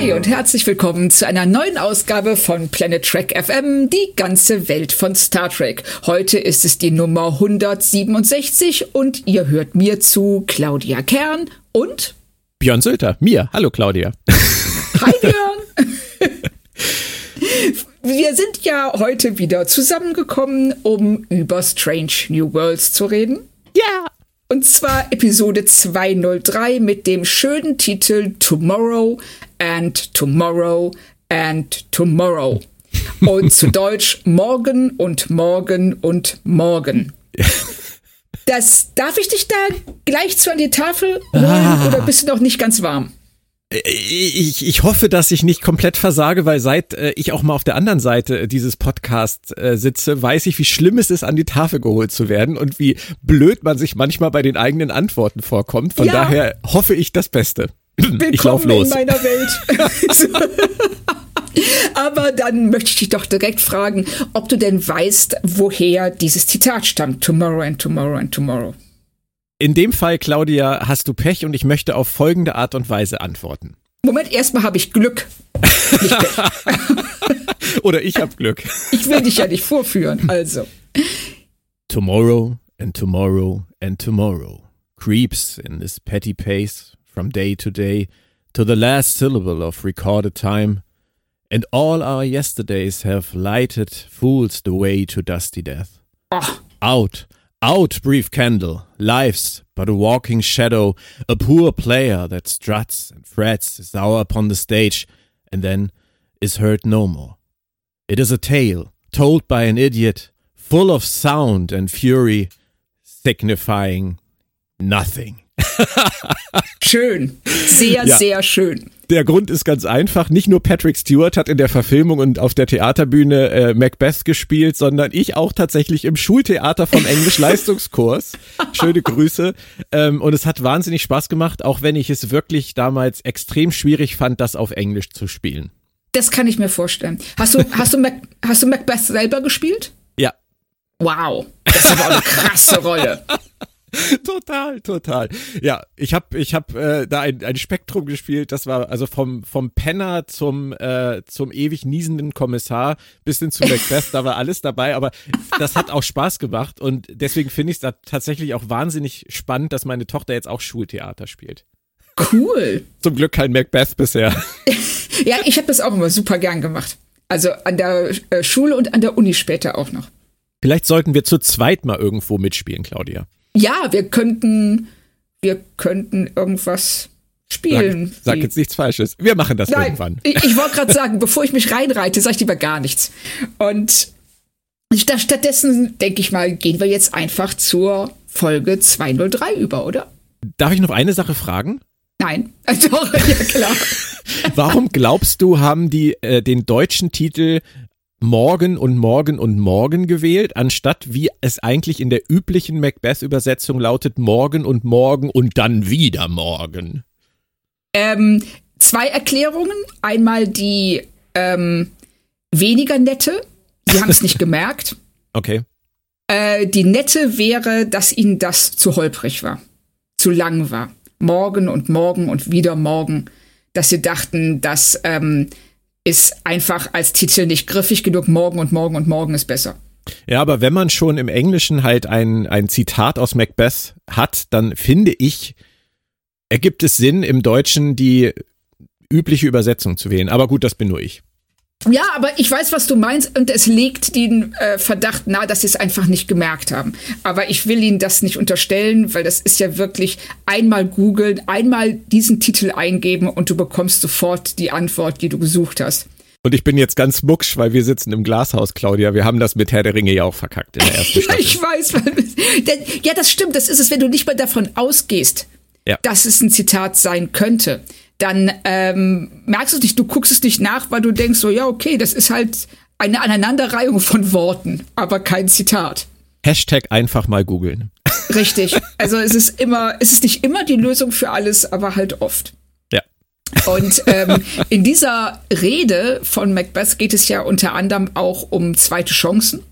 Hi und herzlich willkommen zu einer neuen Ausgabe von Planet Trek FM, die ganze Welt von Star Trek. Heute ist es die Nummer 167 und ihr hört mir zu Claudia Kern und Björn Sölter, mir. Hallo Claudia. Hi Björn. Wir sind ja heute wieder zusammengekommen, um über Strange New Worlds zu reden. Ja. Und zwar Episode 203 mit dem schönen Titel Tomorrow and Tomorrow and Tomorrow. Und zu Deutsch Morgen und Morgen und Morgen. Das darf ich dich da gleich zu an die Tafel holen Ah. oder bist du noch nicht ganz warm? Ich, ich hoffe, dass ich nicht komplett versage, weil seit äh, ich auch mal auf der anderen Seite dieses Podcasts äh, sitze, weiß ich, wie schlimm es ist, an die Tafel geholt zu werden und wie blöd man sich manchmal bei den eigenen Antworten vorkommt. Von Ja. daher hoffe ich das Beste. Willkommen ich lauf los. in meiner Welt. Aber dann möchte ich dich doch direkt fragen, ob du denn weißt, woher dieses Zitat stammt. Tomorrow and tomorrow and tomorrow. In dem Fall, Claudia, hast du Pech und ich möchte auf folgende Art und Weise antworten. Moment, erstmal habe ich Glück. Pech. Oder ich habe Glück. Ich will dich ja nicht vorführen. Also, Tomorrow and tomorrow and tomorrow creeps in this petty pace from day to day to the last syllable of recorded time, and all our yesterdays have lighted fools the way to dusty death. ach, Out, out, brief candle, life's but a walking shadow, a poor player that struts and frets his hour upon the stage, and then is heard no more. It is a tale told by an idiot, full of sound and fury, signifying nothing. schön. Sehr, Ja. sehr schön. Der Grund ist ganz einfach. Nicht nur Patrick Stewart hat in der Verfilmung und auf der Theaterbühne äh, Macbeth gespielt, sondern ich auch tatsächlich im Schultheater vom Englisch-Leistungskurs. Schöne Grüße. Ähm, und es hat wahnsinnig Spaß gemacht, auch wenn ich es wirklich damals extrem schwierig fand, das auf Englisch zu spielen. Das kann ich mir vorstellen. Hast du, hast du, Mac, hast du Macbeth selber gespielt? Ja, Wow. Das ist aber auch eine krasse Rolle. total, total. Ja, ich habe ich hab, äh, da ein, ein Spektrum gespielt, das war also vom, vom Penner zum, äh, zum ewig niesenden Kommissar bis hin zu Macbeth, da war alles dabei, aber das hat auch Spaß gemacht und deswegen finde ich es da tatsächlich auch wahnsinnig spannend, dass meine Tochter jetzt auch Schultheater spielt. Cool. Zum Glück kein Macbeth bisher. Ja, ich habe das auch immer super gern gemacht. Also an der äh, Schule und an der Uni später auch noch. Vielleicht sollten wir zu zweit mal irgendwo mitspielen, Claudia. Ja, wir könnten, wir könnten irgendwas Sag, spielen. sag Wie- jetzt nichts Falsches. Wir machen das Nein, irgendwann. ich, ich wollte gerade sagen, bevor ich mich reinreite, sage ich lieber gar nichts. Und sta- stattdessen, denke ich mal, gehen wir jetzt einfach zur Folge 203 über, oder? Darf ich noch eine Sache fragen? Nein, doch, ja klar. Warum glaubst du, haben die äh, den deutschen Titel Morgen und Morgen und Morgen gewählt, anstatt wie es eigentlich in der üblichen Macbeth-Übersetzung lautet Morgen und Morgen und dann wieder Morgen? Ähm, zwei Erklärungen. Einmal die ähm, weniger nette. Sie haben es nicht gemerkt. Okay. Äh, die nette wäre, dass ihnen das zu holprig war, zu lang war. Morgen und morgen und wieder morgen, dass sie dachten, das ähm, ist einfach als Titel nicht griffig genug. Morgen und morgen und morgen ist besser. Ja, aber wenn man schon im Englischen halt ein, ein Zitat aus Macbeth hat, dann finde ich, ergibt es Sinn, im Deutschen die übliche Übersetzung zu wählen. Aber gut, das bin nur ich. Ja, aber ich weiß, was du meinst und es legt den äh, Verdacht nahe, dass sie es einfach nicht gemerkt haben. Aber ich will ihnen das nicht unterstellen, weil das ist ja wirklich einmal googeln, einmal diesen Titel eingeben und du bekommst sofort die Antwort, die du gesucht hast. Und ich bin jetzt ganz mucksch, weil wir sitzen im Glashaus, Claudia. Wir haben das mit Herr der Ringe ja auch verkackt in der ersten Staffel. ich weiß. weil- Denn, ja, das stimmt. Das ist es, wenn du nicht mal davon ausgehst, Ja. dass es ein Zitat sein könnte. Dann ähm, merkst du es nicht, du guckst es nicht nach, weil du denkst so, ja, okay, das ist halt eine Aneinanderreihung von Worten, aber kein Zitat. Hashtag einfach mal googeln. Richtig. Also es ist immer, es ist nicht immer die Lösung für alles, aber halt oft. Ja. Und ähm, in dieser Rede von Macbeth geht es ja unter anderem auch um zweite Chancen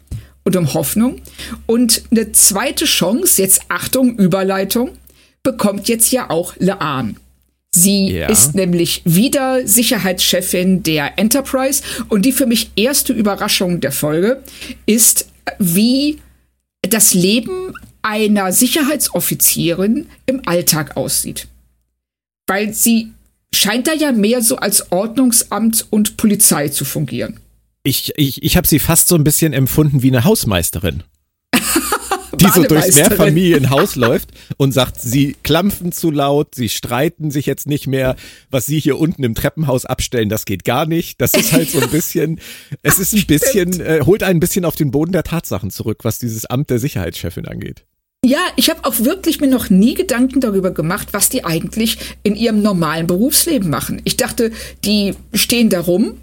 und um Hoffnung. Und eine zweite Chance, jetzt Achtung, Überleitung, bekommt jetzt ja auch Laan. Sie Ja. ist nämlich wieder Sicherheitschefin der Enterprise und die für mich erste Überraschung der Folge ist, wie das Leben einer Sicherheitsoffizierin im Alltag aussieht. Weil sie scheint da ja mehr so als Ordnungsamt und Polizei zu fungieren. Ich, ich, ich habe sie fast so ein bisschen empfunden wie eine Hausmeisterin. Die so durchs. Mehrfamilienhaus läuft und sagt, sie klampfen zu laut, sie streiten sich jetzt nicht mehr, was sie hier unten im Treppenhaus abstellen, das geht gar nicht. Das ist halt so ein bisschen, es ist ein bisschen, äh, holt einen ein bisschen auf den Boden der Tatsachen zurück, was dieses Amt der Sicherheitschefin angeht. Ja, ich habe auch wirklich mir noch nie Gedanken darüber gemacht, was die eigentlich in ihrem normalen Berufsleben machen. Ich dachte, die stehen da rum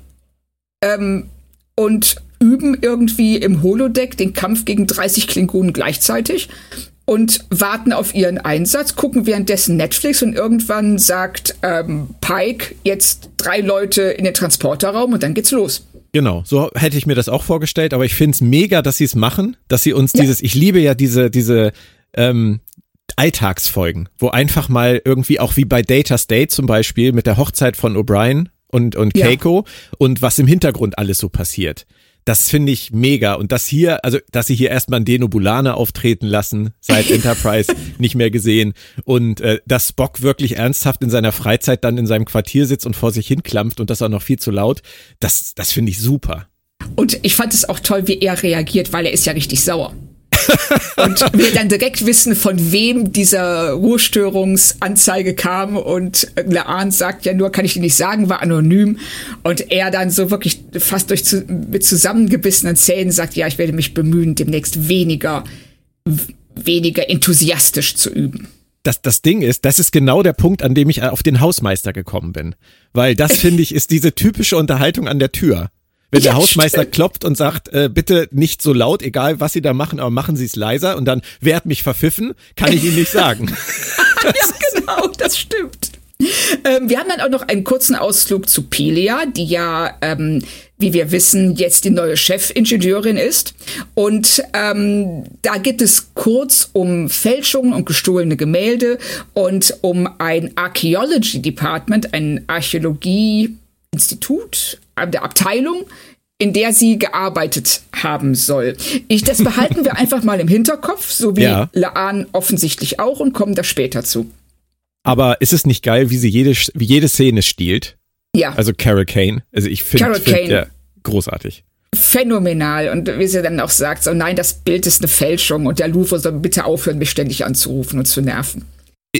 ähm, und üben irgendwie im Holodeck den Kampf gegen 30 Klingonen gleichzeitig und warten auf ihren Einsatz, gucken währenddessen Netflix und irgendwann sagt ähm, Pike jetzt drei Leute in den Transporterraum und dann geht's los. Genau, so hätte ich mir das auch vorgestellt, aber ich finde es mega, dass sie es machen, dass sie uns Ja. dieses, ich liebe ja diese, diese ähm, Alltagsfolgen, wo einfach mal irgendwie auch wie bei Data State zum Beispiel mit der Hochzeit von O'Brien und, und Ja. Keiko und was im Hintergrund alles so passiert. Das finde ich mega. Und das hier, also, dass sie hier erstmal einen Denobulane auftreten lassen, seit Enterprise nicht mehr gesehen. Und äh, dass Spock wirklich ernsthaft in seiner Freizeit dann in seinem Quartier sitzt und vor sich hinklampft und das auch noch viel zu laut, das, das finde ich super. Und ich fand es auch toll, wie er reagiert, weil er ist ja richtig sauer. Und wir dann direkt wissen, von wem dieser Ruhestörungsanzeige kam. Und Laan sagt ja nur, kann ich dir nicht sagen, war anonym. Und er dann so wirklich fast durch zu, mit zusammengebissenen Zähnen sagt, ja, ich werde mich bemühen, demnächst weniger, weniger enthusiastisch zu üben. das, das Ding ist, das ist genau der Punkt, an dem ich auf den Hausmeister gekommen bin. Weil das, finde ich, ist diese typische Unterhaltung an der Tür. Wenn der Ja, Hausmeister stimmt. klopft und sagt, äh, bitte nicht so laut, egal was Sie da machen, aber machen Sie es leiser und dann, wer hat mich verpfiffen, kann ich Ihnen nicht sagen. ja, genau, das stimmt. Ähm, wir haben dann auch noch einen kurzen Ausflug zu Pelia, die ja, ähm, wie wir wissen, jetzt die neue Chefingenieurin ist. Und ähm, da geht es kurz um Fälschungen und gestohlene Gemälde und um ein Archaeology Department, ein Archäologieinstitut, äh, der Abteilung, in der sie gearbeitet haben soll. Ich, das behalten wir einfach mal im Hinterkopf, so wie Ja. Laan offensichtlich auch und kommen da später zu. Aber ist es nicht geil, wie sie jede, wie jede Szene stiehlt? Ja, Also Carol Kane. Also ich finde Carol find, Kane. ja, großartig. phänomenal. Und wie sie dann auch sagt, so nein, das Bild ist eine Fälschung und der Louvre soll bitte aufhören, mich ständig anzurufen und zu nerven.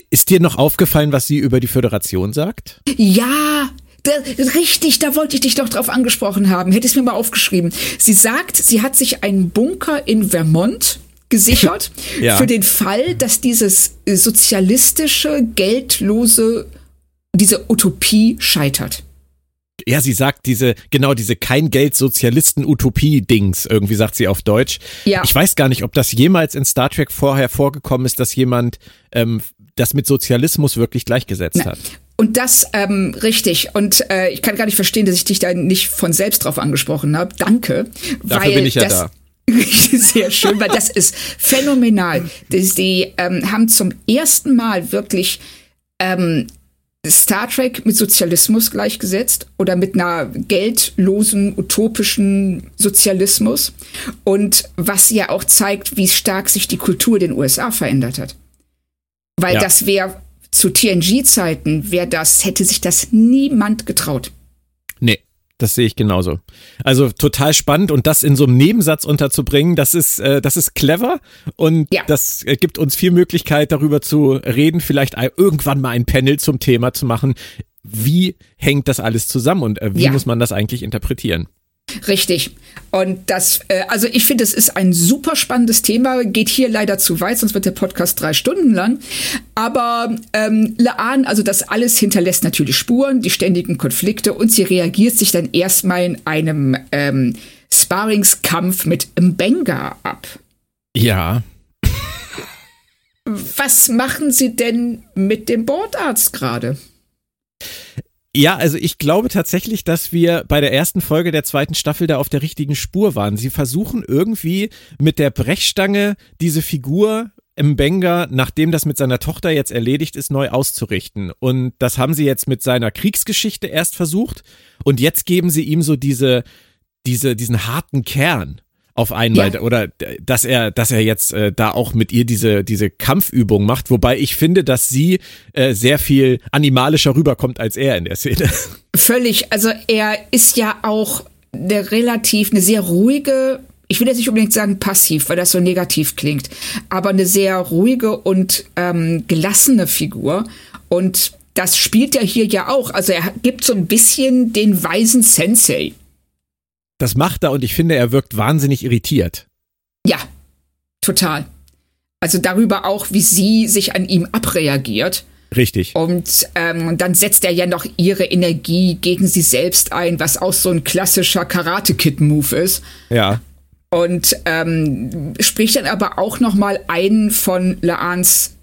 Ist dir noch aufgefallen, was sie über die Föderation sagt? Ja, da, richtig, da wollte ich dich doch drauf angesprochen haben. Hätte es mir mal aufgeschrieben. Sie sagt, sie hat sich einen Bunker in Vermont gesichert Ja. für den Fall, dass dieses sozialistische, geldlose, diese Utopie scheitert. Ja, sie sagt diese, genau diese kein Geld Sozialisten Utopie Dings, irgendwie sagt sie auf Deutsch. Ja. Ich weiß gar nicht, ob das jemals in Star Trek vorher vorgekommen ist, dass jemand ähm, das mit Sozialismus wirklich gleichgesetzt hat. Und das ähm, richtig. Und äh, ich kann gar nicht verstehen, dass ich dich da nicht von selbst drauf angesprochen habe. Danke. Dafür weil bin ich ja das, da. Sehr schön, weil das ist phänomenal. Die ähm, haben zum ersten Mal wirklich ähm, Star Trek mit Sozialismus gleichgesetzt oder mit einer geldlosen, utopischen Sozialismus. Und was ja auch zeigt, wie stark sich die Kultur in den USA verändert hat. Weil Ja. das wäre zu TNG-Zeiten, wäre das, hätte sich das niemand getraut. Nee, das sehe ich genauso. Also total spannend und das in so einem Nebensatz unterzubringen, das ist, äh, das ist clever und Ja. das äh, gibt uns viel Möglichkeit darüber zu reden, vielleicht irgendwann mal ein Panel zum Thema zu machen. Wie hängt das alles zusammen und äh, wie Ja. muss man das eigentlich interpretieren? Richtig. Und das, äh, also ich finde, es ist ein super spannendes Thema, geht hier leider zu weit, sonst wird der Podcast drei Stunden lang. Aber ähm, Laan, also das alles hinterlässt natürlich Spuren, die ständigen Konflikte und sie reagiert sich dann erstmal in einem ähm, Sparringskampf mit Mbenga ab. Ja. Was machen Sie denn mit dem Bordarzt gerade? Ja, also ich glaube tatsächlich, dass wir bei der ersten Folge der zweiten Staffel da auf der richtigen Spur waren. Sie versuchen irgendwie mit der Brechstange diese Figur im Benga, nachdem das mit seiner Tochter jetzt erledigt ist, neu auszurichten. Und das haben sie jetzt mit seiner Kriegsgeschichte erst versucht. Und jetzt geben sie ihm so diese, diese, diesen harten Kern auf einmal ja. oder dass er dass er jetzt äh, da auch mit ihr diese diese Kampfübung macht, wobei ich finde, dass sie äh, sehr viel animalischer rüberkommt als er in der Szene. Völlig, also er ist ja auch eine relativ eine sehr ruhige ich will jetzt nicht unbedingt sagen passiv, weil das so negativ klingt, aber eine sehr ruhige und ähm, gelassene Figur. Und das spielt er hier ja auch. Also er gibt so ein bisschen den weisen Sensei das macht er und ich finde, er wirkt wahnsinnig irritiert. Ja, total. Also darüber auch, wie sie sich an ihm abreagiert. Richtig. Und ähm, dann setzt er ja noch ihre Energie gegen sie selbst ein, was auch so ein klassischer Karate-Kid-Move ist. Ja. Und ähm, spricht dann aber auch noch mal einen von Laans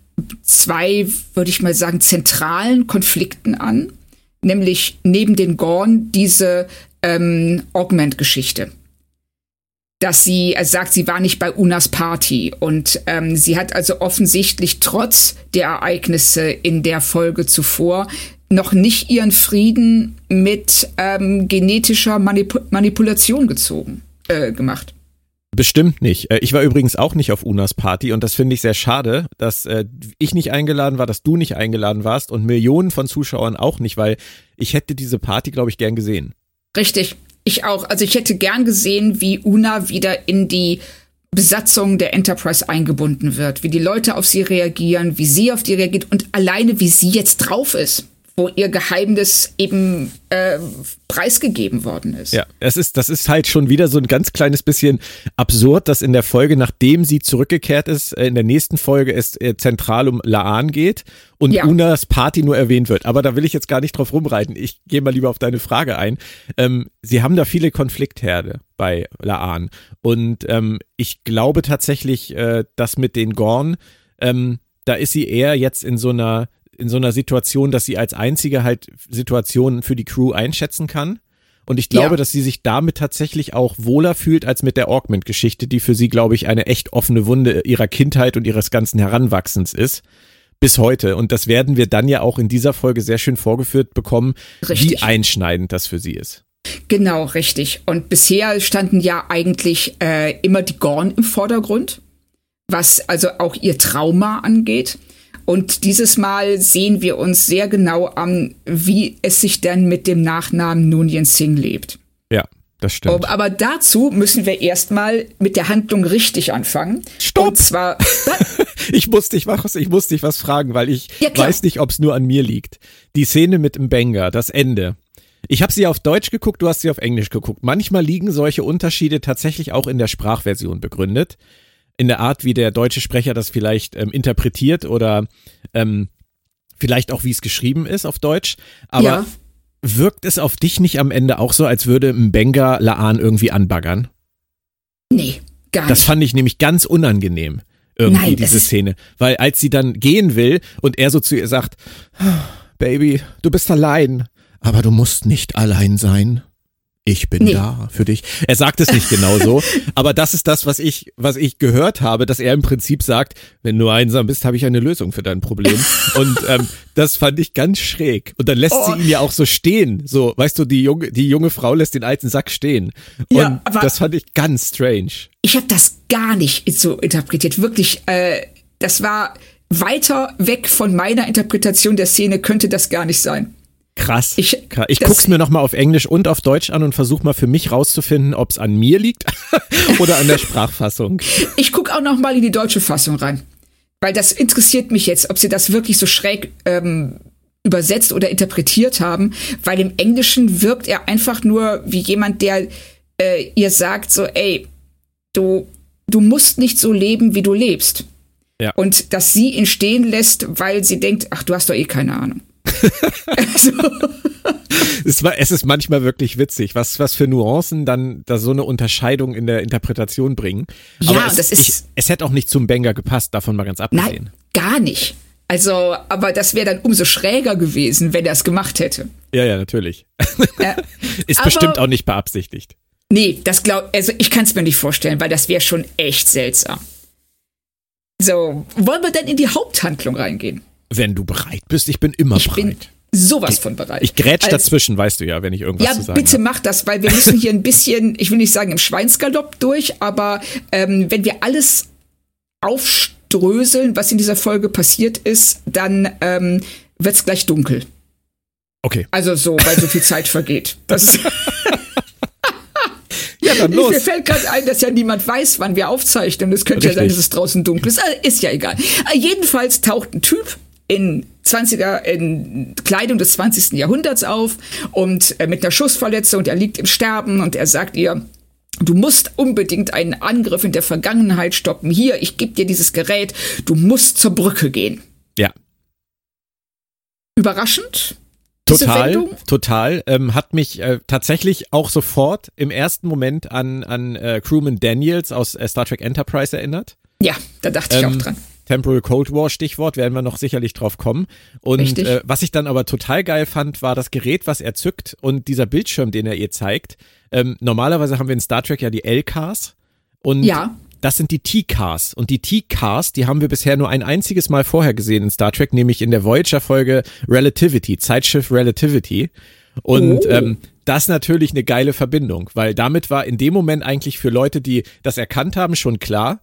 zwei, würde ich mal sagen, zentralen Konflikten an. Nämlich neben den Gorn diese ähm, Augment-Geschichte. Dass sie, er sagt, sie war nicht bei Unas Party und ähm, sie hat also offensichtlich trotz der Ereignisse in der Folge zuvor noch nicht ihren Frieden mit ähm, genetischer Manip Manipulation gezogen, äh, gemacht. Bestimmt nicht. Äh, ich war übrigens auch nicht auf Unas Party und das finde ich sehr schade, dass äh, ich nicht eingeladen war, dass du nicht eingeladen warst und Millionen von Zuschauern auch nicht, weil ich hätte diese Party, glaube ich, gern gesehen. Richtig, ich auch. Also ich hätte gern gesehen, wie Una wieder in die Besatzung der Enterprise eingebunden wird, wie die Leute auf sie reagieren, wie sie auf die reagiert und alleine wie sie jetzt drauf ist wo ihr Geheimnis eben äh, preisgegeben worden ist. Ja, es ist, das ist halt schon wieder so ein ganz kleines bisschen absurd, dass in der Folge, nachdem sie zurückgekehrt ist, äh, in der nächsten Folge es äh, zentral um Laan geht und ja. Unas Party nur erwähnt wird. Aber da will ich jetzt gar nicht drauf rumreiten. Ich gehe mal lieber auf deine Frage ein. Ähm, sie haben da viele Konfliktherde bei Laan. Und ähm, ich glaube tatsächlich, äh, dass mit den Gorn, ähm, da ist sie eher jetzt in so einer in so einer Situation, dass sie als einzige halt Situationen für die Crew einschätzen kann. Und ich glaube, ja. dass sie sich damit tatsächlich auch wohler fühlt als mit der Augment-Geschichte, die für sie, glaube ich, eine echt offene Wunde ihrer Kindheit und ihres ganzen Heranwachsens ist. Bis heute. Und das werden wir dann ja auch in dieser Folge sehr schön vorgeführt bekommen, richtig. wie einschneidend das für sie ist. Genau, richtig. Und bisher standen ja eigentlich äh, immer die Gorn im Vordergrund, was also auch ihr Trauma angeht. Und dieses Mal sehen wir uns sehr genau an, wie es sich denn mit dem Nachnamen Nunien Singh lebt. Ja, das stimmt. Aber dazu müssen wir erstmal mit der Handlung richtig anfangen. Stopp! Und zwar. ich muss dich was, ich muss dich was fragen, weil ich ja, weiß nicht, ob es nur an mir liegt. Die Szene mit dem Banger, das Ende. Ich habe sie auf Deutsch geguckt, du hast sie auf Englisch geguckt. Manchmal liegen solche Unterschiede tatsächlich auch in der Sprachversion begründet in der Art, wie der deutsche Sprecher das vielleicht ähm, interpretiert oder ähm, vielleicht auch, wie es geschrieben ist auf Deutsch. Aber ja. wirkt es auf dich nicht am Ende auch so, als würde Mbenga Laan irgendwie anbaggern? Nee, gar nicht. Das fand ich nämlich ganz unangenehm. Irgendwie Nein, diese Szene. Weil als sie dann gehen will und er so zu ihr sagt, Baby, du bist allein, aber du musst nicht allein sein ich bin nee. da für dich. Er sagt es nicht genau so, aber das ist das, was ich, was ich gehört habe, dass er im Prinzip sagt, wenn du einsam bist, habe ich eine Lösung für dein Problem. Und ähm, das fand ich ganz schräg. Und dann lässt oh. sie ihn ja auch so stehen. So, weißt du, die junge, die junge Frau lässt den alten Sack stehen. Und ja, das fand ich ganz strange. Ich habe das gar nicht so interpretiert. Wirklich, äh, das war weiter weg von meiner Interpretation der Szene, könnte das gar nicht sein. Krass. Ich, ich guck's mir nochmal auf Englisch und auf Deutsch an und versuche mal für mich rauszufinden, ob es an mir liegt oder an der Sprachfassung. Ich guck auch nochmal in die deutsche Fassung rein. Weil das interessiert mich jetzt, ob sie das wirklich so schräg ähm, übersetzt oder interpretiert haben. Weil im Englischen wirkt er einfach nur wie jemand, der äh, ihr sagt so, ey, du, du musst nicht so leben, wie du lebst. Ja. Und dass sie ihn stehen lässt, weil sie denkt, ach, du hast doch eh keine Ahnung. Also, Es, war, es ist manchmal wirklich witzig, was, was für Nuancen dann da so eine Unterscheidung in der Interpretation bringen. Aber Ja, es, das ist- ich, es hätte auch nicht zum Banger gepasst, davon mal ganz abgesehen. nein, gar nicht. Also, aber das wäre dann umso schräger gewesen, wenn er es gemacht hätte. Ja, ja, natürlich. Äh, Ist bestimmt auch nicht beabsichtigt. Nee, das glaub, also ich kann es mir nicht vorstellen, weil das wäre schon echt seltsam. So, wollen wir dann in die Haupthandlung reingehen? Wenn du bereit bist, ich bin immer Ich bereit. bin sowas von bereit. ich grätsch Also- dazwischen, weißt du ja, wenn ich irgendwas Ja, zu sagen bitte habe. mach das, weil wir müssen hier ein bisschen, ich will nicht sagen im Schweinsgalopp durch, aber ähm, wenn wir alles aufströseln, was in dieser Folge passiert ist, dann ähm, wird's gleich dunkel. Okay. Also so, weil so viel Zeit vergeht. Das Ja, dann Mir los. fällt gerade ein, dass ja niemand weiß, wann wir aufzeichnen. Es könnte ja sein, Richtig. dass es draußen dunkel ist. Äh, Ist ja egal. Äh, Jedenfalls taucht ein Typ in 20er, in Kleidung des 20. Jahrhunderts auf und äh, mit einer Schussverletzung. Er liegt im Sterben und er sagt ihr, Du musst unbedingt einen Angriff in der Vergangenheit stoppen. Hier, ich gebe dir dieses Gerät. Du musst zur Brücke gehen. Ja. Überraschend? Total, total. Ähm, hat mich äh, tatsächlich auch sofort im ersten Moment an, an äh, Crewman Daniels aus äh, Star Trek Enterprise erinnert. Ja, da dachte ich Ähm, auch dran. Temporal Cold War Stichwort, werden wir noch sicherlich drauf kommen. Und Richtig. äh, was ich dann aber total geil fand, war das Gerät, was er zückt und dieser Bildschirm, den er ihr zeigt. Ähm, normalerweise haben wir in Star Trek ja die L-Cars und Ja. das sind die T-Cars. Und die T-Cars, die haben wir bisher nur ein einziges Mal vorher gesehen in Star Trek, nämlich in der Voyager-Folge Relativity, Zeitschiff Relativity. Und Oh. ähm, das natürlich eine geile Verbindung, weil damit war in dem Moment eigentlich für Leute, die das erkannt haben, schon klar,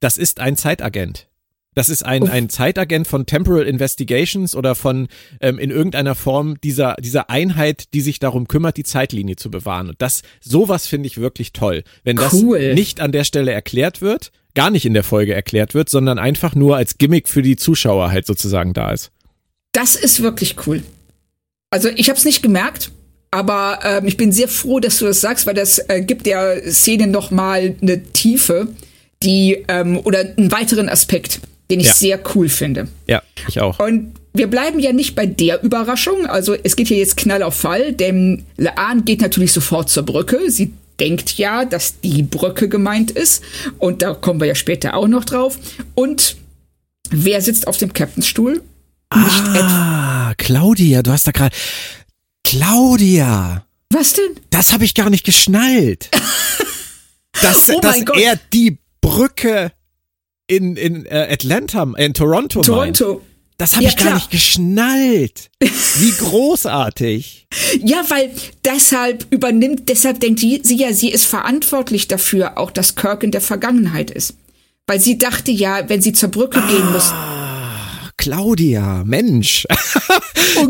das ist ein Zeitagent. Das ist ein, ein Zeitagent von Temporal Investigations oder von ähm, in irgendeiner Form dieser, dieser Einheit, die sich darum kümmert, die Zeitlinie zu bewahren. Und das, sowas finde ich wirklich toll. Wenn das Cool. nicht an der Stelle erklärt wird, gar nicht in der Folge erklärt wird, sondern einfach nur als Gimmick für die Zuschauer halt sozusagen da ist. Das ist wirklich cool. Also ich habe es nicht gemerkt, aber ähm, ich bin sehr froh, dass du das sagst, weil das äh, gibt der Szene noch mal eine Tiefe, die ähm, oder einen weiteren Aspekt, den ich Ja. sehr cool finde. Ja, ich auch. Und wir bleiben ja nicht bei der Überraschung. Also es geht hier jetzt Knall auf Fall, denn Laan geht natürlich sofort zur Brücke. Sie denkt ja, dass die Brücke gemeint ist. Und da kommen wir ja später auch noch drauf. Und wer sitzt auf dem Captainstuhl? Nicht etwa. Ah, Claudia, du hast da gerade. Claudia! Was denn? Das habe ich gar nicht geschnallt. dass Oh dass mein Gott. er die Brücke in, in äh, Atlanta, äh, in Toronto. Toronto. Das habe Ja, ich gar klar. nicht geschnallt. Wie großartig. Ja, weil deshalb übernimmt, deshalb denkt sie, sie ja, sie ist verantwortlich dafür, auch dass Kirk in der Vergangenheit ist. Weil sie dachte ja, wenn sie zur Brücke gehen muss, Claudia, Mensch.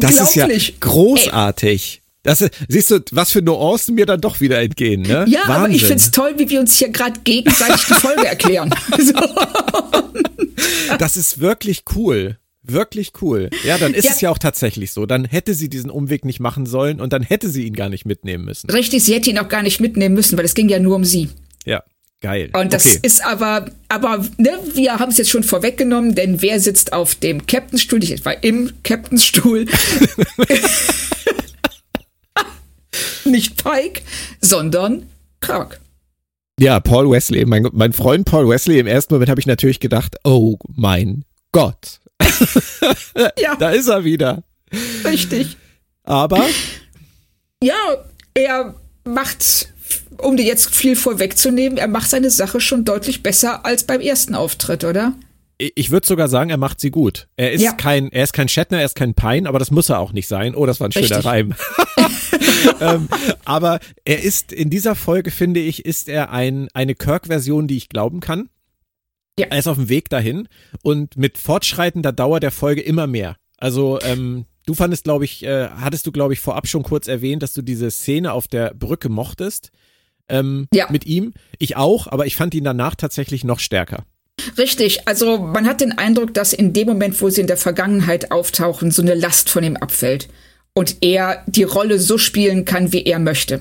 Das ist ja großartig. Das ist, siehst du, was für Nuancen mir dann doch wieder entgehen, ne? Ja, aber ich Wahnsinn. find's toll, wie wir uns hier gerade gegenseitig die Folge erklären. So. Das ist wirklich cool. Wirklich cool. Ja, dann ist Ja. es ja auch tatsächlich so. Dann hätte sie diesen Umweg nicht machen sollen und dann hätte sie ihn gar nicht mitnehmen müssen. Richtig, sie hätte ihn auch gar nicht mitnehmen müssen, weil es ging ja nur um sie. Ja, geil. Und das okay. ist aber, aber ne, wir haben es jetzt schon vorweggenommen, denn wer sitzt auf dem Captainstuhl? Ich war im Captainstuhl. Nicht Pike, sondern Kirk. Ja, Paul Wesley, mein, mein Freund Paul Wesley, im ersten Moment habe ich natürlich gedacht, oh mein Gott, Ja, da ist er wieder. richtig. Aber Ja, er macht, um dir jetzt viel vorwegzunehmen, er macht seine Sache schon deutlich besser als beim ersten Auftritt, oder? Ich würde sogar sagen, er macht sie gut. Er ist Ja. kein, er ist kein Shatner, er ist kein Pine, aber das muss er auch nicht sein. Oh, das war ein schöner Richtig. Reim. ähm, aber er ist in dieser Folge finde ich, ist er ein eine Kirk-Version, die ich glauben kann. Ja. Er ist auf dem Weg dahin und mit fortschreitender Dauer der Folge immer mehr. Also ähm, du fandest, glaube ich, äh, hattest du, glaube ich, vorab schon kurz erwähnt, dass du diese Szene auf der Brücke mochtest ähm, Ja. mit ihm. Ich auch, aber ich fand ihn danach tatsächlich noch stärker. Richtig, also man hat den Eindruck, dass in dem Moment, wo sie in der Vergangenheit auftauchen, so eine Last von ihm abfällt und er die Rolle so spielen kann, wie er möchte.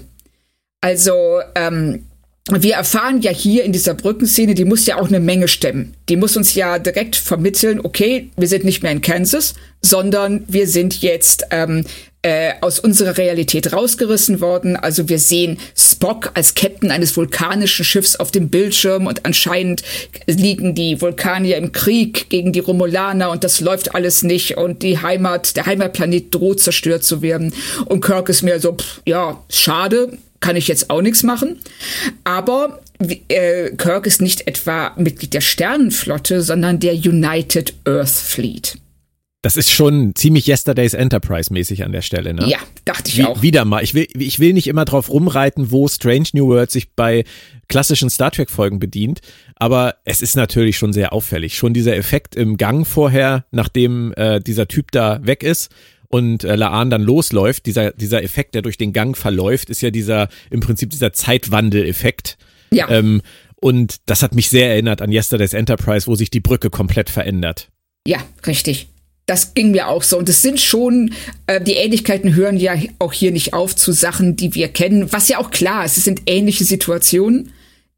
Also, ähm, wir erfahren ja hier in dieser Brückenszene, die muss ja auch eine Menge stemmen. Die muss uns ja direkt vermitteln, okay, wir sind nicht mehr in Kansas, sondern wir sind jetzt ähm, äh, aus unserer Realität rausgerissen worden. Also wir sehen Spock als Captain eines vulkanischen Schiffs auf dem Bildschirm und anscheinend liegen die Vulkanier im Krieg gegen die Romulaner und das läuft alles nicht und die Heimat, der Heimatplanet droht zerstört zu werden. Und Kirk ist mir so, pff, ja, schade, kann ich jetzt auch nichts machen. Aber äh, Kirk ist nicht etwa Mitglied der Sternenflotte, sondern der United Earth Fleet. Das ist schon ziemlich Yesterday's Enterprise mäßig an der Stelle, ne? Ja, dachte ich Wie, auch. Wieder mal. Ich will, ich will nicht immer drauf rumreiten, wo Strange New World sich bei klassischen Star Trek Folgen bedient, aber es ist natürlich schon sehr auffällig. Schon dieser Effekt im Gang vorher, nachdem äh, dieser Typ da weg ist und äh, Laan dann losläuft, dieser, dieser Effekt, der durch den Gang verläuft, ist ja dieser, im Prinzip dieser Zeitwandel-Effekt. Ja. Ähm, und das hat mich sehr erinnert an Yesterday's Enterprise, wo sich die Brücke komplett verändert. Ja, richtig. Das ging mir auch so. Und es sind schon, äh, die Ähnlichkeiten hören ja auch hier nicht auf zu Sachen, die wir kennen. Was ja auch klar ist, es sind ähnliche Situationen,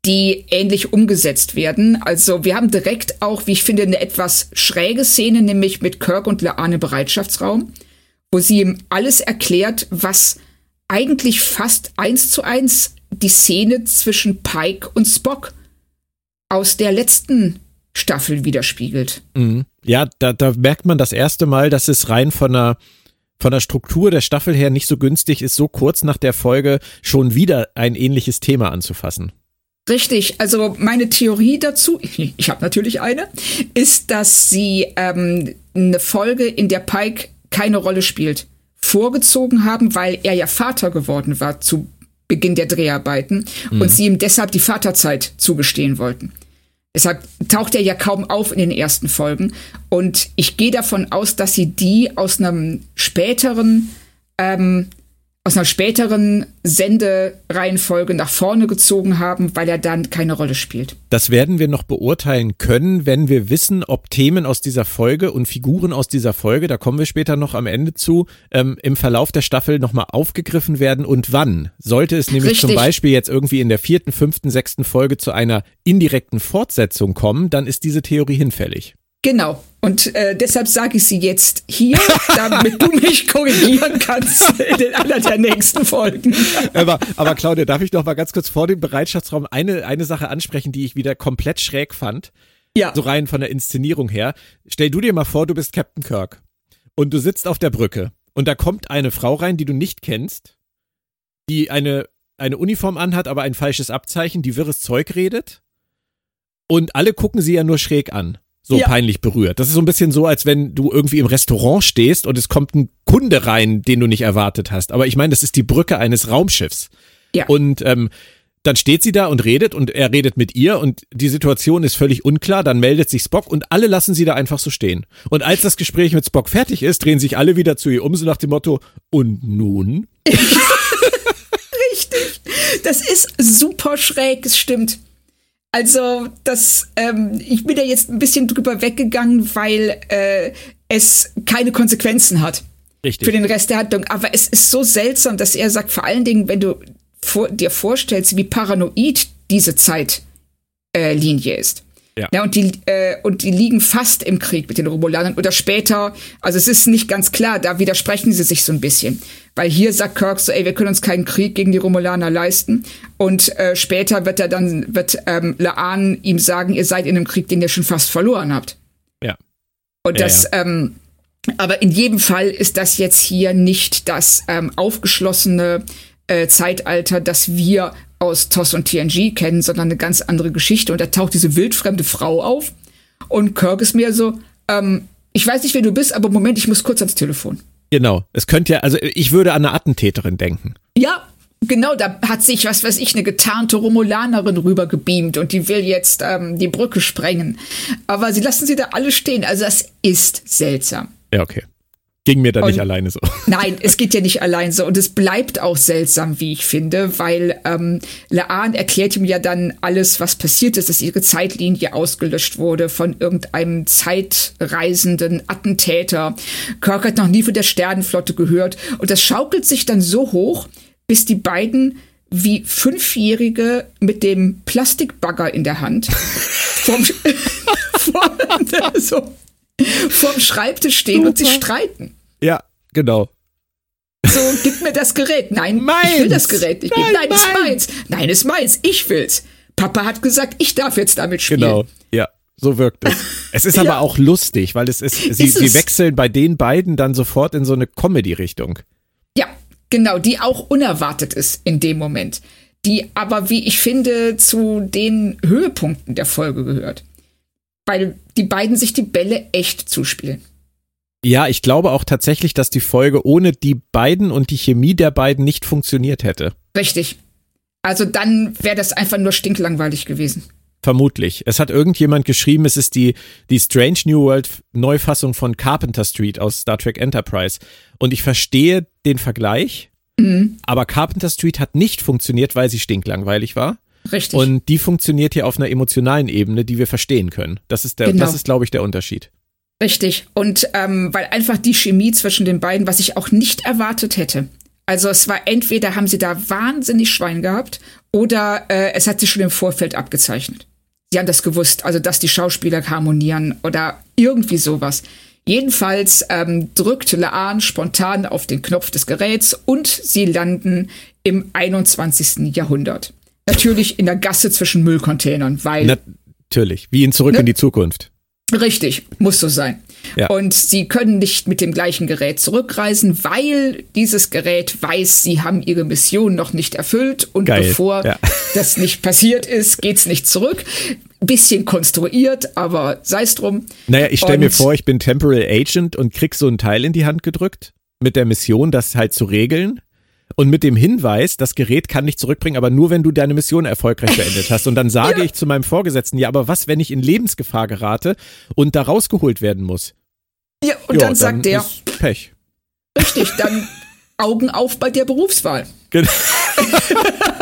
die ähnlich umgesetzt werden. Also wir haben direkt auch, wie ich finde, eine etwas schräge Szene, nämlich mit Kirk und Laan im Bereitschaftsraum, wo sie ihm alles erklärt, was eigentlich fast eins zu eins die Szene zwischen Pike und Spock aus der letzten Staffel widerspiegelt. Mhm. Ja, da, da merkt man das erste Mal, dass es rein von der, von der Struktur der Staffel her nicht so günstig ist, so kurz nach der Folge schon wieder ein ähnliches Thema anzufassen. Richtig, also meine Theorie dazu, ich, ich habe natürlich eine, ist, dass sie ähm, eine Folge, in der Pike keine Rolle spielt, vorgezogen haben, weil er ja Vater geworden war zu Beginn der Dreharbeiten mhm. und sie ihm deshalb die Vaterzeit zugestehen wollten. Deshalb taucht er ja kaum auf in den ersten Folgen. Und ich gehe davon aus, dass sie die aus einem späteren, ähm, aus einer späteren Sendereihenfolge nach vorne gezogen haben, weil er dann keine Rolle spielt. Das werden wir noch beurteilen können, wenn wir wissen, ob Themen aus dieser Folge und Figuren aus dieser Folge, da kommen wir später noch am Ende zu, ähm, im Verlauf der Staffel nochmal aufgegriffen werden und wann. Sollte es nämlich Richtig. zum Beispiel jetzt irgendwie in der vierten, fünften, sechsten Folge zu einer indirekten Fortsetzung kommen, dann ist diese Theorie hinfällig. Genau. Und äh, deshalb sage ich sie jetzt hier, damit du mich korrigieren kannst in den einer der nächsten Folgen. Aber, aber Claudia, darf ich noch mal ganz kurz vor dem Bereitschaftsraum eine, eine Sache ansprechen, die ich wieder komplett schräg fand? Ja. So rein von der Inszenierung her. Stell du dir mal vor, du bist Captain Kirk und du sitzt auf der Brücke und da kommt eine Frau rein, die du nicht kennst, die eine, eine Uniform anhat, aber ein falsches Abzeichen, die wirres Zeug redet und alle gucken sie ja nur schräg an. So Ja. peinlich berührt. Das ist so ein bisschen so, als wenn du irgendwie im Restaurant stehst und es kommt ein Kunde rein, den du nicht erwartet hast. Aber ich meine, das ist die Brücke eines Raumschiffs. Ja. Und ähm, dann steht sie da und redet und er redet mit ihr und die Situation ist völlig unklar. Dann meldet sich Spock und alle lassen sie da einfach so stehen. Und als das Gespräch mit Spock fertig ist, drehen sich alle wieder zu ihr um, so nach dem Motto, und nun? Richtig. Das ist super schräg, es stimmt. Also, das, ähm, ich bin da jetzt ein bisschen drüber weggegangen, weil äh, es keine Konsequenzen hat Richtig. für den Rest der Handlung. Aber es ist so seltsam, dass er sagt, vor allen Dingen, wenn du vor, dir vorstellst, wie paranoid diese Zeitlinie äh, ist. Ja. Ja, und die, äh, und die liegen fast im Krieg mit den Romulanern oder später. Also es ist nicht ganz klar, da widersprechen sie sich so ein bisschen. Weil hier sagt Kirk so, ey, wir können uns keinen Krieg gegen die Romulaner leisten. Und äh, später wird er dann, wird ähm, Laan ihm sagen, ihr seid in einem Krieg, den ihr schon fast verloren habt. Ja. Und Ja, das, ähm, aber in jedem Fall ist das jetzt hier nicht das ähm, aufgeschlossene äh, Zeitalter, das wir aus TOS und TNG kennen, sondern eine ganz andere Geschichte. Und da taucht diese wildfremde Frau auf und Kirk ist mir so, ähm, ich weiß nicht, wer du bist, aber Moment, ich muss kurz ans Telefon. Genau. Es könnte ja, also ich würde an eine Attentäterin denken. Ja, genau, da hat sich, was weiß ich, eine getarnte Romulanerin rübergebeamt und die will jetzt ähm, die Brücke sprengen. Aber sie lassen sie da alle stehen. Also das ist seltsam. Ja, okay. Ging mir da nicht alleine so. Nein, es geht ja nicht allein so. Und es bleibt auch seltsam, wie ich finde, weil ähm, Laan erklärt ihm ja dann alles, was passiert ist, dass ihre Zeitlinie ausgelöscht wurde von irgendeinem zeitreisenden Attentäter. Kirk hat noch nie von der Sternenflotte gehört. Und das schaukelt sich dann so hoch, bis die beiden wie Fünfjährige mit dem Plastikbagger in der Hand vorm, vorm, so, vorm Schreibtisch stehen Super. und sich streiten. Ja, genau. So, gib mir das Gerät. Nein, meins. ich will das Gerät nicht. Nein, Nein ist meins. Nein, ist meins. Ich will's. Papa hat gesagt, ich darf jetzt damit spielen. Genau, ja. So wirkt es. Es ist ja. aber auch lustig, weil es ist, sie, ist sie wechseln bei den beiden dann sofort in so eine Comedy-Richtung. Ja, genau, die auch unerwartet ist in dem Moment. Die aber, wie ich finde, zu den Höhepunkten der Folge gehört. Weil die beiden sich die Bälle echt zuspielen. Ja, ich glaube auch tatsächlich, dass die Folge ohne die beiden und die Chemie der beiden nicht funktioniert hätte. Richtig. Also dann wäre das einfach nur stinklangweilig gewesen. Vermutlich. Es hat irgendjemand geschrieben, es ist die, die Strange New World Neufassung von Carpenter Street aus Star Trek Enterprise. Und ich verstehe den Vergleich, mhm. aber Carpenter Street hat nicht funktioniert, weil sie stinklangweilig war. Richtig. Und die funktioniert hier auf einer emotionalen Ebene, die wir verstehen können. Das ist der, genau. das ist, glaube ich, der Unterschied. Richtig. Und ähm, weil einfach die Chemie zwischen den beiden, was ich auch nicht erwartet hätte. Also es war entweder haben sie da wahnsinnig Schwein gehabt oder äh, es hat sich schon im Vorfeld abgezeichnet. Sie haben das gewusst, also dass die Schauspieler harmonieren oder irgendwie sowas. Jedenfalls ähm, drückt Laan spontan auf den Knopf des Geräts und sie landen im 21. Jahrhundert. Natürlich in der Gasse zwischen Müllcontainern, weil. Natürlich, wie in Zurück ne? in die Zukunft. Richtig, muss so sein. Ja. Und sie können nicht mit dem gleichen Gerät zurückreisen, weil dieses Gerät weiß, sie haben ihre Mission noch nicht erfüllt und Geil. bevor ja. das nicht passiert ist, geht's nicht zurück. Bisschen konstruiert, aber sei es drum. Naja, ich stelle mir vor, ich bin Temporal Agent und krieg so ein Teil in die Hand gedrückt mit der Mission, das halt zu regeln und mit dem Hinweis, das Gerät kann dich zurückbringen, aber nur wenn du deine Mission erfolgreich beendet hast. Und dann sage ja. ich zu meinem Vorgesetzten, ja, aber was, wenn ich in Lebensgefahr gerate und da rausgeholt werden muss? Ja, und jo, dann sagt dann der Pech. Richtig, dann Augen auf bei der Berufswahl. Genau.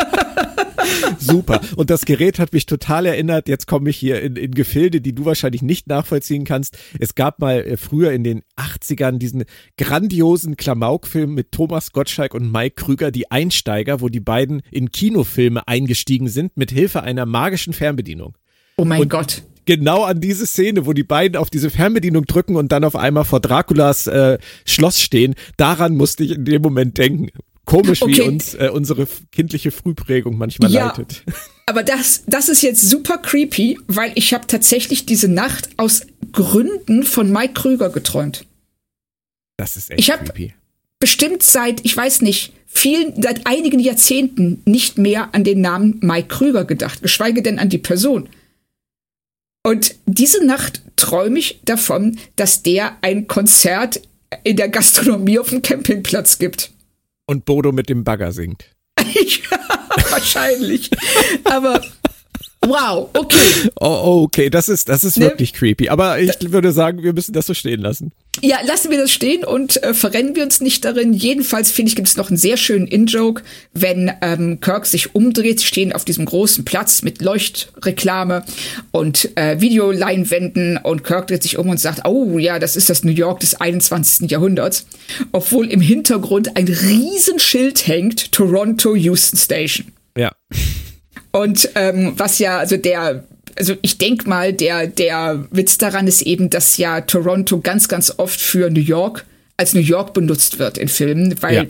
Super. Und das Gerät hat mich total erinnert. Jetzt komme ich hier in, in Gefilde, die du wahrscheinlich nicht nachvollziehen kannst. Es gab mal äh, früher in den 80ern diesen grandiosen Klamauk-Film mit Thomas Gottschalk und Mike Krüger, die Einsteiger, wo die beiden in Kinofilme eingestiegen sind mit Hilfe einer magischen Fernbedienung. Oh mein und Gott genau an diese Szene, wo die beiden auf diese Fernbedienung drücken und dann auf einmal vor Draculas äh, Schloss stehen. Daran musste ich in dem Moment denken. Komisch, okay. wie uns äh, unsere kindliche Frühprägung manchmal ja, leitet. Aber das, das ist jetzt super creepy, weil ich habe tatsächlich diese Nacht aus Gründen von Mike Krüger geträumt. Das ist echt ich creepy. Bestimmt seit, ich weiß nicht, vielen, seit einigen Jahrzehnten nicht mehr an den Namen Mike Krüger gedacht, geschweige denn an die Person. Und diese Nacht träume ich davon, dass der ein Konzert in der Gastronomie auf dem Campingplatz gibt. Und Bodo mit dem Bagger singt. ja, wahrscheinlich. Aber wow, okay. Oh, okay, das ist, das ist ne? wirklich creepy. Aber ich würde sagen, wir müssen das so stehen lassen. Ja, lassen wir das stehen und äh, verrennen wir uns nicht darin. Jedenfalls finde ich, gibt es noch einen sehr schönen In-Joke, wenn ähm, Kirk sich umdreht. Sie stehen auf diesem großen Platz mit Leuchtreklame und äh, Videoleinwänden und Kirk dreht sich um und sagt, oh ja, das ist das New York des 21. Jahrhunderts. Obwohl im Hintergrund ein Riesenschild hängt, Toronto Houston Station. Ja. Und ähm, was ja, also der also ich denke mal, der, der Witz daran ist eben, dass ja Toronto ganz, ganz oft für New York als New York benutzt wird in Filmen, weil ja.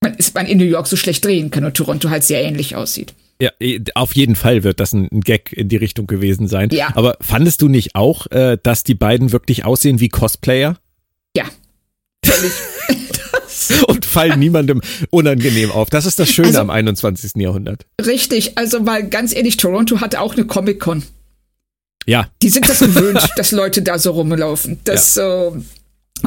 man, ist, man in New York so schlecht drehen kann und Toronto halt sehr ähnlich aussieht. Ja, auf jeden Fall wird das ein, Gag in die Richtung gewesen sein. Ja. Aber fandest du nicht auch, äh, dass die beiden wirklich aussehen wie Cosplayer? Ja, völlig. und fallen niemandem unangenehm auf. Das ist das Schöne also, am 21. Jahrhundert. Richtig, also weil ganz ehrlich, Toronto hatte auch eine Comic-Con. Ja. Die sind das gewöhnt, dass Leute da so rumlaufen. Das ja. äh,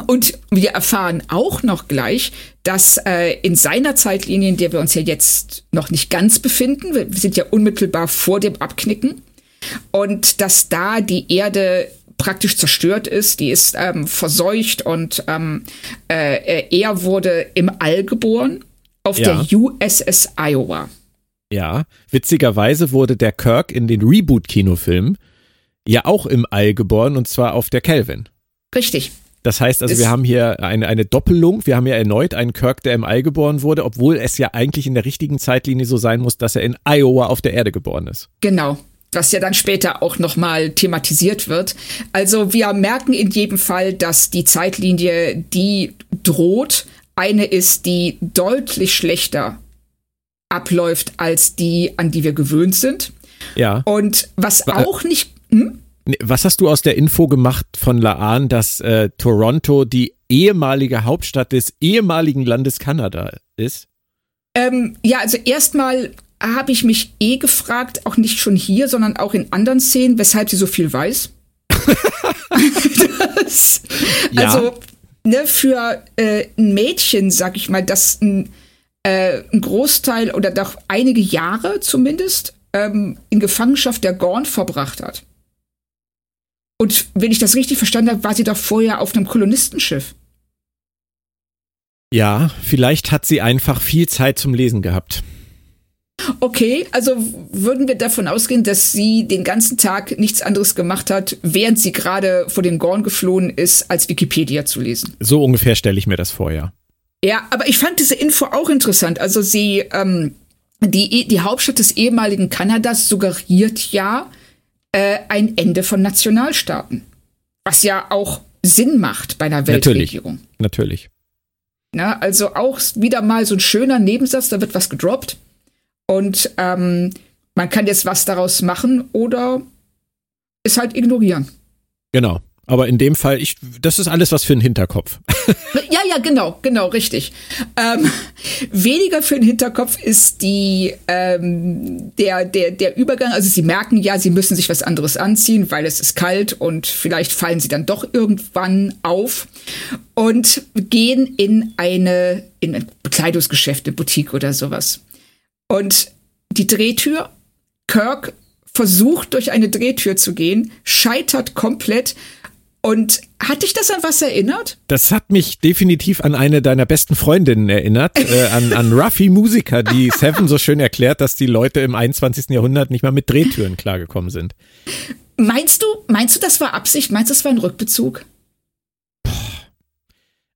und wir erfahren auch noch gleich, dass äh, in seiner Zeitlinie, in der wir uns ja jetzt noch nicht ganz befinden, wir sind ja unmittelbar vor dem Abknicken, und dass da die Erde praktisch zerstört ist. Die ist ähm, verseucht und ähm, äh, er wurde im All geboren auf ja. der USS Iowa. Ja, witzigerweise wurde der Kirk in den Reboot-Kinofilmen ja auch im All geboren und zwar auf der Kelvin. Richtig. Das heißt also, Ist- wir haben hier eine, eine Doppelung. Wir haben ja erneut einen Kirk, der im All geboren wurde, obwohl es ja eigentlich in der richtigen Zeitlinie so sein muss, dass er in Iowa auf der Erde geboren ist. Genau. Was ja dann später auch nochmal thematisiert wird. Also wir merken in jedem Fall, dass die Zeitlinie, die droht, eine ist, die deutlich schlechter abläuft als die, an die wir gewöhnt sind. Ja. Und was Wa- auch nicht. Hm? Was hast du aus der Info gemacht von Laan, dass äh, Toronto die ehemalige Hauptstadt des ehemaligen Landes Kanada ist? Ähm, ja, also erstmal habe ich mich eh gefragt, auch nicht schon hier, sondern auch in anderen Szenen, weshalb sie so viel weiß. das, Ja. Also ne, für äh, ein Mädchen, sag ich mal, das ein, äh, ein Großteil oder doch einige Jahre zumindest ähm, in Gefangenschaft der Gorn verbracht hat. Und wenn ich das richtig verstanden habe, war sie doch vorher auf einem Kolonistenschiff. Ja, vielleicht hat sie einfach viel Zeit zum Lesen gehabt. Okay, also würden wir davon ausgehen, dass sie den ganzen Tag nichts anderes gemacht hat, während sie gerade vor den Gorn geflohen ist, als Wikipedia zu lesen. So ungefähr stelle ich mir das vor, ja. Ja, aber ich fand diese Info auch interessant. Also sie, ähm, die, die Hauptstadt des ehemaligen Kanadas suggeriert ja äh, ein Ende von Nationalstaaten. Was ja auch Sinn macht bei einer Natürlich. Weltregierung. Natürlich. Na, also auch wieder mal so ein schöner Nebensatz, da wird was gedroppt. Und ähm, man kann jetzt was daraus machen oder es halt ignorieren. Genau. Aber in dem Fall, ich, das ist alles was für einen Hinterkopf. Ja, ja, genau, genau, richtig. Ähm, weniger für den Hinterkopf ist die ähm, der der der Übergang. Also sie merken ja, sie müssen sich was anderes anziehen, weil es ist kalt und vielleicht fallen sie dann doch irgendwann auf und gehen in eine in ein Bekleidungsgeschäft, eine Boutique oder sowas. Und die Drehtür, Kirk versucht durch eine Drehtür zu gehen, scheitert komplett. Und hat dich das an was erinnert? Das hat mich definitiv an eine deiner besten Freundinnen erinnert, äh, an, an Ruffy Musiker, die Seven so schön erklärt, dass die Leute im 21. Jahrhundert nicht mal mit Drehtüren klargekommen sind. Meinst du, meinst du, das war Absicht? Meinst du, das war ein Rückbezug?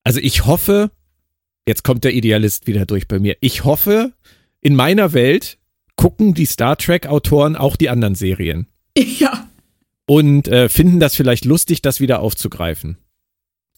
Also ich hoffe, jetzt kommt der Idealist wieder durch bei mir. Ich hoffe, in meiner Welt gucken die Star Trek-Autoren auch die anderen Serien Ja. und äh, finden das vielleicht lustig, das wieder aufzugreifen.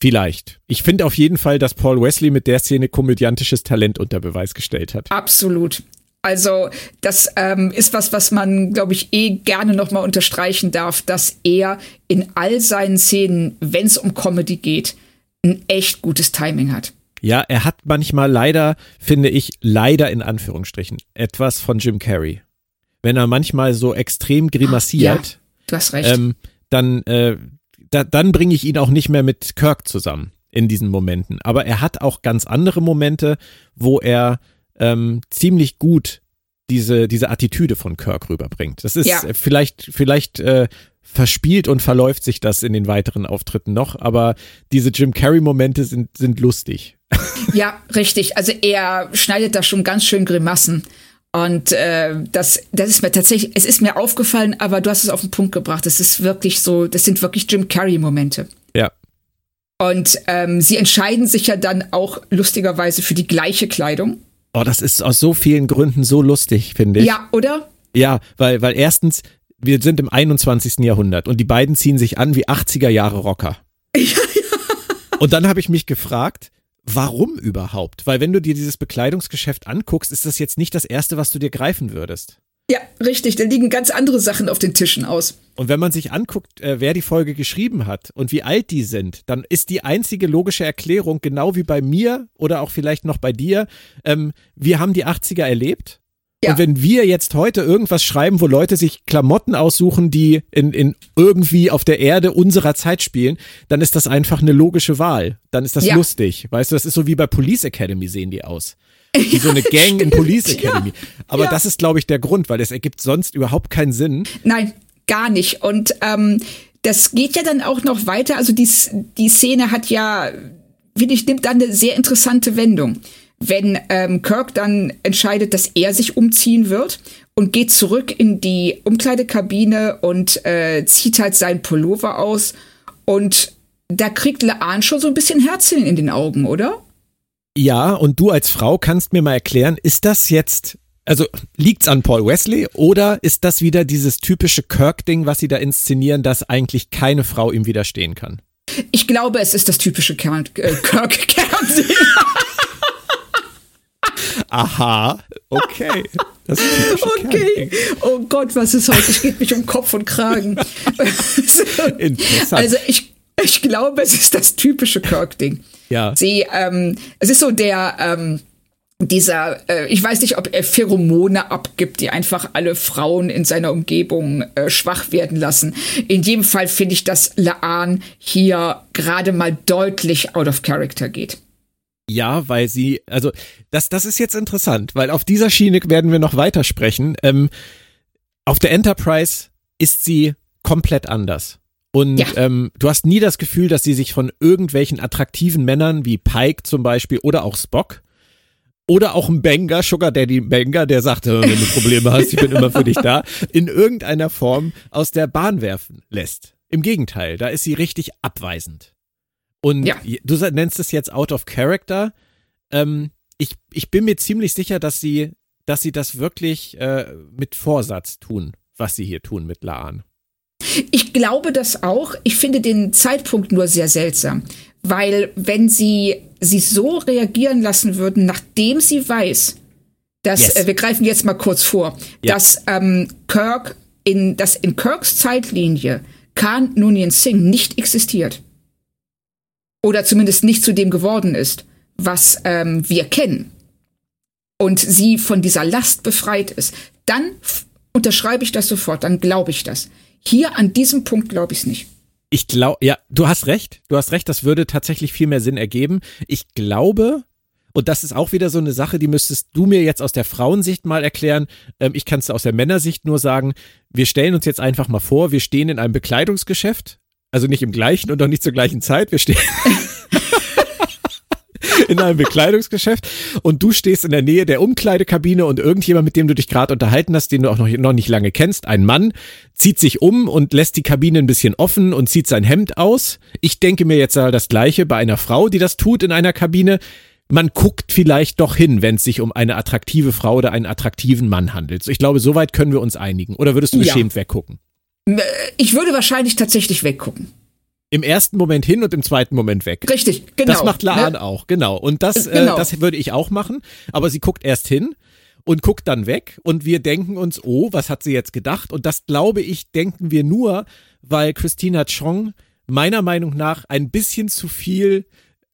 Vielleicht. Ich finde auf jeden Fall, dass Paul Wesley mit der Szene komödiantisches Talent unter Beweis gestellt hat. Absolut. Also das ähm, ist was, was man, glaube ich, eh gerne nochmal unterstreichen darf, dass er in all seinen Szenen, wenn es um Comedy geht, ein echt gutes Timing hat. Ja, er hat manchmal leider, finde ich, leider in Anführungsstrichen, etwas von Jim Carrey. Wenn er manchmal so extrem grimassiert, Du hast recht. ähm, dann, äh, da, dann bringe ich ihn auch nicht mehr mit Kirk zusammen in diesen Momenten. Aber er hat auch ganz andere Momente, wo er ähm, ziemlich gut diese, diese Attitüde von Kirk rüberbringt. Das ist Ja. vielleicht, vielleicht äh, verspielt und verläuft sich das in den weiteren Auftritten noch, aber diese Jim Carrey-Momente sind, sind lustig. Ja, richtig. Also er schneidet da schon ganz schön Grimassen. Und äh, das, das ist mir tatsächlich, es ist mir aufgefallen, aber du hast es auf den Punkt gebracht. Es ist wirklich so, das sind wirklich Jim Carrey-Momente. Ja. Und ähm, sie entscheiden sich ja dann auch lustigerweise für die gleiche Kleidung. Oh, das ist aus so vielen Gründen so lustig, finde ich. Ja, oder? Ja, weil, weil erstens, wir sind im 21. Jahrhundert und die beiden ziehen sich an wie 80er Jahre Rocker. Und dann habe ich mich gefragt, warum überhaupt? Weil wenn du dir dieses Bekleidungsgeschäft anguckst, ist das jetzt nicht das Erste, was du dir greifen würdest. Ja, richtig. Da liegen ganz andere Sachen auf den Tischen aus. Und wenn man sich anguckt, äh, wer die Folge geschrieben hat und wie alt die sind, dann ist die einzige logische Erklärung, genau wie bei mir oder auch vielleicht noch bei dir, ähm, wir haben die 80er erlebt. Ja. Und wenn wir jetzt heute irgendwas schreiben, wo Leute sich Klamotten aussuchen, die in, in irgendwie auf der Erde unserer Zeit spielen, dann ist das einfach eine logische Wahl. Dann ist das Ja. lustig. Weißt du, das ist so wie bei Police Academy sehen die aus. Wie so eine Gang in Police. Academy. Aber das ist, glaube ich, der Grund, weil es ergibt sonst überhaupt keinen Sinn. Nein, gar nicht. Und ähm, das geht ja dann auch noch weiter. Also die, die Szene hat ja, finde ich, nimmt dann eine sehr interessante Wendung. Wenn ähm, Kirk dann entscheidet, dass er sich umziehen wird und geht zurück in die Umkleidekabine und äh, zieht halt seinen Pullover aus und da kriegt Laan schon so ein bisschen Herzchen in den Augen, oder? Ja, und du als Frau kannst mir mal erklären, ist das jetzt, also liegt's an Paul Wesley oder ist das wieder dieses typische Kirk-Ding, was sie da inszenieren, dass eigentlich keine Frau ihm widerstehen kann? Ich glaube, es ist das typische Kern, äh, Kirk-Kernsinn. Aha, okay. Das ist okay. Oh Gott, was ist heute? Ich geht mich um Kopf und Kragen. Interessant. Also ich, ich glaube, es ist das typische Kirk-Ding. Ja. Sie, ähm, es ist so der, ähm, dieser, äh, ich weiß nicht, ob er Pheromone abgibt, die einfach alle Frauen in seiner Umgebung äh, schwach werden lassen. In jedem Fall finde ich, dass Laan hier gerade mal deutlich out of character geht. Ja, weil sie, also das, das ist jetzt interessant, weil auf dieser Schiene werden wir noch weitersprechen. Ähm, auf der Enterprise ist sie komplett anders. Und Ja. ähm, du hast nie das Gefühl, dass sie sich von irgendwelchen attraktiven Männern wie Pike zum Beispiel oder auch Spock oder auch ein Banger, Sugar Daddy Banger, der sagt, äh, wenn du Probleme hast, ich bin immer für dich da, in irgendeiner Form aus der Bahn werfen lässt. Im Gegenteil, da ist sie richtig abweisend. Und Ja. du nennst es jetzt out of character. Ähm, ich, ich bin mir ziemlich sicher, dass sie, dass sie das wirklich äh, mit Vorsatz tun, was sie hier tun mit Laan. Ich glaube das auch. Ich finde den Zeitpunkt nur sehr seltsam, weil wenn sie sie so reagieren lassen würden, nachdem sie weiß, dass Yes. äh, wir greifen jetzt mal kurz vor, Ja. dass ähm, Kirk in dass in Kirks Zeitlinie Khan Noonien Singh nicht existiert oder zumindest nicht zu dem geworden ist, was ähm, wir kennen und sie von dieser Last befreit ist, dann unterschreibe ich das sofort, dann glaube ich das. Hier an diesem Punkt glaube ich es nicht. Ich glaube, ja, du hast recht. Du hast recht, das würde tatsächlich viel mehr Sinn ergeben. Ich glaube, und das ist auch wieder so eine Sache, die müsstest du mir jetzt aus der Frauensicht mal erklären. Ähm, ich kann es aus der Männersicht nur sagen. Wir stellen uns jetzt einfach mal vor, wir stehen in einem Bekleidungsgeschäft. Also nicht im gleichen und auch nicht zur gleichen Zeit. Wir stehen in einem Bekleidungsgeschäft und du stehst in der Nähe der Umkleidekabine und irgendjemand, mit dem du dich gerade unterhalten hast, den du auch noch, noch nicht lange kennst, ein Mann, zieht sich um und lässt die Kabine ein bisschen offen und zieht sein Hemd aus. Ich denke mir jetzt das Gleiche bei einer Frau, die das tut in einer Kabine. Man guckt vielleicht doch hin, wenn es sich um eine attraktive Frau oder einen attraktiven Mann handelt. Ich glaube, soweit können wir uns einigen. Oder würdest du Ja. geschämt weggucken? Ich würde wahrscheinlich tatsächlich weggucken. Im ersten Moment hin und im zweiten Moment weg. Richtig, genau. Das macht Laan Ne? auch, genau. Und das, Genau. äh, das würde ich auch machen. Aber sie guckt erst hin und guckt dann weg und wir denken uns, oh, was hat sie jetzt gedacht? Und das glaube ich, denken wir nur, weil Christina Chong meiner Meinung nach ein bisschen zu viel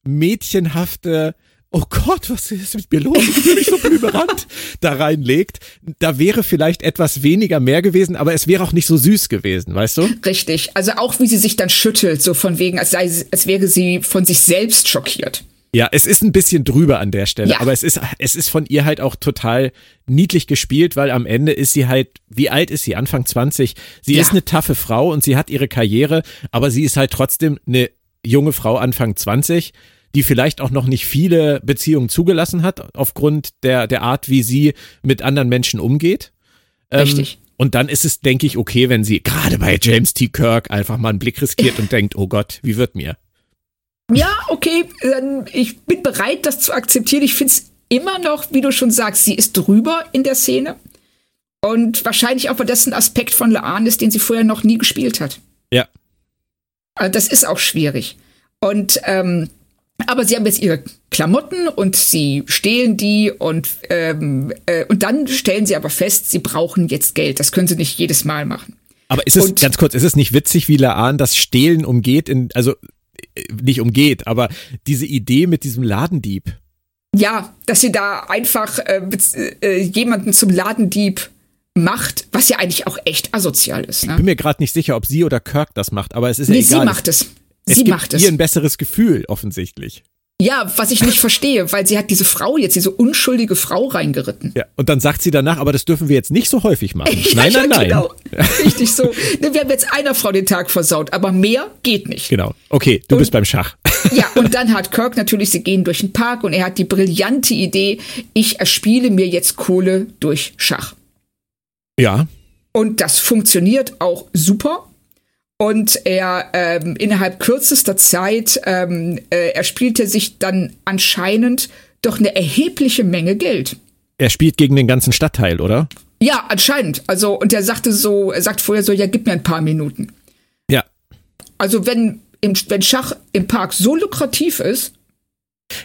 mädchenhafte Oh Gott, was ist mit mir los? Ich fühle mich so blümerant da reinlegt. Da wäre vielleicht etwas weniger mehr gewesen, aber es wäre auch nicht so süß gewesen, weißt du? Richtig. Also auch wie sie sich dann schüttelt, so von wegen, als, sei, als wäre sie von sich selbst schockiert. Ja, es ist ein bisschen drüber an der Stelle, Ja. aber es ist, es ist von ihr halt auch total niedlich gespielt, weil am Ende ist sie halt, wie alt ist sie? Anfang 20. Sie Ja. ist eine taffe Frau und sie hat ihre Karriere, aber sie ist halt trotzdem eine junge Frau Anfang 20, die vielleicht auch noch nicht viele Beziehungen zugelassen hat, aufgrund der, der Art, wie sie mit anderen Menschen umgeht. Ähm, Richtig. Und dann ist es, denke ich, okay, wenn sie gerade bei James T. Kirk einfach mal einen Blick riskiert und denkt, oh Gott, wie wird mir? Ja, okay, ich bin bereit, das zu akzeptieren. Ich finde es immer noch, wie du schon sagst, sie ist drüber in der Szene. Und wahrscheinlich auch, weil das ein Aspekt von Laan ist, den sie vorher noch nie gespielt hat. Ja. Also das ist auch schwierig. Und ähm, aber sie haben jetzt ihre Klamotten und sie stehlen die und ähm, äh, und dann stellen sie aber fest, sie brauchen jetzt Geld. Das können sie nicht jedes Mal machen. Aber ist es, Und- ganz kurz, ist es nicht witzig, wie Laan das Stehlen umgeht, in, also äh, nicht umgeht, aber diese Idee mit diesem Ladendieb. Ja, dass sie da einfach äh, äh, jemanden zum Ladendieb macht, was ja eigentlich auch echt asozial ist. Ich Ne? bin mir gerade nicht sicher, ob sie oder Kirk das macht, aber es ist ja Nee, egal. sie macht es. Es Sie macht es. ihr ein besseres Gefühl, offensichtlich. Ja, was ich nicht verstehe, weil sie hat diese Frau jetzt, diese unschuldige Frau reingeritten. Ja, und dann sagt sie danach, aber das dürfen wir jetzt nicht so häufig machen. Ja, nein, nein, nein. Genau. Richtig so. Ne, Wir haben jetzt einer Frau den Tag versaut, aber mehr geht nicht. Genau. Okay, du bist beim Schach. Ja, und dann hat Kirk natürlich, sie gehen durch den Park und er hat die brillante Idee, ich erspiele mir jetzt Kohle durch Schach. ja, Und das funktioniert auch super. Und er ähm, innerhalb kürzester Zeit ähm, äh, erspielte sich dann anscheinend doch eine erhebliche Menge Geld. Er spielt gegen den ganzen Stadtteil, oder? Ja, anscheinend. Also, und er sagte so, er sagt vorher so, ja, gib mir ein paar Minuten. Ja. Also, wenn, im, wenn Schach im Park so lukrativ ist,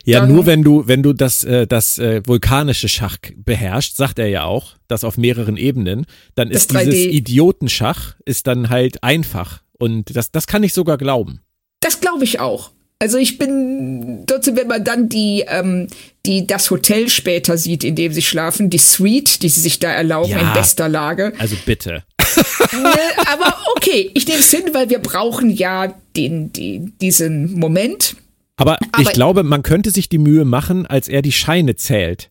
Ja, Dann- nur wenn du, wenn du das, äh, das äh, vulkanische Schach beherrschst, sagt er ja auch, das auf mehreren Ebenen, dann ist dieses 3D. Idiotenschach ist dann halt einfach. Und das, das kann ich sogar glauben. Das glaube ich auch. Also ich bin dort, wenn man dann die, ähm, die das Hotel später sieht, in dem sie schlafen, die Suite, die sie sich da erlauben, Ja. in bester Lage. Also bitte. äh, aber okay, ich nehme es hin, weil wir brauchen ja den, die, diesen Moment. Aber, ich Aber- glaube, man könnte sich die Mühe machen, als er die Scheine zählt.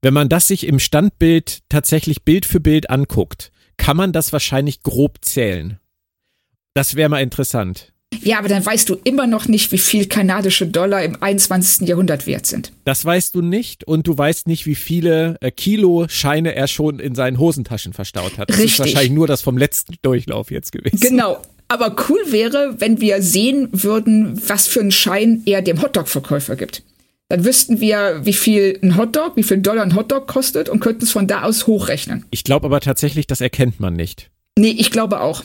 Wenn man das sich im Standbild tatsächlich Bild für Bild anguckt, kann man das wahrscheinlich grob zählen. Das wäre mal interessant. Ja, aber dann weißt du immer noch nicht, wie viel kanadische Dollar im 21. Jahrhundert wert sind. Das weißt du nicht und du weißt nicht, wie viele äh, Kilo Scheine er schon in seinen Hosentaschen verstaut hat. Das ist Richtig. wahrscheinlich nur das vom letzten Durchlauf jetzt gewesen. Genau. Aber cool wäre, wenn wir sehen würden, was für einen Schein er dem Hotdog-Verkäufer gibt. Dann wüssten wir, wie viel ein Hotdog, wie viel Dollar ein Hotdog kostet und könnten es von da aus hochrechnen. Ich glaube aber tatsächlich, das erkennt man nicht. Nee, ich glaube auch.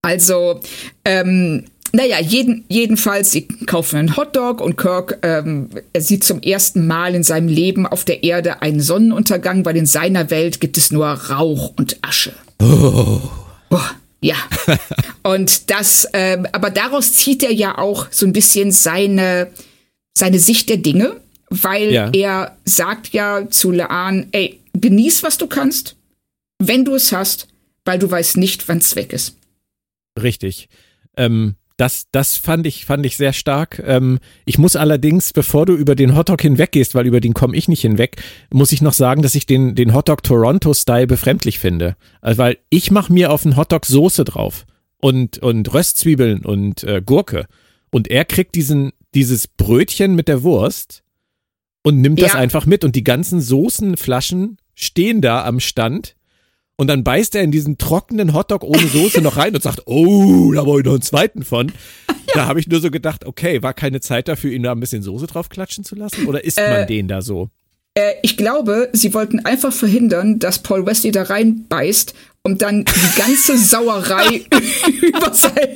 Also, ähm, naja, jeden, jedenfalls, sie kaufen einen Hotdog und Kirk, ähm, er sieht zum ersten Mal in seinem Leben auf der Erde einen Sonnenuntergang, weil in seiner Welt gibt es nur Rauch und Asche. Oh. Ja. und das, ähm, aber daraus zieht er ja auch so ein bisschen seine, seine Sicht der Dinge, weil Ja. er sagt ja zu Laan, ey, genieß, was du kannst, wenn du es hast, weil du weißt nicht, wann es weg ist. Richtig. Ähm, das, das fand ich, fand ich sehr stark. Ähm, ich muss allerdings, bevor du über den Hotdog hinweggehst, weil über den komme ich nicht hinweg, muss ich noch sagen, dass ich den, den Hotdog Toronto-Style befremdlich finde. Also, weil ich mache mir auf den Hotdog Soße drauf und, und Röstzwiebeln und äh, Gurke. Und er kriegt diesen, dieses Brötchen mit der Wurst und nimmt das Ja. einfach mit. Und die ganzen Soßenflaschen stehen da am Stand. Und dann beißt er in diesen trockenen Hotdog ohne Soße noch rein und sagt, oh, da wollte ich noch einen zweiten von. Da habe ich nur so gedacht, okay, war keine Zeit dafür, ihn da ein bisschen Soße drauf klatschen zu lassen? Oder isst man den da so? Äh, ich glaube, sie wollten einfach verhindern, dass Paul Wesley da reinbeißt und dann die ganze Sauerei über sein.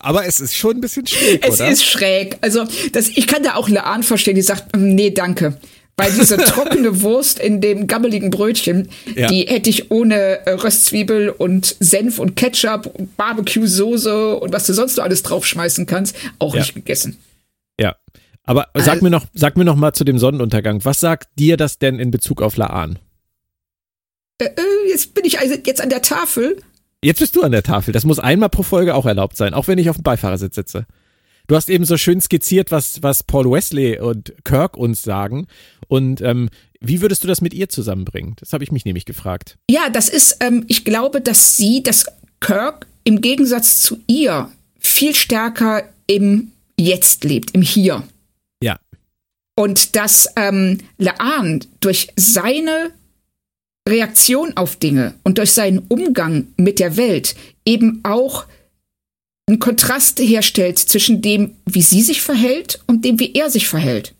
Aber es ist schon ein bisschen schräg, Es oder? ist schräg. Also, das, ich kann da auch Laan verstehen, die sagt, "Mm, nee, danke. Weil diese trockene Wurst in dem gammeligen Brötchen, Ja. die hätte ich ohne äh, Röstzwiebel und Senf und Ketchup und Barbecue-Soße und was du sonst noch alles draufschmeißen kannst, auch Ja. nicht gegessen. ja. Aber sag Also- mir noch, sag mir noch mal zu dem Sonnenuntergang. Was sagt dir das denn in Bezug auf Laan? Äh, äh, jetzt bin ich also jetzt an der Tafel. Jetzt bist du an der Tafel. Das muss einmal pro Folge auch erlaubt sein, auch wenn ich auf dem Beifahrersitz sitze. Du hast eben so schön skizziert, was, was Paul Wesley und Kirk uns sagen. Und ähm, wie würdest du das mit ihr zusammenbringen? Das habe ich mich nämlich gefragt. Ja, das ist, ähm, ich glaube, dass sie, dass Kirk im Gegensatz zu ihr viel stärker im Jetzt lebt, im Hier. Ja. Und dass ähm, Laan durch seine Reaktion auf Dinge und durch seinen Umgang mit der Welt eben auch einen Kontrast herstellt zwischen dem, wie sie sich verhält und dem, wie er sich verhält.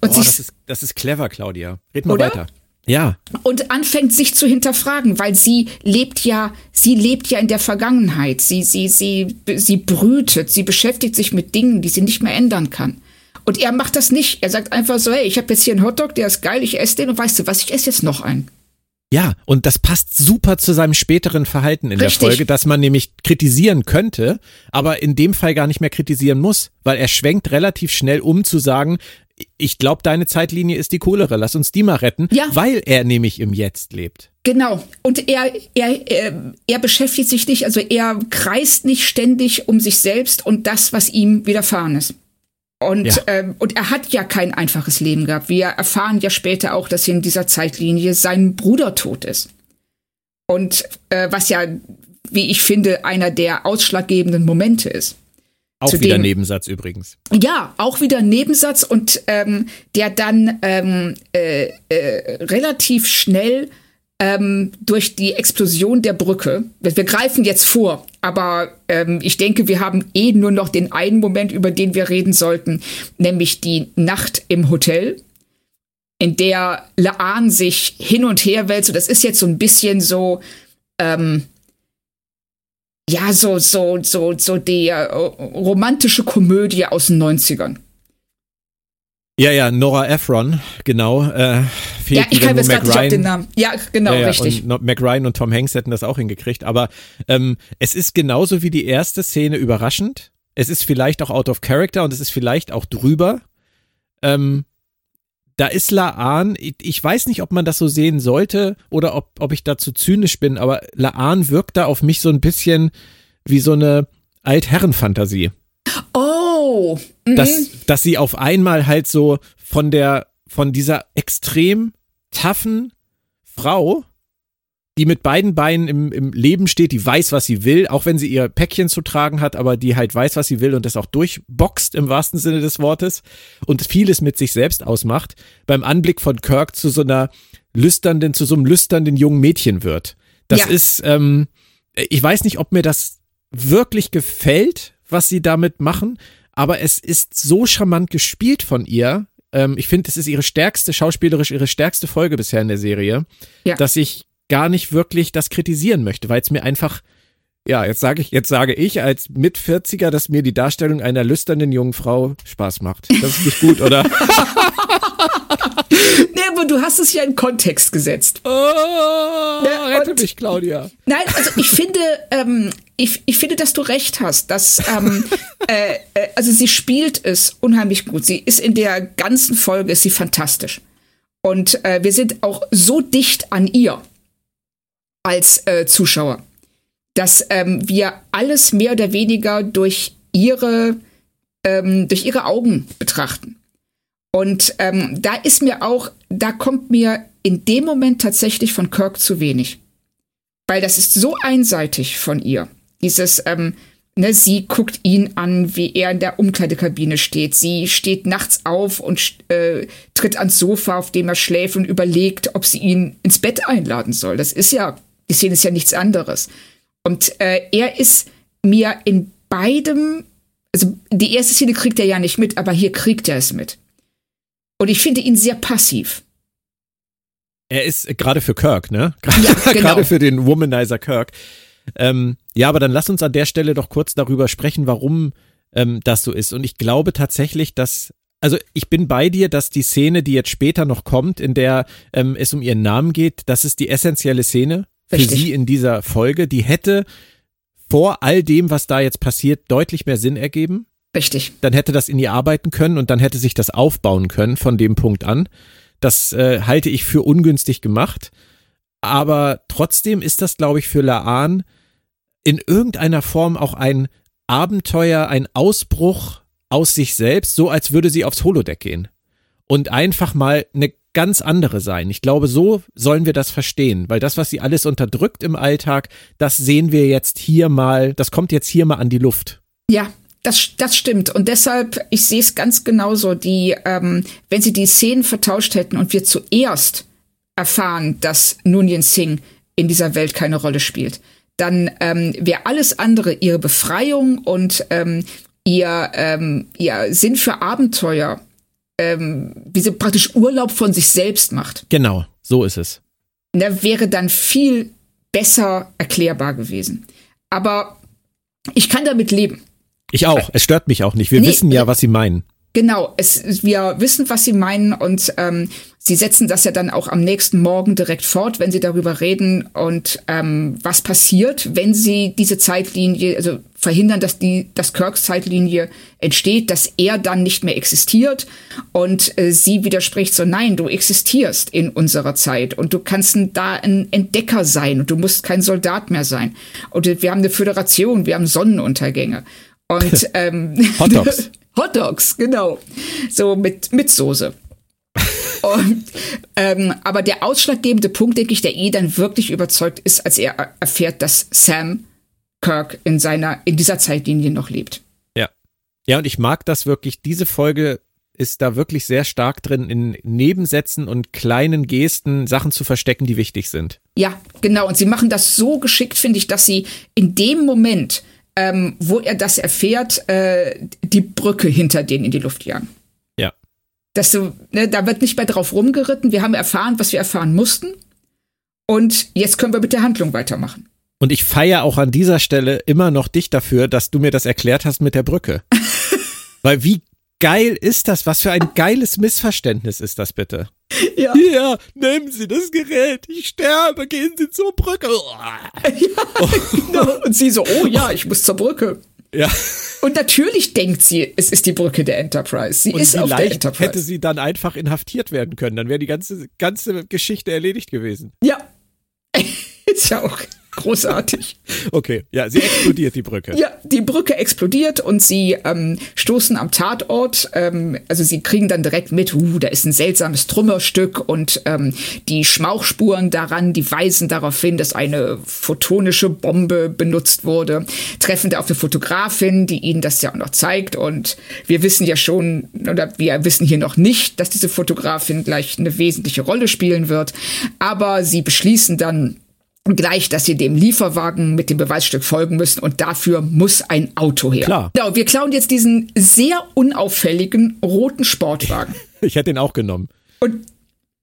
Und, Boah, das ist, das ist clever, Claudia. Red mal Oder? weiter. Ja, und anfängt sich zu hinterfragen, weil sie lebt ja, sie lebt ja in der Vergangenheit. Sie, sie, sie, sie brütet, sie beschäftigt sich mit Dingen, die sie nicht mehr ändern kann. Und er macht das nicht. Er sagt einfach so, hey, ich habe jetzt hier einen Hotdog, der ist geil, ich esse den und weißt du was, ich esse jetzt noch einen. Ja. Und das passt super zu seinem späteren Verhalten in Richtig. der Folge, dass man nämlich kritisieren könnte, aber in dem Fall gar nicht mehr kritisieren muss, weil er schwenkt relativ schnell um zu sagen, ich glaube, deine Zeitlinie ist die coolere, lass uns die mal retten, Ja. weil er nämlich im Jetzt lebt. Genau. Und er, er, er, er beschäftigt sich nicht, also er kreist nicht ständig um sich selbst und das, was ihm widerfahren ist. Und, Ja. ähm, und er hat ja kein einfaches Leben gehabt. Wir erfahren ja später auch, dass in dieser Zeitlinie sein Bruder tot ist. Und äh, was ja, wie ich finde, einer der ausschlaggebenden Momente ist. Auch Zu wieder Nebensatz übrigens. Ja, auch wieder Nebensatz und ähm, der dann ähm, äh, äh, relativ schnell ähm, durch die Explosion der Brücke. Wir, greifen jetzt vor, aber ähm, ich denke, wir haben eh nur noch den einen Moment, über den wir reden sollten, nämlich die Nacht im Hotel, in der Laan sich hin und her wälzt. Und das ist jetzt so ein bisschen so, ähm, ja, so, so, so, so die äh, romantische Komödie aus den 90ern. Ja, ja, Nora Ephron, genau. Äh, ja, ich kann jetzt gerade nicht auf den Namen. Ja, genau, ja, ja, richtig. Und Mac Ryan und Tom Hanks hätten das auch hingekriegt. Aber ähm, es ist genauso wie die erste Szene überraschend. Es ist vielleicht auch out of character und es ist vielleicht auch drüber. Ähm, da ist Laan, ich, ich weiß nicht, ob man das so sehen sollte oder ob, ob ich dazu zynisch bin, aber Laan wirkt da auf mich so ein bisschen wie so eine Altherrenfantasie. Oh. Mhm. Dass, dass sie auf einmal halt so von der, von dieser extrem taffen Frau, die mit beiden Beinen im, im Leben steht, die weiß, was sie will, auch wenn sie ihr Päckchen zu tragen hat, aber die halt weiß, was sie will und das auch durchboxt im wahrsten Sinne des Wortes und vieles mit sich selbst ausmacht, beim Anblick von Kirk zu so einer lüsternden, zu so einem lüsternden jungen Mädchen wird. Das Ja. ist, ähm, ich weiß nicht, ob mir das wirklich gefällt, was sie damit machen, aber es ist so charmant gespielt von ihr. Ähm, ich finde, es ist ihre stärkste, schauspielerisch ihre stärkste Folge bisher in der Serie, Ja. dass ich gar nicht wirklich das kritisieren möchte, weil es mir einfach, ja, jetzt sage ich, jetzt sage ich als mit 40er, dass mir die Darstellung einer lüsternen jungen Frau Spaß macht. Das ist nicht gut, oder? Nee, aber du hast es ja in Kontext gesetzt. Oh, Ja, rette und- mich, Claudia. Nein, also ich finde, ähm, ich, ich finde, dass du recht hast, dass ähm, äh, äh, also sie spielt es unheimlich gut. Sie ist in der ganzen Folge ist sie fantastisch und äh, wir sind auch so dicht an ihr als äh, Zuschauer, dass ähm, wir alles mehr oder weniger durch ihre ähm, durch ihre Augen betrachten. Und ähm, da ist mir auch, da kommt mir in dem Moment tatsächlich von Kirk zu wenig weil das ist so einseitig von ihr. Dieses, ähm, ne, sie guckt ihn an, wie er in der Umkleidekabine steht. Sie steht nachts auf und äh, tritt ans Sofa, auf dem er schläft und überlegt, ob sie ihn ins Bett einladen soll. Das ist ja, die Szene ist ja nichts anderes. Und äh, er ist mir in beidem, also die erste Szene kriegt er ja nicht mit, aber hier kriegt er es mit. Und ich finde ihn sehr passiv. Er ist äh, gerade für Kirk, ne? Ja, genau. gerade für den Womanizer Kirk. Ähm, ja, aber dann lass uns an der Stelle doch kurz darüber sprechen, warum ähm, das so ist. Und ich glaube tatsächlich, dass, also ich bin bei dir, dass die Szene, die jetzt später noch kommt, in der ähm, es um ihren Namen geht, das ist die essentielle Szene für Richtig. sie in dieser Folge. Die hätte vor all dem, was da jetzt passiert, deutlich mehr Sinn ergeben Richtig. dann hätte das in ihr arbeiten können und dann hätte sich das aufbauen können von dem Punkt an. Das äh, halte ich für ungünstig gemacht. Aber trotzdem ist das, glaube ich, für Laan in irgendeiner Form auch ein Abenteuer, ein Ausbruch aus sich selbst, so als würde sie aufs Holodeck gehen. Und einfach mal eine ganz andere sein. Ich glaube, so sollen wir das verstehen, weil das, was sie alles unterdrückt im Alltag, das sehen wir jetzt hier mal, das kommt jetzt hier mal an die Luft. Ja, das, das stimmt. Und deshalb, ich sehe es ganz genauso. Die, ähm, wenn sie die Szenen vertauscht hätten und wir zuerst erfahren, dass Nunyan Singh in dieser Welt keine Rolle spielt, dann ähm, wäre alles andere ihre Befreiung und ähm, ihr, ähm, ihr Sinn für Abenteuer, ähm, wie sie praktisch Urlaub von sich selbst macht, Genau, so ist es. ne, wäre dann viel besser erklärbar gewesen. Aber ich kann damit leben. Ich auch. Es stört mich auch nicht. Wir Nee, wissen ja, äh, was sie meinen. Genau, es, wir wissen, was Sie meinen und ähm, Sie setzen das ja dann auch am nächsten Morgen direkt fort, wenn Sie darüber reden und ähm, was passiert, wenn Sie diese Zeitlinie, also verhindern, dass die, dass Kirks Zeitlinie entsteht, dass er dann nicht mehr existiert und äh, sie widerspricht so, nein, du existierst in unserer Zeit und du kannst da ein Entdecker sein und du musst kein Soldat mehr sein und äh, wir haben eine Föderation, wir haben Sonnenuntergänge und ähm, Hot Dogs. Hot Dogs, genau. So mit, mit Soße. Und, ähm, aber der ausschlaggebende Punkt, denke ich, der eh dann wirklich überzeugt ist, als er er- erfährt, dass Sam Kirk in seiner, in dieser Zeitlinie noch lebt. Ja. Ja, und ich mag das wirklich. Diese Folge ist da wirklich sehr stark drin, in Nebensätzen und kleinen Gesten Sachen zu verstecken, die wichtig sind. Ja, genau. Und sie machen das so geschickt, finde ich, dass sie in dem Moment, ähm, wo er das erfährt, äh, die Brücke hinter denen in die Luft jagen. Ja. Dass du, ne, da wird nicht mehr drauf rumgeritten. Wir haben erfahren, was wir erfahren mussten. Und jetzt können wir mit der Handlung weitermachen. Und ich feiere auch an dieser Stelle immer noch dich dafür, dass du mir das erklärt hast mit der Brücke. Weil wie geil ist das? Was für ein geiles Missverständnis ist das bitte? Ja. Hier, nehmen Sie das Gerät. Ich sterbe. Gehen Sie zur Brücke. Genau. Und sie so, oh ja, ich muss zur Brücke. Ja. Und natürlich denkt sie, es ist die Brücke der Enterprise. Sie Und ist auf der Enterprise. hätte sie dann einfach inhaftiert werden können. Dann wäre die ganze, ganze Geschichte erledigt gewesen. ja. ist ja auch großartig. Okay, ja, sie explodiert die Brücke. Ja, die Brücke explodiert und sie ähm, stoßen am Tatort. Ähm, also sie kriegen dann direkt mit, uh, da ist ein seltsames Trümmerstück und ähm, die Schmauchspuren daran, die weisen darauf hin, dass eine photonische Bombe benutzt wurde. Treffen da auf eine Fotografin, die ihnen das ja auch noch zeigt. Und wir wissen ja schon, oder wir wissen hier noch nicht, dass diese Fotografin gleich eine wesentliche Rolle spielen wird. Aber sie beschließen dann, gleich, dass sie dem Lieferwagen mit dem Beweisstück folgen müssen und dafür muss ein Auto her. Klar. Genau, wir klauen jetzt diesen sehr unauffälligen roten Sportwagen. Ich hätte ihn auch genommen. Und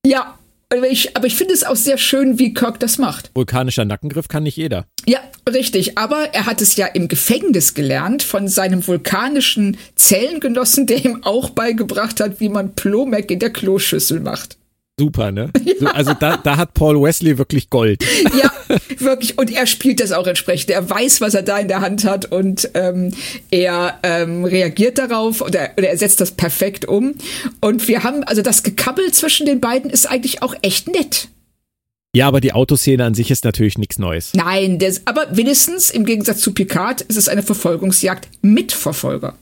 ja, aber ich, aber ich finde es auch sehr schön, wie Kirk das macht. Vulkanischer Nackengriff kann nicht jeder. Ja, richtig. Aber er hat es ja im Gefängnis gelernt von seinem vulkanischen Zellengenossen, der ihm auch beigebracht hat, wie man Plomek in der Kloschüssel macht. Super, ne? So, also da, da hat Paul Wesley wirklich Gold. Ja, wirklich. Und er spielt das auch entsprechend. Er weiß, was er da in der Hand hat und ähm, er ähm, reagiert darauf oder, oder er setzt das perfekt um. Und wir haben, also das Gekabbel zwischen den beiden ist eigentlich auch echt nett. Ja, aber die Autoszene an sich ist natürlich nichts Neues. Nein, das, aber wenigstens im Gegensatz zu Picard ist es eine Verfolgungsjagd mit Verfolger.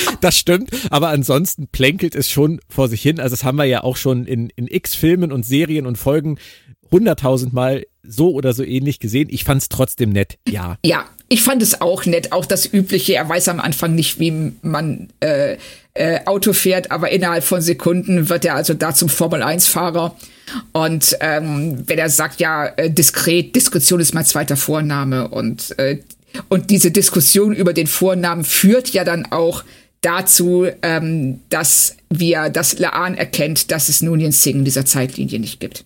Das stimmt, aber ansonsten plänkelt es schon vor sich hin. Also das haben wir ja auch schon in, in x Filmen und Serien und Folgen hunderttausendmal so oder so ähnlich gesehen. Ich fand's trotzdem nett, ja. Ja, ich fand es auch nett, auch das Übliche. Er weiß am Anfang nicht, wie man äh, äh, Auto fährt, aber innerhalb von Sekunden wird er also da zum Formel-1-Fahrer. Und ähm, wenn er sagt, ja, äh, diskret, Diskretion ist mein zweiter Vorname und äh, und diese Diskussion über den Vornamen führt ja dann auch dazu, ähm, dass wir, dass Laan erkennt, dass es Nunien Singh in dieser Zeitlinie nicht gibt.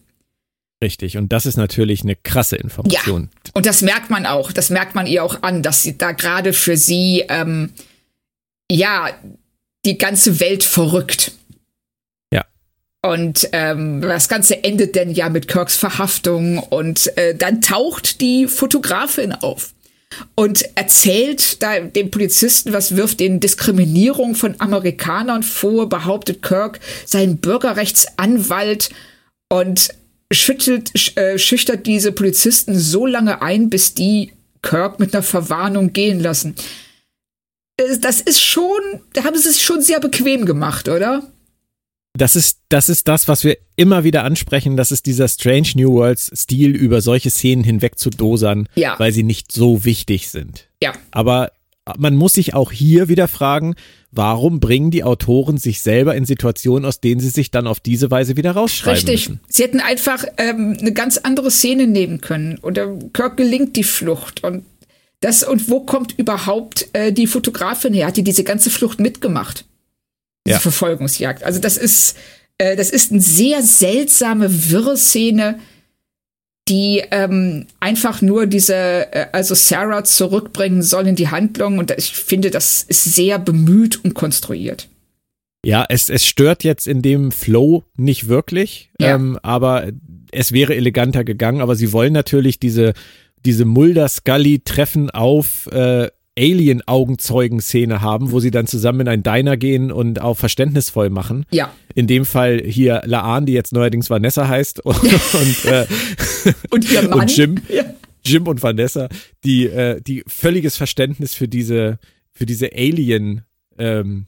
Richtig. Und das ist natürlich eine krasse Information. Ja. Und das merkt man auch. Das merkt man ihr auch an, dass sie da gerade für sie, ähm, ja, die ganze Welt verrückt. Ja. Und ähm, das Ganze endet dann ja mit Kirks Verhaftung und äh, dann taucht die Fotografin auf und erzählt da dem Polizisten, was wirft den Diskriminierung von Amerikanern vor, behauptet Kirk, sein Bürgerrechtsanwalt und schüttelt, sch, äh, schüchtert diese Polizisten so lange ein, bis die Kirk mit einer Verwarnung gehen lassen. Äh, Das ist schon, da haben sie es schon sehr bequem gemacht, oder? Das ist, das ist das, was wir immer wieder ansprechen. Das ist dieser Strange New Worlds Stil, über solche Szenen hinweg zu dosern, Ja. weil sie nicht so wichtig sind. Ja. Aber man muss sich auch hier wieder fragen, warum bringen die Autoren sich selber in Situationen, aus denen sie sich dann auf diese Weise wieder rausschreiben Richtig. müssen? Sie hätten einfach ähm, eine ganz andere Szene nehmen können. Oder Kirk gelingt die Flucht. Und das, und wo kommt überhaupt äh, die Fotografin her? Hat die diese ganze Flucht mitgemacht? Diese Ja. Verfolgungsjagd. Also das ist, äh, das ist eine sehr seltsame, wirre Szene, die ähm, einfach nur diese, äh, also Sarah zurückbringen soll in die Handlung. Und ich finde, das ist sehr bemüht und konstruiert. Ja, es, es stört jetzt in dem Flow nicht wirklich, Ja. ähm, aber es wäre eleganter gegangen. Aber sie wollen natürlich diese, diese Mulder-Scully-Treffen auf äh, Alien-Augenzeugen-Szene haben, wo sie dann zusammen in ein Diner gehen und auch verständnisvoll machen. Ja. In dem Fall hier Laan, die jetzt neuerdings Vanessa heißt und, und, äh, Und ihr Mann. und Jim. Ja. Jim und Vanessa, die, äh, die völliges Verständnis für diese, für diese Alien, ähm,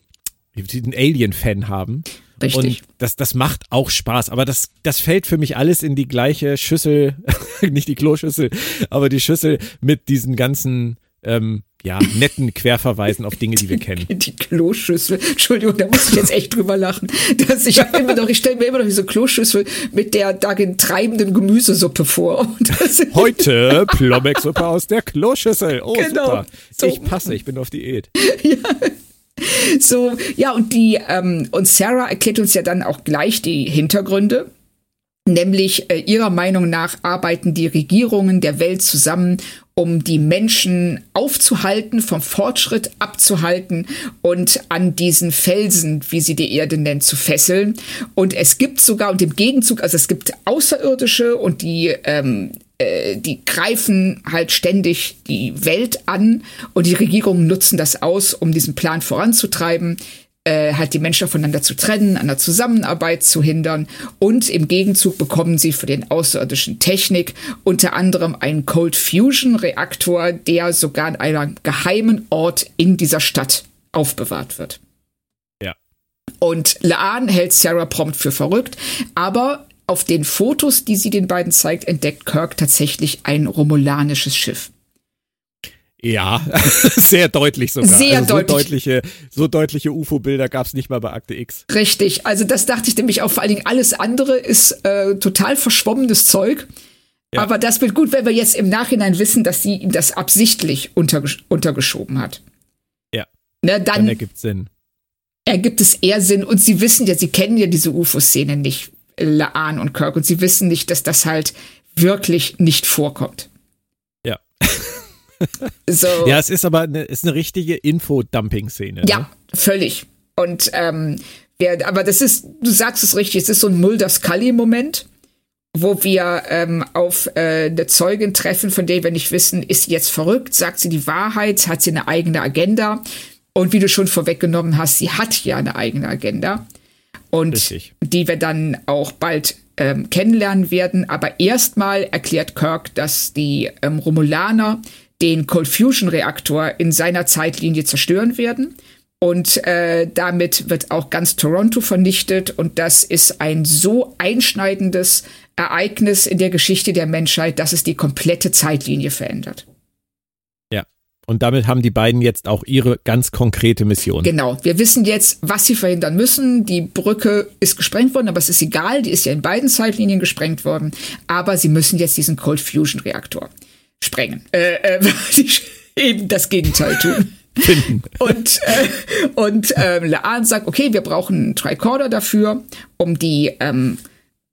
den Alien-Fan haben. Richtig. Und das, das macht auch Spaß. Aber das, das fällt für mich alles in die gleiche Schüssel, nicht die Kloschüssel, aber die Schüssel mit diesen ganzen, ähm, ja, netten Querverweisen auf Dinge, die wir kennen. Die Kloschüssel. Entschuldigung, da muss ich jetzt echt drüber lachen. Dass ich immer noch, ich stelle mir immer noch diese Kloschüssel mit der darin treibenden Gemüsesuppe vor. Heute Plombeck-Suppe aus der Kloschüssel. Oh, Genau. super. So. Ich passe, ich bin auf Diät. So, ja, und die, ähm, und Sarah erklärt uns ja dann auch gleich die Hintergründe. Nämlich äh, ihrer Meinung nach arbeiten die Regierungen der Welt zusammen, um die Menschen aufzuhalten, vom Fortschritt abzuhalten und an diesen Felsen, wie sie die Erde nennt, zu fesseln. Und es gibt sogar, und im Gegenzug, also es gibt Außerirdische und die ähm, äh, die greifen halt ständig die Welt an und die Regierungen nutzen das aus, um diesen Plan voranzutreiben, äh, halt die Menschen voneinander zu trennen, an der Zusammenarbeit zu hindern und im Gegenzug bekommen sie für den außerirdischen Technik unter anderem einen Cold Fusion Reaktor, der sogar an einem geheimen Ort in dieser Stadt aufbewahrt wird. Ja. Und Laan hält Sarah prompt für verrückt, aber auf den Fotos, die sie den beiden zeigt, entdeckt Kirk tatsächlich ein romulanisches Schiff. Ja, sehr deutlich sogar. Sehr also so deutlich. deutliche, so deutliche UFO-Bilder gab es nicht mal bei Akte X. Richtig, also das dachte ich nämlich auch. Vor allen Dingen alles andere ist äh, total verschwommenes Zeug. Ja. Aber das wird gut, wenn wir jetzt im Nachhinein wissen, dass sie ihm das absichtlich untergesch untergeschoben hat. Ja. Ne, Dann dann ergibt Sinn. ergibt es eher Sinn. Und sie wissen ja, sie kennen ja diese UFO-Szene nicht, Laan und Kirk. Und sie wissen nicht, dass das halt wirklich nicht vorkommt. Ja. So. Ja, es ist aber eine, ist eine richtige Info-Dumping-Szene. Ja, Ne? völlig. Und ähm, wir, aber das ist, du sagst es richtig, es ist so ein Mulder Scully-Moment, wo wir ähm, auf äh, eine Zeugin treffen, von der wir nicht wissen, ist sie jetzt verrückt, sagt sie die Wahrheit, hat sie eine eigene Agenda. Und wie du schon vorweggenommen hast, sie hat ja eine eigene Agenda. Und Richtig. die wir dann auch bald ähm, kennenlernen werden. Aber erstmal erklärt Kirk, dass die ähm, Romulaner den Cold Fusion Reaktor in seiner Zeitlinie zerstören werden. Und äh, damit wird auch ganz Toronto vernichtet. Und das ist ein so einschneidendes Ereignis in der Geschichte der Menschheit, dass es die komplette Zeitlinie verändert. Ja. Und damit haben die beiden jetzt auch ihre ganz konkrete Mission. Genau. Wir wissen jetzt, was sie verhindern müssen. Die Brücke ist gesprengt worden, aber es ist egal. Die ist ja in beiden Zeitlinien gesprengt worden. Aber sie müssen jetzt diesen Cold Fusion Reaktor sprengen. Äh, äh, eben das Gegenteil tun. Finden. Und, äh, und ähm, Laan sagt, okay, wir brauchen einen Tricorder dafür, um die ähm,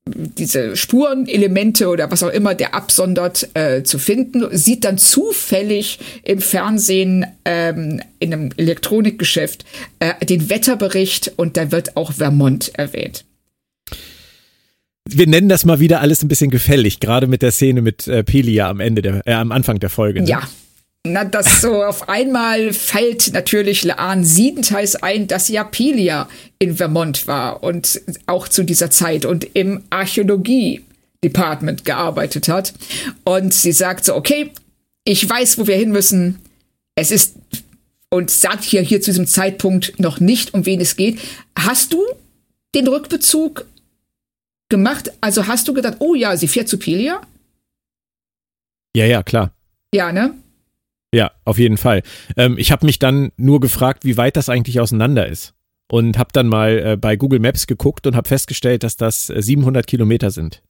diese Spurenelemente oder was auch immer der absondert äh, zu finden, sieht dann zufällig im Fernsehen ähm, in einem Elektronikgeschäft äh, den Wetterbericht und da wird auch Vermont erwähnt. Wir nennen das mal wieder alles ein bisschen gefällig, gerade mit der Szene mit äh, Pelia am Ende der, äh, am Anfang der Folge. Ne? Ja. Na, das so auf einmal fällt natürlich Laan siebenteils ein, dass ja Pelia in Vermont war und auch zu dieser Zeit und im Archäologie-Department gearbeitet hat. Und sie sagt so, okay, ich weiß, wo wir hin müssen. Es ist, und sagt hier, hier zu diesem Zeitpunkt noch nicht, um wen es geht. Hast du den Rückbezug gemacht? Also hast du gedacht, oh ja, sie fährt zu Pelia? ja, ja, klar. Ja, ne? Ja, auf jeden Fall. Ähm, ich habe mich dann nur gefragt, wie weit das eigentlich auseinander ist. Und habe dann mal äh, bei Google Maps geguckt und habe festgestellt, dass das äh, 700 Kilometer sind.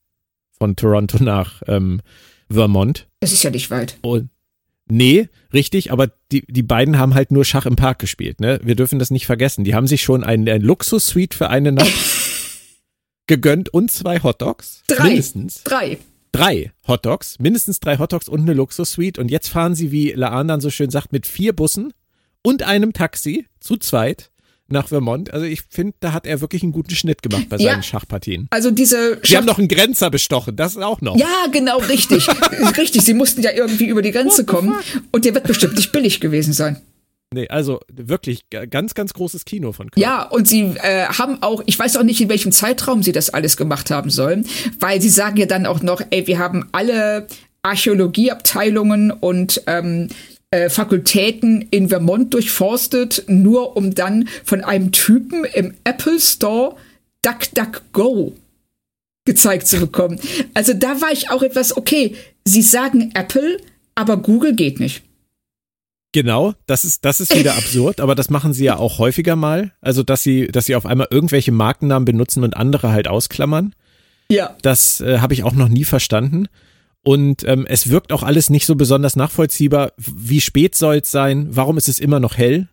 Von Toronto nach ähm, Vermont. Das ist ja nicht weit. Und nee, richtig, aber die, die beiden haben halt nur Schach im Park gespielt. Ne? Wir dürfen das nicht vergessen. Die haben sich schon ein, ein Luxus-Suite für eine Nacht gegönnt und zwei Hotdogs. Drei. Mindestens. Drei. Drei Hotdogs, mindestens drei Hotdogs und eine Luxus-Suite. Und jetzt fahren sie, wie Laan dann so schön sagt, mit vier Bussen und einem Taxi zu zweit nach Vermont. Also ich finde, da hat er wirklich einen guten Schnitt gemacht bei Ja. seinen Schachpartien. Also diese Sie haben noch einen Grenzer bestochen, das auch noch. Ja, genau, richtig. richtig, sie mussten ja irgendwie über die Grenze kommen. Und der wird bestimmt nicht billig gewesen sein. Nee, also wirklich ganz, ganz großes Kino von Kirk. Ja, und sie äh, haben auch, ich weiß auch nicht, in welchem Zeitraum sie das alles gemacht haben sollen, weil sie sagen ja dann auch noch, ey, wir haben alle Archäologieabteilungen und ähm, äh, Fakultäten in Vermont durchforstet, nur um dann von einem Typen im Apple Store DuckDuckGo gezeigt zu bekommen. Also da war ich auch etwas, okay, sie sagen Apple, aber Google geht nicht. Genau, das ist, das ist wieder absurd, aber das machen sie ja auch häufiger mal. Also, dass sie, dass sie auf einmal irgendwelche Markennamen benutzen und andere halt ausklammern. Ja. Das äh, habe ich auch noch nie verstanden. Und ähm, es wirkt auch alles nicht so besonders nachvollziehbar. Wie spät soll es sein? Warum ist es immer noch hell?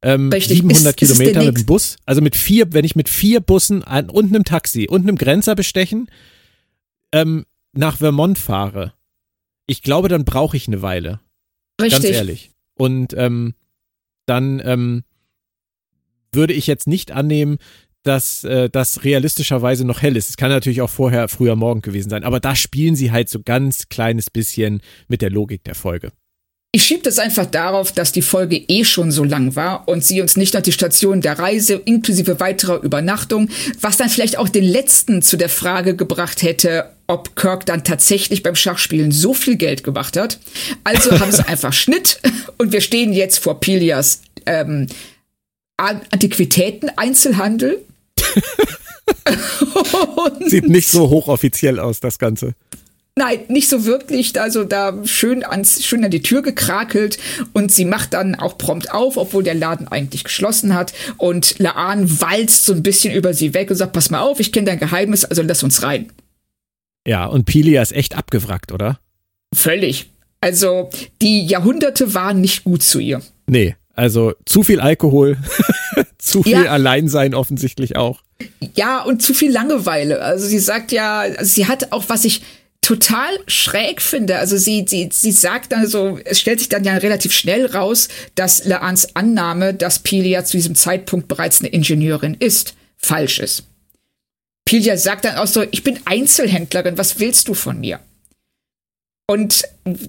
Ähm, Richtig. 700 Ist- ist Kilometer der mit dem Bus. Also mit vier, wenn ich mit vier Bussen ein, und einem Taxi und einem Grenzer bestechen ähm, nach Vermont fahre, ich glaube, dann brauche ich eine Weile. Richtig. Ganz ehrlich. Und ähm, dann ähm, würde ich jetzt nicht annehmen, dass äh, das realistischerweise noch hell ist. Es kann natürlich auch vorher früher Morgen gewesen sein, aber da spielen sie halt so ganz kleines bisschen mit der Logik der Folge. Ich schiebe das einfach darauf, dass die Folge eh schon so lang war und sie uns nicht noch die Station der Reise inklusive weiterer Übernachtung, was dann vielleicht auch den letzten zu der Frage gebracht hätte, ob Kirk dann tatsächlich beim Schachspielen so viel Geld gemacht hat. Also haben sie einfach Schnitt und wir stehen jetzt vor Pilias ähm, Antiquitäten-Einzelhandel. Sieht nicht so hochoffiziell aus, das Ganze. Nein, nicht so wirklich. Also da schön, ans, schön an die Tür gekrakelt und sie macht dann auch prompt auf, obwohl der Laden eigentlich geschlossen hat. Und Laan walzt so ein bisschen über sie weg und sagt, pass mal auf, ich kenne dein Geheimnis, also lass uns rein. Ja, und Pilia ist echt abgewrackt, oder? Völlig. Also die Jahrhunderte waren nicht gut zu ihr. Nee, also zu viel Alkohol, zu viel Ja. Alleinsein offensichtlich auch. Ja, und zu viel Langeweile. Also sie sagt ja, also sie hat auch, was ich total schräg finde. Also sie, sie, sie sagt dann so, es stellt sich dann ja relativ schnell raus, dass Laans Annahme, dass Pilia zu diesem Zeitpunkt bereits eine Ingenieurin ist, falsch ist. Pilia sagt dann auch so, ich bin Einzelhändlerin, was willst du von mir? Und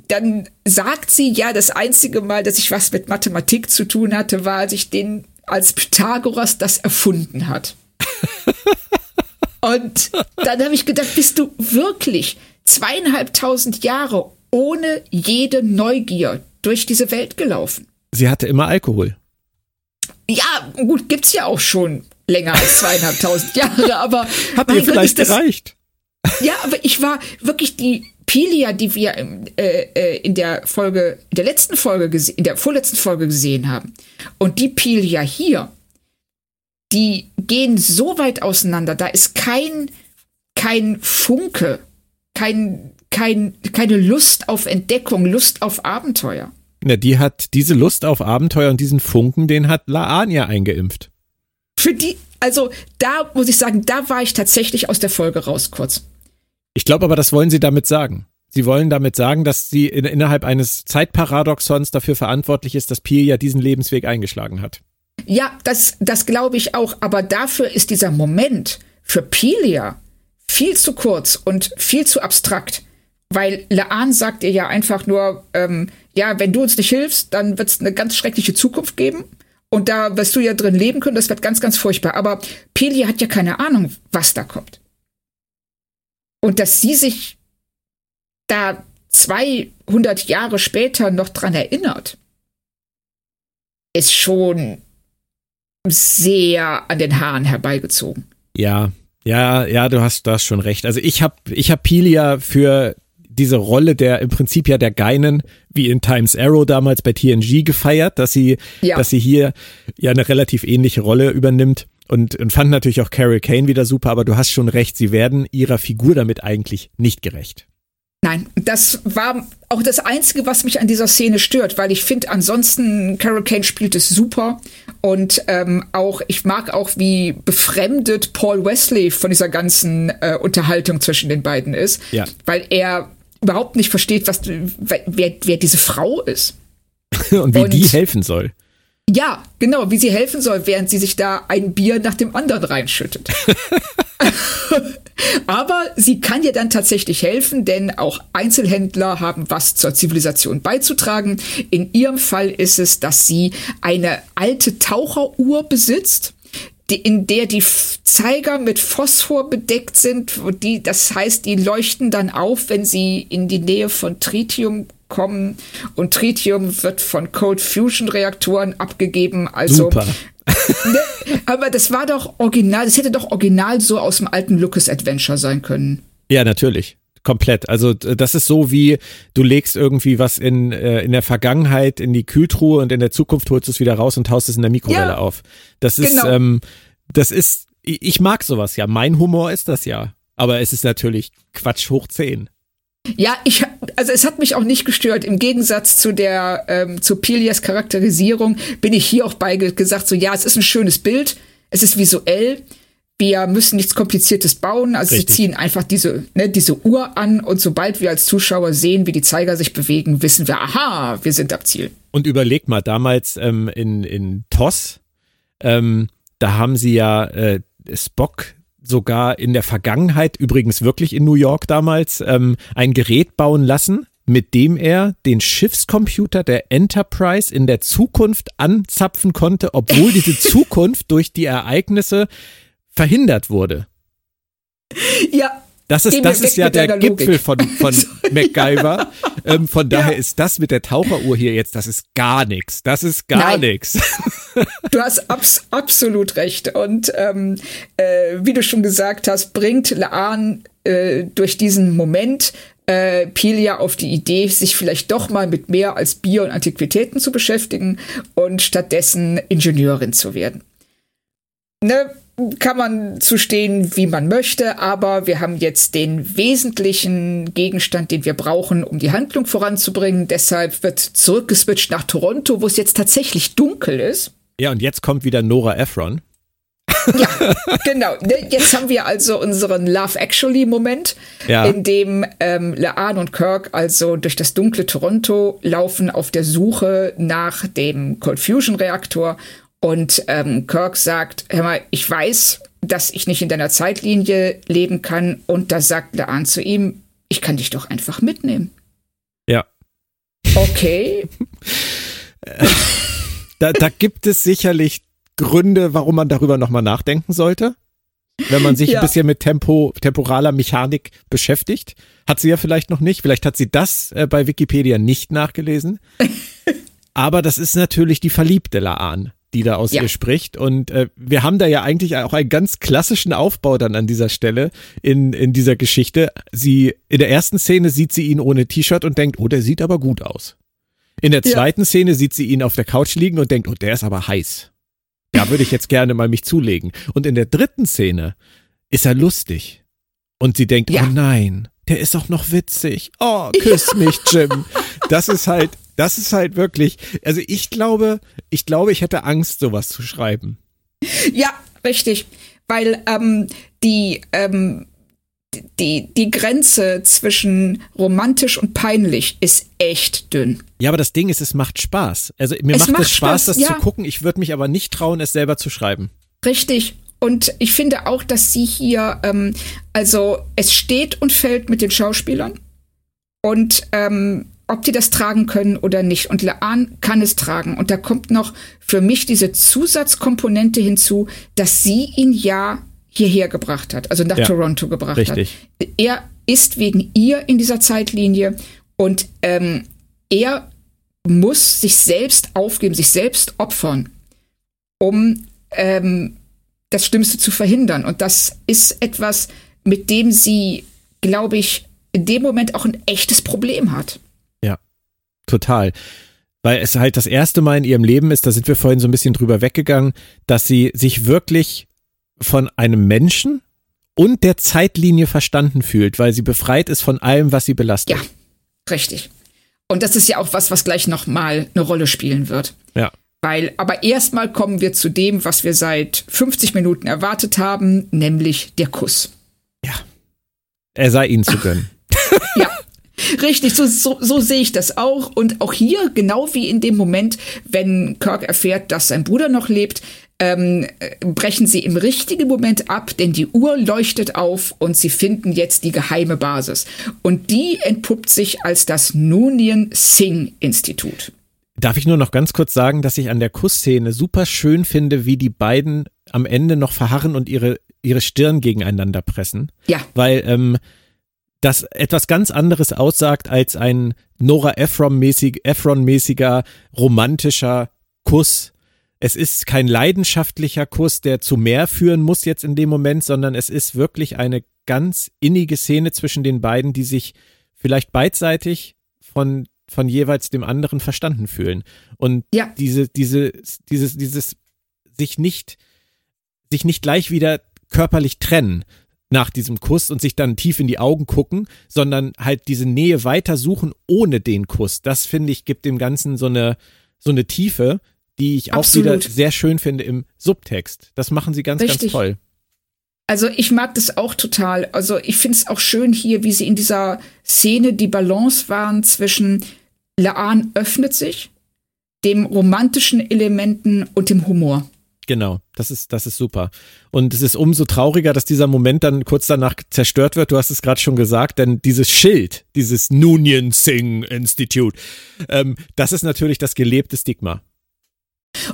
dann sagt sie, ja, das einzige Mal, dass ich was mit Mathematik zu tun hatte, war, als ich den, als Pythagoras das erfunden hat. Und dann habe ich gedacht, bist du wirklich zweieinhalbtausend Jahre ohne jede Neugier durch diese Welt gelaufen? Sie hatte immer Alkohol. Ja, gut, gibt's ja auch schon länger als zweieinhalbtausend Jahre, aber Hat Gott, vielleicht das- gereicht? Ja, aber ich war wirklich die Pilia, die wir äh, äh, in der Folge, in der letzten Folge, in der vorletzten Folge gesehen haben. Und die Pilia hier, die gehen so weit auseinander. Da ist kein, kein Funke, kein, kein, keine Lust auf Entdeckung, Lust auf Abenteuer. Na, die hat diese Lust auf Abenteuer und diesen Funken, den hat Laan ja eingeimpft. Für die, also da muss ich sagen, da war ich tatsächlich aus der Folge raus kurz. Ich glaube aber, das wollen sie damit sagen. Sie wollen damit sagen, dass sie in, innerhalb eines Zeitparadoxons dafür verantwortlich ist, dass Pilia diesen Lebensweg eingeschlagen hat. Ja, das, das glaube ich auch, aber dafür ist dieser Moment für Pilia viel zu kurz und viel zu abstrakt. Weil Laan sagt ihr ja einfach nur, ähm, ja, wenn du uns nicht hilfst, dann wird es eine ganz schreckliche Zukunft geben. Und da wirst du ja drin leben können, das wird ganz, ganz furchtbar. Aber Pilia hat ja keine Ahnung, was da kommt. Und dass sie sich da 200 Jahre später noch dran erinnert, ist schon sehr an den Haaren herbeigezogen. Ja, ja, ja, du hast, du hast schon recht. Also ich habe ich hab Pilia für diese Rolle der im Prinzip ja der Geinen, wie in Times Arrow damals bei TNG gefeiert, dass sie, Ja. dass sie hier ja eine relativ ähnliche Rolle übernimmt. Und, und fand natürlich auch Carol Kane wieder super, aber du hast schon recht, sie werden ihrer Figur damit eigentlich nicht gerecht. Nein, das war auch das Einzige, was mich an dieser Szene stört, weil ich finde, ansonsten Carol Kane spielt es super und ähm, auch ich mag auch, wie befremdet Paul Wesley von dieser ganzen äh, Unterhaltung zwischen den beiden ist, Ja. weil er überhaupt nicht versteht, was wer, wer diese Frau ist. Und wie Und- die helfen soll. Ja, genau, wie sie helfen soll, während sie sich da ein Bier nach dem anderen reinschüttet. Aber sie kann ihr dann tatsächlich helfen, denn auch Einzelhändler haben was zur Zivilisation beizutragen. In ihrem Fall ist es, dass sie eine alte Taucheruhr besitzt, die, in der die Zeiger mit Phosphor bedeckt sind. Die, das heißt, die leuchten dann auf, wenn sie in die Nähe von Tritium kommen. Und Tritium wird von Cold Fusion Reaktoren abgegeben. Also Super. Ne, aber das war doch original, das hätte doch original so aus dem alten Lucas Adventure sein können. Ja, natürlich. Komplett. Also das ist so wie du legst irgendwie was in, äh, in der Vergangenheit in die Kühltruhe und in der Zukunft holst du es wieder raus und haust es in der Mikrowelle ja, auf. Das ist, genau. ähm, das ist, ich mag sowas ja. Mein Humor ist das ja. Aber es ist natürlich Quatsch hoch 10. Ja, ich, also es hat mich auch nicht gestört. Im Gegensatz zu der, ähm, zu Pelias Charakterisierung bin ich hier auch bei gesagt, so ja, es ist ein schönes Bild, es ist visuell, wir müssen nichts Kompliziertes bauen, also Richtig. sie ziehen einfach diese, ne, diese Uhr an und sobald wir als Zuschauer sehen, wie die Zeiger sich bewegen, wissen wir, aha, wir sind am Ziel. Und überleg mal, damals ähm, in, in TOS, ähm, da haben sie ja äh, Spock sogar in der Vergangenheit, übrigens wirklich in New York damals, ähm, ein Gerät bauen lassen, mit dem er den Schiffscomputer der Enterprise in der Zukunft anzapfen konnte, obwohl diese Zukunft durch die Ereignisse verhindert wurde. Ja. Das ist, das ist ja der Gipfel von, von MacGyver. ähm, von daher ja. ist das mit der Taucheruhr hier jetzt, das ist gar nichts. Das ist gar nichts. Du hast abs absolut recht. Und ähm, äh, wie du schon gesagt hast, bringt Laan äh, durch diesen Moment äh, Pilia auf die Idee, sich vielleicht doch mal mit mehr als Bier und Antiquitäten zu beschäftigen und stattdessen Ingenieurin zu werden. Ne? Kann man zu stehen, wie man möchte, aber wir haben jetzt den wesentlichen Gegenstand, den wir brauchen, um die Handlung voranzubringen. Deshalb wird zurückgeswitcht nach Toronto, wo es jetzt tatsächlich dunkel ist. Ja, und jetzt kommt wieder Nora Ephron. ja, genau. Ne, jetzt haben wir also unseren Love Actually Moment, ja. in dem ähm, Laan und Kirk also durch das dunkle Toronto laufen auf der Suche nach dem Cold Fusion Reaktor und ähm, Kirk sagt, hör mal, ich weiß, dass ich nicht in deiner Zeitlinie leben kann. Und da sagt Laan zu ihm, ich kann dich doch einfach mitnehmen. Ja. Okay. da, da gibt es sicherlich Gründe, warum man darüber nochmal nachdenken sollte. Wenn man sich ja. ein bisschen mit Tempo, temporaler Mechanik beschäftigt. Hat sie ja vielleicht noch nicht. Vielleicht hat sie das äh, bei Wikipedia nicht nachgelesen. Aber das ist natürlich die verliebte Laan die da aus ja. ihr spricht. Und äh, wir haben da ja eigentlich auch einen ganz klassischen Aufbau dann an dieser Stelle in, in dieser Geschichte. Sie, in der ersten Szene sieht sie ihn ohne T-Shirt und denkt, oh, der sieht aber gut aus. In der zweiten ja. Szene sieht sie ihn auf der Couch liegen und denkt, oh, der ist aber heiß. Da würde ich jetzt gerne mal mich zulegen. Und in der dritten Szene ist er lustig. Und sie denkt, ja. oh nein, der ist auch noch witzig. Oh, küss mich, Jim. Das ist halt, das ist halt wirklich, also ich glaube, ich glaube, ich hätte Angst, sowas zu schreiben. Ja, richtig. Weil ähm, die, ähm, die, die Grenze zwischen romantisch und peinlich ist echt dünn. Ja, aber das Ding ist, es macht Spaß. Also mir es macht es Spaß, Spaß, das ja. zu gucken. Ich würde mich aber nicht trauen, es selber zu schreiben. Richtig. Und ich finde auch, dass sie hier, ähm, also es steht und fällt mit den Schauspielern. Und ähm, ob die das tragen können oder nicht. Und Laan kann es tragen. Und da kommt noch für mich diese Zusatzkomponente hinzu, dass sie ihn ja hierher gebracht hat, also nach ja, Toronto gebracht richtig. hat. Er ist wegen ihr in dieser Zeitlinie und ähm, er muss sich selbst aufgeben, sich selbst opfern, um ähm, das Schlimmste zu verhindern. Und das ist etwas, mit dem sie, glaube ich, in dem Moment auch ein echtes Problem hat total. Weil es halt das erste Mal in ihrem Leben ist, da sind wir vorhin so ein bisschen drüber weggegangen, dass sie sich wirklich von einem Menschen und der Zeitlinie verstanden fühlt, weil sie befreit ist von allem, was sie belastet. Ja, richtig. Und das ist ja auch was, was gleich nochmal eine Rolle spielen wird. Ja. Weil, aber erstmal kommen wir zu dem, was wir seit 50 Minuten erwartet haben, nämlich der Kuss. Ja. Er sei ihnen zu gönnen. ja. Richtig, so, so, so sehe ich das auch. Und auch hier, genau wie in dem Moment, wenn Kirk erfährt, dass sein Bruder noch lebt, ähm, brechen sie im richtigen Moment ab, denn die Uhr leuchtet auf und sie finden jetzt die geheime Basis. Und die entpuppt sich als das Noonien Singh Institut. Darf ich nur noch ganz kurz sagen, dass ich an der Kussszene super schön finde, wie die beiden am Ende noch verharren und ihre, ihre Stirn gegeneinander pressen. Ja. Weil ähm, das etwas ganz anderes aussagt als ein Nora Ephron-mäßig, Ephron-mäßiger romantischer Kuss. Es ist kein leidenschaftlicher Kuss, der zu mehr führen muss jetzt in dem Moment, sondern es ist wirklich eine ganz innige Szene zwischen den beiden, die sich vielleicht beidseitig von, von jeweils dem anderen verstanden fühlen. Und Ja. diese, diese, dieses, dieses sich nicht, sich nicht gleich wieder körperlich trennen nach diesem Kuss und sich dann tief in die Augen gucken, sondern halt diese Nähe weiter suchen ohne den Kuss. Das finde ich gibt dem Ganzen so eine, so eine Tiefe, die ich auch Absolut. wieder sehr schön finde im Subtext. Das machen sie ganz, ganz Richtig. toll. Also ich mag das auch total. Also ich finde es auch schön hier, wie sie in dieser Szene die Balance waren zwischen Laan öffnet sich, dem romantischen Elementen und dem Humor. Genau, das ist, das ist super. Und es ist umso trauriger, dass dieser Moment dann kurz danach zerstört wird. Du hast es gerade schon gesagt, denn dieses Schild, dieses Noonien Singh Institute, ähm, das ist natürlich das gelebte Stigma.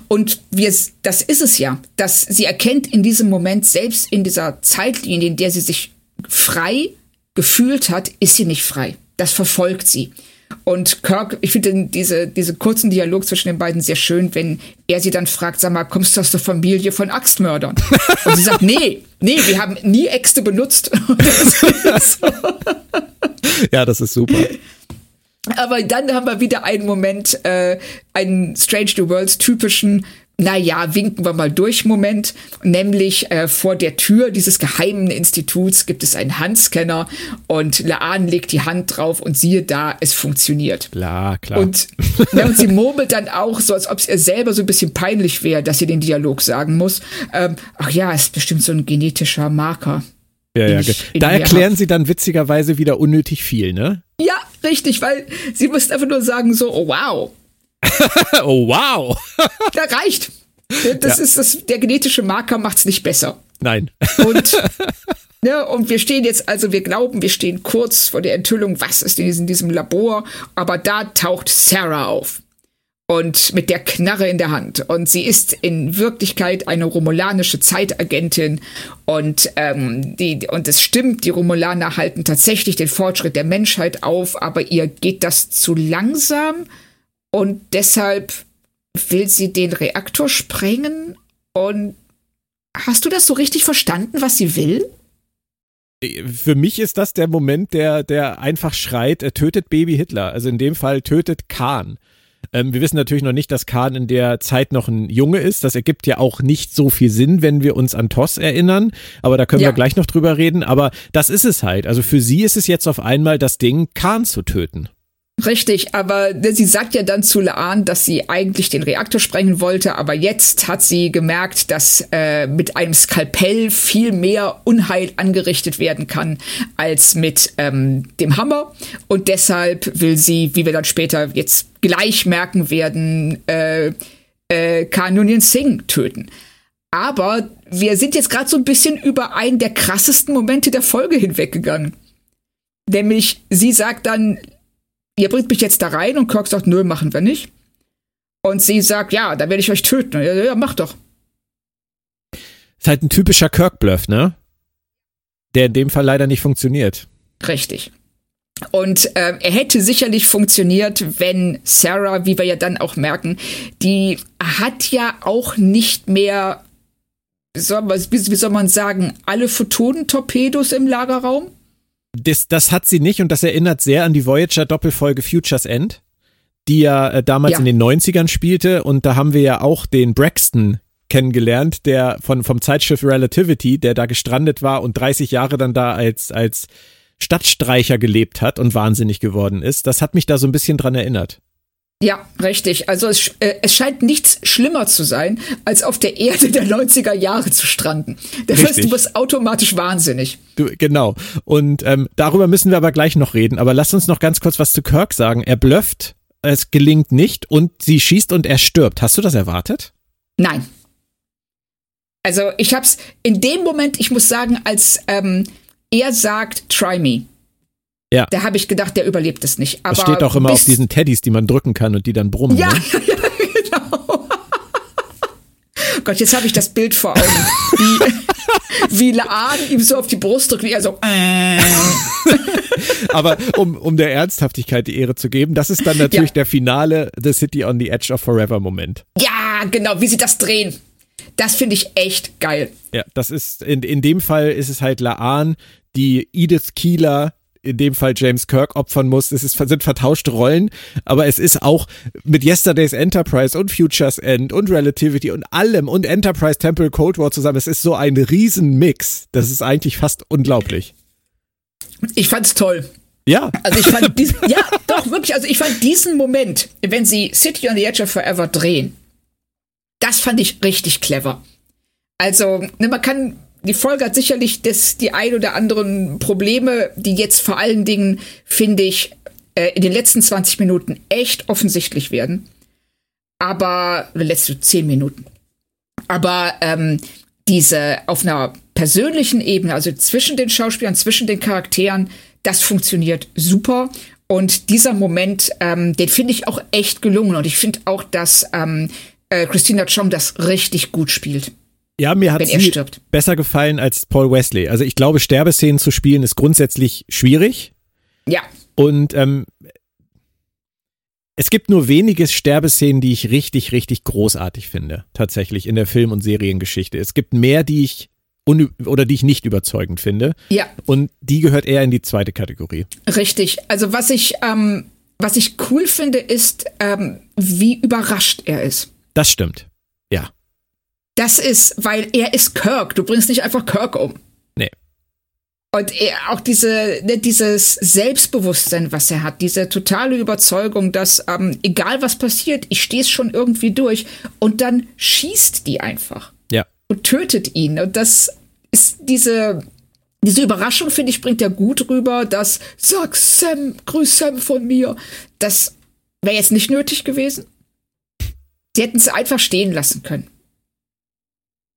Und wir, das ist es ja, dass sie erkennt in diesem Moment, selbst in dieser Zeitlinie, in der sie sich frei gefühlt hat, ist sie nicht frei. Das verfolgt sie. Und Kirk, ich finde diese, diese kurzen Dialog zwischen den beiden sehr schön, wenn er sie dann fragt, sag mal, kommst du aus der Familie von Axtmördern? Und sie sagt, nee, nee, wir haben nie Äxte benutzt. Ja, das ist super. Aber dann haben wir wieder einen Moment, äh, einen Strange New Worlds typischen, naja, winken wir mal durch Moment, nämlich äh, vor der Tür dieses geheimen Instituts gibt es einen Handscanner und Laan legt die Hand drauf und siehe da, es funktioniert. Klar, klar. Und, ja, und sie murmelt dann auch, so als ob es ihr selber so ein bisschen peinlich wäre, dass sie den Dialog sagen muss. Ähm, ach ja, ist bestimmt so ein genetischer Marker. ja, ja, da erklären sie dann witzigerweise wieder unnötig viel, ne? Ja, richtig, weil sie muss einfach nur sagen so, oh wow, Oh, wow. Da reicht. Das Ja. ist das, der genetische Marker macht's nicht besser. Nein. Und, ne, und wir stehen jetzt, also wir glauben, wir stehen kurz vor der Enthüllung, was ist in diesem, diesem Labor, aber da taucht Sarah auf. Und mit der Knarre in der Hand. Und sie ist in Wirklichkeit eine romulanische Zeitagentin. Und, ähm, die, und es stimmt, die Romulaner halten tatsächlich den Fortschritt der Menschheit auf, aber ihr geht das zu langsam. Und deshalb will sie den Reaktor sprengen. Und hast du das so richtig verstanden, was sie will? Für mich ist das der Moment, der, der einfach schreit, er tötet Baby Hitler. Also in dem Fall tötet Khan. Ähm, wir wissen natürlich noch nicht, dass Khan in der Zeit noch ein Junge ist. Das ergibt ja auch nicht so viel Sinn, wenn wir uns an Toss erinnern. Aber da können Ja. wir gleich noch drüber reden. Aber das ist es halt. Also für sie ist es jetzt auf einmal das Ding, Khan zu töten. Richtig, aber sie sagt ja dann zu Laan, dass sie eigentlich den Reaktor sprengen wollte, aber jetzt hat sie gemerkt, dass äh, mit einem Skalpell viel mehr Unheil angerichtet werden kann als mit ähm, dem Hammer. Und deshalb will sie, wie wir dann später jetzt gleich merken werden, äh, äh, Khan Noonien Singh töten. Aber wir sind jetzt gerade so ein bisschen über einen der krassesten Momente der Folge hinweggegangen. Nämlich, sie sagt dann, ihr bringt mich jetzt da rein und Kirk sagt, nö, machen wir nicht. Und sie sagt, ja, dann werde ich euch töten. Ja, ja, mach doch. Ist halt ein typischer Kirk-Bluff, ne? Der in dem Fall leider nicht funktioniert. Richtig. Und ähm, er hätte sicherlich funktioniert, wenn Sarah, wie wir ja dann auch merken, die hat ja auch nicht mehr, wie soll man sagen, alle Photonentorpedos im Lagerraum? Das, das hat sie nicht und das erinnert sehr an die Voyager-Doppelfolge Futures End, die ja äh, damals Ja. in den 90ern spielte und da haben wir ja auch den Braxton kennengelernt, der von, vom Zeitschiff Relativity, der da gestrandet war und 30 Jahre dann da als, als Stadtstreicher gelebt hat und wahnsinnig geworden ist. Das hat mich da so ein bisschen dran erinnert. Ja, richtig. Also es, äh, es scheint nichts schlimmer zu sein, als auf der Erde der 90er Jahre zu stranden. Das heißt, Richtig. du bist automatisch wahnsinnig. Du, genau. Und ähm, darüber müssen wir aber gleich noch reden. Aber lass uns noch ganz kurz was zu Kirk sagen. Er blufft, es gelingt nicht und sie schießt und er stirbt. Hast du das erwartet? Nein. Also ich hab's in dem Moment, ich muss sagen, als ähm, er sagt, try me, Ja. da habe ich gedacht, der überlebt es nicht. Aber Das steht auch immer auf diesen Teddys, die man drücken kann und die dann brummen. Ja, Ne? ja, genau. Gott, jetzt habe ich das Bild vor Augen, wie, wie Laan ihm so auf die Brust drückt, wie er so. Äh. Aber um, um der Ernsthaftigkeit die Ehre zu geben, das ist dann natürlich Ja. der finale The City on the Edge of Forever Moment. Ja, genau, wie sie das drehen. Das finde ich echt geil. Ja, das ist, in, in dem Fall ist es halt Laan, die Edith Keeler in dem Fall James Kirk opfern muss. Es ist, sind vertauschte Rollen, aber es ist auch mit Yesterday's Enterprise und Futures End und Relativity und allem und Enterprise Temple Cold War zusammen. Es ist so ein Riesenmix. Das ist eigentlich fast unglaublich. Ich fand's toll. Ja. Also ich fand diesen, ja, doch, wirklich, also ich fand diesen Moment, wenn sie City on the Edge of Forever drehen, das fand ich richtig clever. Also, ne, man kann, die Folge hat sicherlich das, die ein oder anderen Probleme, die jetzt vor allen Dingen, finde ich, äh, in den letzten 20 Minuten echt offensichtlich werden. Aber, oder letzte 10 Minuten. Aber ähm, diese auf einer persönlichen Ebene, also zwischen den Schauspielern, zwischen den Charakteren, das funktioniert super. Und dieser Moment, ähm, den finde ich auch echt gelungen. Und ich finde auch, dass ähm, äh, Christina Chong das richtig gut spielt. Ja, mir hat sie besser gefallen als Paul Wesley. Also ich glaube, Sterbeszenen zu spielen ist grundsätzlich schwierig. Ja. Und ähm, es gibt nur wenige Sterbeszenen, die ich richtig, richtig großartig finde. Tatsächlich in der Film- und Seriengeschichte. Es gibt mehr, die ich oder die ich nicht überzeugend finde. Ja. Und die gehört eher in die zweite Kategorie. Richtig. Also was ich, ähm, was ich cool finde, ist, ähm, wie überrascht er ist. Das stimmt. Ja. Das ist, weil er ist Kirk. Du bringst nicht einfach Kirk um. Nee. Und er, auch diese, ne, dieses Selbstbewusstsein, was er hat, diese totale Überzeugung, dass ähm, egal was passiert, ich stehe es schon irgendwie durch. Und dann schießt die einfach und tötet ihn. Und das ist diese, diese Überraschung, finde ich, bringt er gut rüber, dass, sag Sam, grüß Sam von mir. Das wäre jetzt nicht nötig gewesen. Sie hätten es einfach stehen lassen können.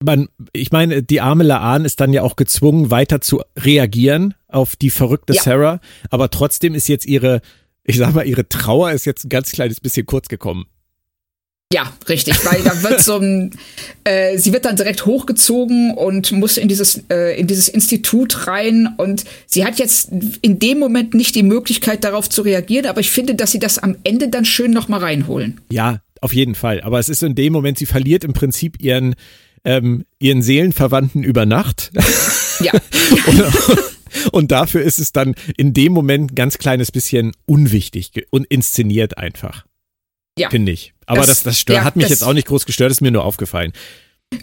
Man, ich meine, die arme Laan ist dann ja auch gezwungen, weiter zu reagieren auf die verrückte ja. Sarah. Aber trotzdem ist jetzt ihre, ich sag mal, ihre Trauer ist jetzt ein ganz kleines bisschen kurz gekommen. Ja, richtig, weil da wird so ein, äh, sie wird dann direkt hochgezogen und muss in dieses, äh, in dieses Institut rein und sie hat jetzt in dem Moment nicht die Möglichkeit darauf zu reagieren, aber ich finde, dass sie das am Ende dann schön nochmal reinholen. Ja, auf jeden Fall. Aber es ist in dem Moment, sie verliert im Prinzip ihren, ähm, ihren Seelenverwandten über Nacht. Ja. und, und dafür ist es dann in dem Moment ein ganz kleines bisschen unwichtig und inszeniert einfach. Ja. Finde ich. Aber das, das, das stört, ja, hat mich das, jetzt auch nicht groß gestört, ist mir nur aufgefallen.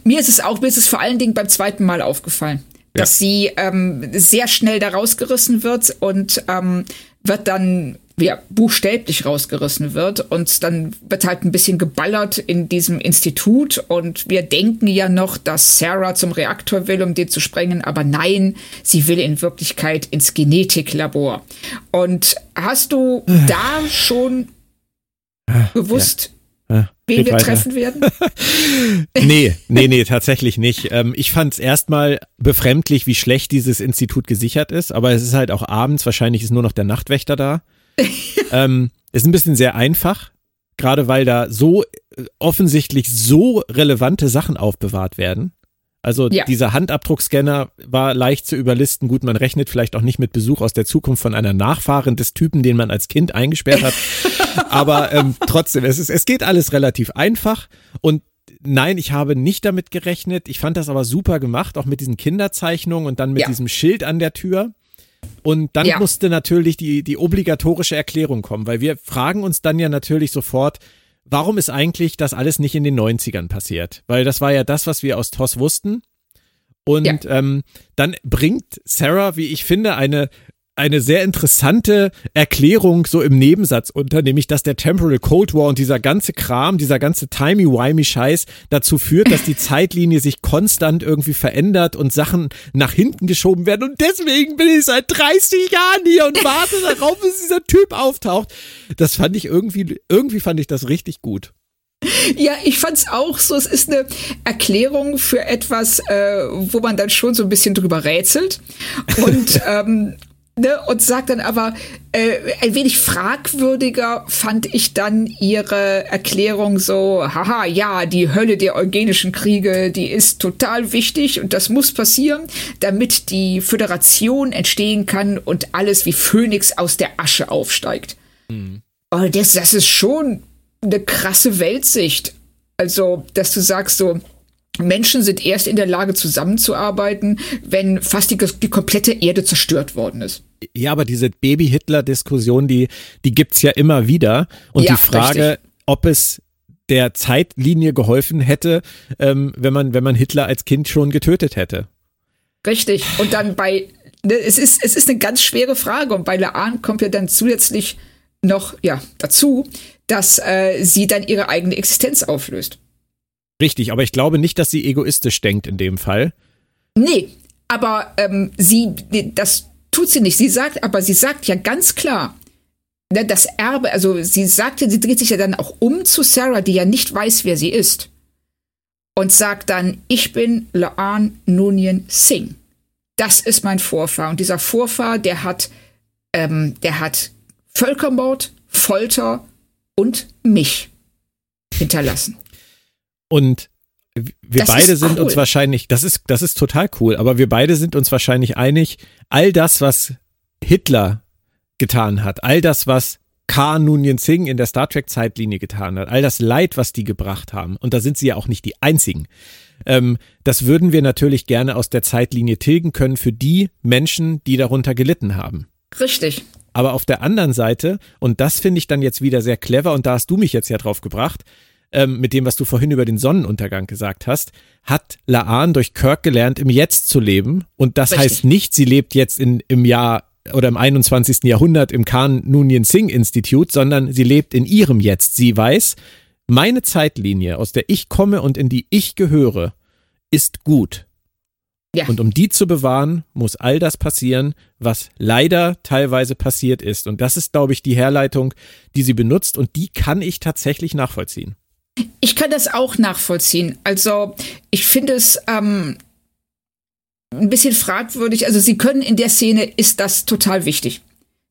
Mir ist es auch, mir ist es vor allen Dingen beim zweiten Mal aufgefallen, dass ja. sie ähm, sehr schnell da rausgerissen wird und ähm, wird dann ja, buchstäblich rausgerissen wird und dann wird halt ein bisschen geballert in diesem Institut und wir denken ja noch, dass Sarah zum Reaktor will, um den zu sprengen, aber nein, sie will in Wirklichkeit ins Genetiklabor. Und hast du äh. da schon gewusst, ja. Ja, wen wir weiter. treffen werden? nee, nee, nee, tatsächlich nicht. Ähm, ich fand es erstmal befremdlich, wie schlecht dieses Institut gesichert ist, aber es ist halt auch abends, wahrscheinlich ist nur noch der Nachtwächter da. ähm, ist ein bisschen sehr einfach, gerade weil da so äh, offensichtlich so relevante Sachen aufbewahrt werden. Also ja. dieser Handabdruckscanner war leicht zu überlisten. Gut, man rechnet vielleicht auch nicht mit Besuch aus der Zukunft von einer Nachfahren des Typen, den man als Kind eingesperrt hat. Aber ähm, trotzdem, es, ist, es geht alles relativ einfach. Und nein, ich habe nicht damit gerechnet. Ich fand das aber super gemacht, auch mit diesen Kinderzeichnungen und dann mit ja. diesem Schild an der Tür. Und dann ja. musste natürlich die, die obligatorische Erklärung kommen, weil wir fragen uns dann ja natürlich sofort, warum ist eigentlich das alles nicht in den 90ern passiert? Weil das war ja das, was wir aus TOS wussten. Und ja. ähm, dann bringt Sarah, wie ich finde, eine eine sehr interessante Erklärung so im Nebensatz unter, nämlich dass der Temporal Cold War und dieser ganze Kram, dieser ganze timey-wimey-Scheiß dazu führt, dass die Zeitlinie sich konstant irgendwie verändert und Sachen nach hinten geschoben werden und deswegen bin ich seit 30 Jahren hier und warte darauf, bis dieser Typ auftaucht. Das fand ich irgendwie, irgendwie fand ich das richtig gut. Ja, ich fand's auch so. Es ist eine Erklärung für etwas, äh, wo man dann schon so ein bisschen drüber rätselt. Und ähm, Ne, und sagt dann aber, äh, ein wenig fragwürdiger fand ich dann ihre Erklärung so, haha, ja, die Hölle der eugenischen Kriege, die ist total wichtig und das muss passieren, damit die Föderation entstehen kann und alles wie Phönix aus der Asche aufsteigt. Mhm. Und das, das ist schon eine krasse Weltsicht. Also, dass du sagst so, Menschen sind erst in der Lage zusammenzuarbeiten, wenn fast die, die komplette Erde zerstört worden ist. Ja, aber diese Baby-Hitler-Diskussion, die, die gibt's ja immer wieder. Und Ja, die Frage, richtig. ob es der Zeitlinie geholfen hätte, ähm, wenn man, wenn man Hitler als Kind schon getötet hätte. Richtig. Und dann bei, ne, es ist, es ist eine ganz schwere Frage. Und bei Laan kommt ja dann zusätzlich noch, ja, dazu, dass äh, sie dann ihre eigene Existenz auflöst. Richtig, aber ich glaube nicht, dass sie egoistisch denkt in dem Fall. Nee, aber ähm, sie, das tut sie nicht. Sie sagt, aber sie sagt ja ganz klar, ne, das Erbe, also sie sagte, sie dreht sich ja dann auch um zu Sarah, die ja nicht weiß, wer sie ist. Und sagt dann, ich bin Laan Nunien Singh. Das ist mein Vorfahr. Und dieser Vorfahr, der hat, ähm, der hat Völkermord, Folter und mich hinterlassen. Und wir Das beide sind uns cool. wahrscheinlich, das ist, das ist total cool, aber wir beide sind uns wahrscheinlich einig, all das, was Hitler getan hat, all das, was K. Nunien Singh in der Star Trek Zeitlinie getan hat, all das Leid, was die gebracht haben, und da sind sie ja auch nicht die einzigen, ähm, das würden wir natürlich gerne aus der Zeitlinie tilgen können für die Menschen, die darunter gelitten haben. Richtig. Aber auf der anderen Seite, und das finde ich dann jetzt wieder sehr clever, und da hast du mich jetzt ja drauf gebracht, ähm, mit dem, was du vorhin über den Sonnenuntergang gesagt hast, hat Laan durch Kirk gelernt, im Jetzt zu leben. Und das Richtig. heißt nicht, sie lebt jetzt in, im Jahr oder im 21. Jahrhundert im Khan Noonien Singh Institut, sondern sie lebt in ihrem Jetzt. Sie weiß, meine Zeitlinie, aus der ich komme und in die ich gehöre, ist gut. Ja. Und um die zu bewahren, muss all das passieren, was leider teilweise passiert ist. Und das ist, glaube ich, die Herleitung, die sie benutzt und die kann ich tatsächlich nachvollziehen. Ich kann das auch nachvollziehen. Also ich finde es ähm, ein bisschen fragwürdig. Also sie können in der Szene, ist das total wichtig.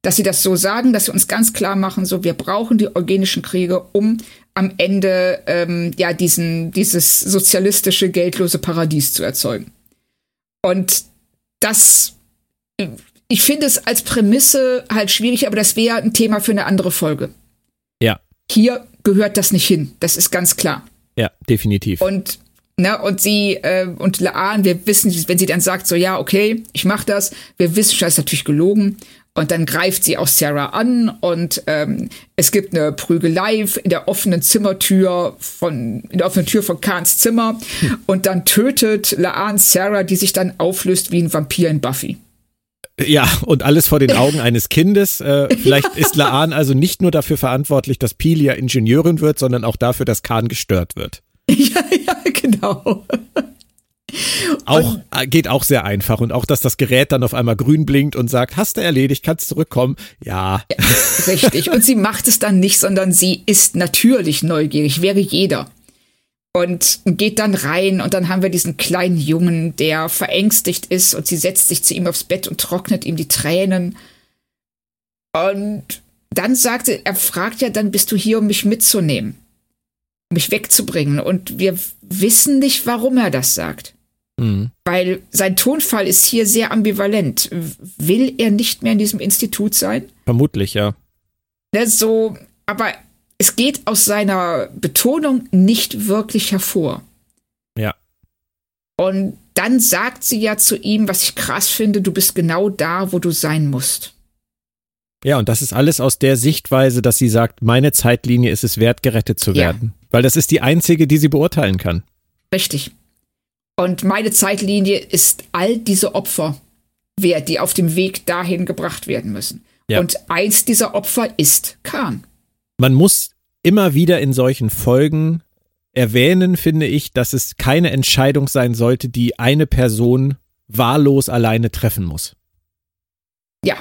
Dass sie das so sagen, dass sie uns ganz klar machen, so wir brauchen die eugenischen Kriege, um am Ende ähm, ja diesen, dieses sozialistische, geldlose Paradies zu erzeugen. Und das, ich finde es als Prämisse halt schwierig, aber das wäre ein Thema für eine andere Folge. Ja, Hier gehört das nicht hin, das ist ganz klar. ja, definitiv. Und ne, und sie äh, und Laan, wir wissen, wenn sie dann sagt so ja, okay, ich mach das, wir wissen schon, das ist natürlich gelogen. Und dann greift sie auch Sarah an und ähm, es gibt eine Prügelei in der offenen Zimmertür von in der offenen Tür von Kahns Zimmer und dann tötet Laan Sarah, die sich dann auflöst wie ein Vampir in Buffy. Ja, und alles vor den Augen eines Kindes. Äh, vielleicht ist Laan also nicht nur dafür verantwortlich, dass Pilia Ingenieurin wird, sondern auch dafür, dass Khan gestört wird. ja, ja, genau. Auch äh, geht auch sehr einfach und auch, dass das Gerät dann auf einmal grün blinkt und sagt, hast du erledigt, kannst zurückkommen. Ja, Richtig. Und sie macht es dann nicht, sondern sie ist natürlich neugierig, wäre jeder. Und geht dann rein und dann haben wir diesen kleinen Jungen, der verängstigt ist und sie setzt sich zu ihm aufs Bett und trocknet ihm die Tränen. Und dann sagt sie, er fragt ja, dann bist du hier, um mich mitzunehmen, um mich wegzubringen. Und wir wissen nicht, warum er das sagt. Mhm. Weil sein Tonfall ist hier sehr ambivalent. Will er nicht mehr in diesem Institut sein? vermutlich, ja. Ne, so, aber es geht aus seiner Betonung nicht wirklich hervor. Ja. Und dann sagt sie ja zu ihm, was ich krass finde, du bist genau da, wo du sein musst. Ja, und das ist alles aus der Sichtweise, dass sie sagt, meine Zeitlinie ist es wert, gerettet zu Ja. werden. Weil das ist die einzige, die sie beurteilen kann. Richtig. Und meine Zeitlinie ist all diese Opfer wert, die auf dem Weg dahin gebracht werden müssen. Ja. Und eins dieser Opfer ist Khan. Man muss immer wieder in solchen Folgen erwähnen, finde ich, dass es keine Entscheidung sein sollte, die eine Person wahllos alleine treffen muss. Ja,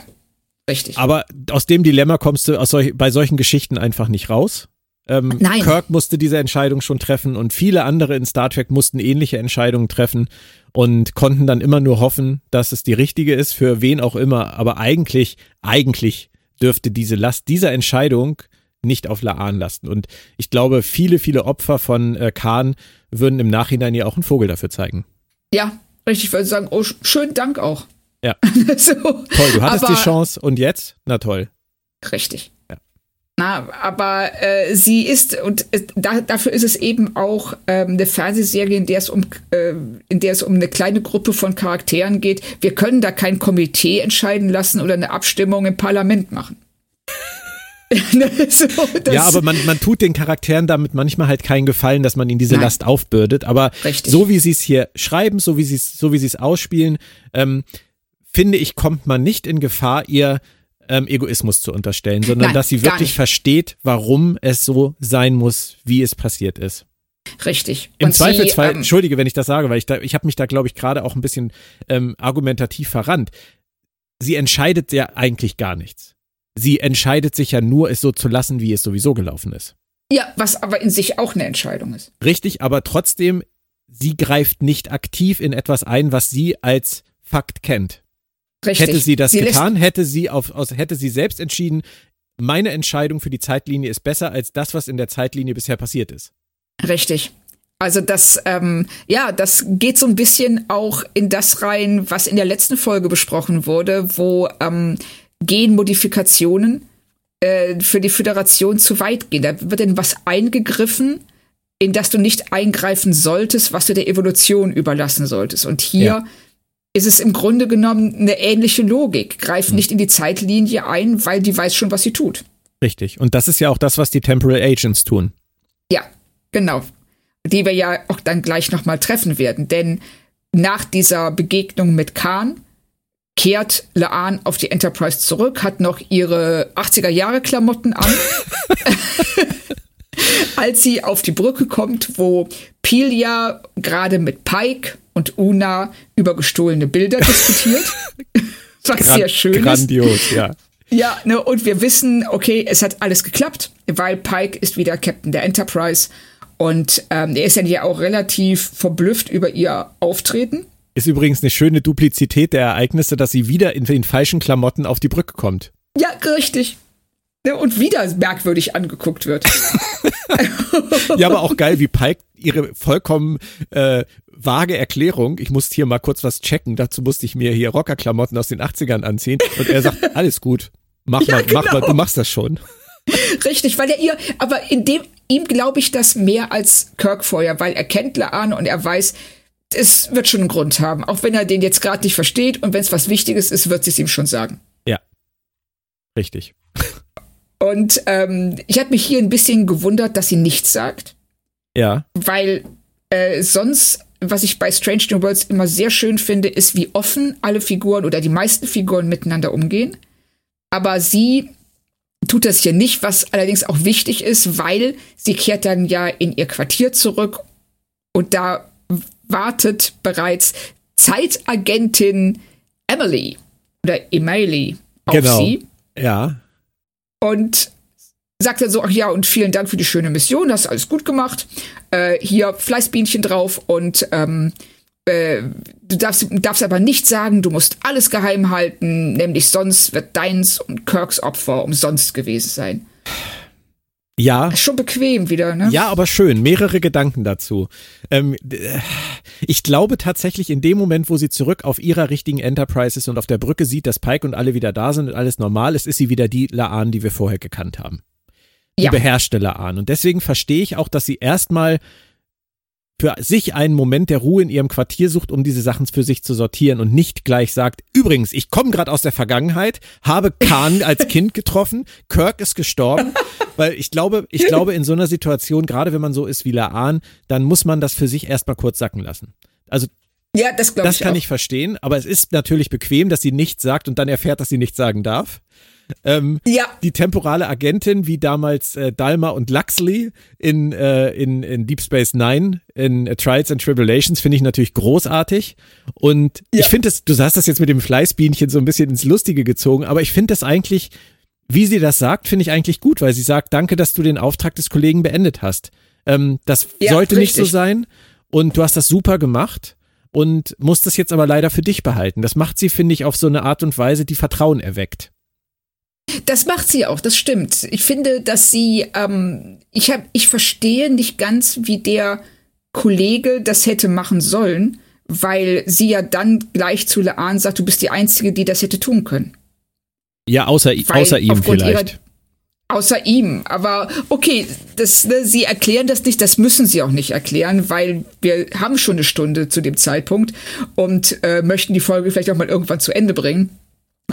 richtig. Aber aus dem Dilemma kommst du solch, bei solchen Geschichten einfach nicht raus. Ähm, Nein. Kirk musste diese Entscheidung schon treffen und viele andere in Star Trek mussten ähnliche Entscheidungen treffen und konnten dann immer nur hoffen, dass es die richtige ist, für wen auch immer. Aber eigentlich, eigentlich dürfte diese Last dieser Entscheidung nicht auf Laan lasten. Und ich glaube, viele, viele Opfer von äh, Khan würden im Nachhinein ja auch einen Vogel dafür zeigen. ja, richtig. Ich würde sagen, oh, sch- schönen Dank auch. Ja. so, Toll, du hattest aber, die Chance und jetzt? Na toll. Richtig. Ja. Na, aber äh, sie ist, und äh, da, dafür ist es eben auch ähm, eine Fernsehserie, in der, es um, äh, in der es um eine kleine Gruppe von Charakteren geht. Wir können da kein Komitee entscheiden lassen oder eine Abstimmung im Parlament machen. So, ja, aber man, man tut den Charakteren damit manchmal halt keinen Gefallen, dass man ihnen diese Nein. Last aufbürdet. Aber Richtig. so wie sie es hier schreiben, so wie sie es, so wie sie es ausspielen, ähm, finde ich, kommt man nicht in Gefahr, ihr ähm, Egoismus zu unterstellen, sondern Nein, dass sie wirklich versteht, warum es so sein muss, wie es passiert ist. Richtig. Im Und Zweifelsfall, sie, ähm, entschuldige, wenn ich das sage, weil ich da, ich habe mich da, glaube ich, gerade auch ein bisschen ähm, argumentativ verrannt. Sie entscheidet ja eigentlich gar nichts. Sie entscheidet sich ja nur, es so zu lassen, wie es sowieso gelaufen ist. Ja, was aber in sich auch eine Entscheidung ist. Richtig, aber trotzdem, sie greift nicht aktiv in etwas ein, was sie als Fakt kennt. Richtig. Hätte sie das sie getan, hätte sie auf, aus, hätte sie selbst entschieden, meine Entscheidung für die Zeitlinie ist besser als das, was in der Zeitlinie bisher passiert ist. Richtig. Also das, ähm, ja, das geht so ein bisschen auch in das rein, was in der letzten Folge besprochen wurde, wo ähm, Genmodifikationen äh, für die Föderation zu weit gehen. Da wird denn was eingegriffen, in das du nicht eingreifen solltest, was du der Evolution überlassen solltest. Und hier ja ist es im Grunde genommen eine ähnliche Logik. Greift hm. nicht in die Zeitlinie ein, weil die weiß schon, was sie tut. Richtig. Und das ist ja auch das, was die Temporal Agents tun. Ja, genau. Die wir ja auch dann gleich nochmal treffen werden. Denn nach dieser Begegnung mit Khan kehrt Laan auf die Enterprise zurück, hat noch ihre 80er-Jahre-Klamotten an. als sie auf die Brücke kommt, wo Pilia gerade mit Pike und Una über gestohlene Bilder diskutiert. Was Gran sehr schön Grandios, ist. ja. Ja, ne, und wir wissen, okay, es hat alles geklappt, weil Pike ist wieder Captain der Enterprise und ähm, er ist dann ja auch relativ verblüfft über ihr Auftreten. Ist übrigens eine schöne Duplizität der Ereignisse, dass sie wieder in den falschen Klamotten auf die Brücke kommt. Ja, richtig. Und wieder merkwürdig angeguckt wird. ja, aber auch geil, wie Pike ihre vollkommen äh, vage Erklärung, ich musste hier mal kurz was checken, dazu musste ich mir hier Rockerklamotten aus den 80ern anziehen und er sagt, alles gut, mach ja, mal, genau. mach mal, du machst das schon. Richtig, weil er ihr, aber in dem, ihm glaube ich das mehr als Kirk vorher, weil er kennt Laan und er weiß, es wird schon einen Grund haben, auch wenn er den jetzt gerade nicht versteht und wenn es was Wichtiges ist, wird sie es ihm schon sagen. Ja, richtig. Und ähm, ich habe mich hier ein bisschen gewundert, dass sie nichts sagt. Ja. Weil äh, sonst, was ich bei Strange New Worlds immer sehr schön finde, ist, wie offen alle Figuren oder die meisten Figuren miteinander umgehen. Aber sie tut das hier nicht, was allerdings auch wichtig ist, weil sie kehrt dann ja in ihr Quartier zurück und da wartet bereits Zeitagentin Emily oder Emily auf genau. sie. Ja und sagt dann so, ach ja, und vielen Dank für die schöne Mission, hast alles gut gemacht. Äh, hier Fleißbienchen drauf und ähm, äh, du darfst, darfst aber nicht sagen, du musst alles geheim halten, nämlich sonst wird deins und Kirks Opfer umsonst gewesen sein. Ja. Schon bequem wieder, ne? Ja, aber schön. Mehrere Gedanken dazu. Ähm, ich glaube tatsächlich in dem Moment, wo sie zurück auf ihrer richtigen Enterprise ist und auf der Brücke sieht, dass Pike und alle wieder da sind und alles normal ist, ist sie wieder die Laan, die wir vorher gekannt haben. Die ja. beherrschte Laan. Und deswegen verstehe ich auch, dass sie erstmal für sich einen Moment der Ruhe in ihrem Quartier sucht, um diese Sachen für sich zu sortieren und nicht gleich sagt, übrigens, ich komme gerade aus der Vergangenheit, habe Khan als Kind getroffen, Kirk ist gestorben, weil ich glaube, ich glaube in so einer Situation, gerade wenn man so ist wie Laan, dann muss man das für sich erstmal kurz sacken lassen. Also ja, das, das ich kann auch. ich verstehen, aber es ist natürlich bequem, dass sie nichts sagt und dann erfährt, dass sie nichts sagen darf. Ähm, ja. Die temporale Agentin, wie damals äh, Dalma und Luxley in, äh, in, in Deep Space Nine, in uh, Trials and Tribulations, finde ich natürlich großartig. Und ja. ich finde es, du hast das jetzt mit dem Fleißbienchen so ein bisschen ins Lustige gezogen, aber ich finde das eigentlich, wie sie das sagt, finde ich eigentlich gut, weil sie sagt, danke, dass du den Auftrag des Kollegen beendet hast. Ähm, das ja, sollte richtig. nicht so sein und du hast das super gemacht und musst das jetzt aber leider für dich behalten. Das macht sie, finde ich, auf so eine Art und Weise, die Vertrauen erweckt. Das macht sie auch, das stimmt. Ich finde, dass sie, ähm, ich habe, ich verstehe nicht ganz, wie der Kollege das hätte machen sollen, weil sie ja dann gleich zu Laan sagt, du bist die Einzige, die das hätte tun können. Ja, außer, außer ihm vielleicht. Ihrer, Außer ihm. Aber okay, das, ne, sie erklären das nicht, das müssen sie auch nicht erklären, weil wir haben schon eine Stunde zu dem Zeitpunkt und äh, möchten die Folge vielleicht auch mal irgendwann zu Ende bringen.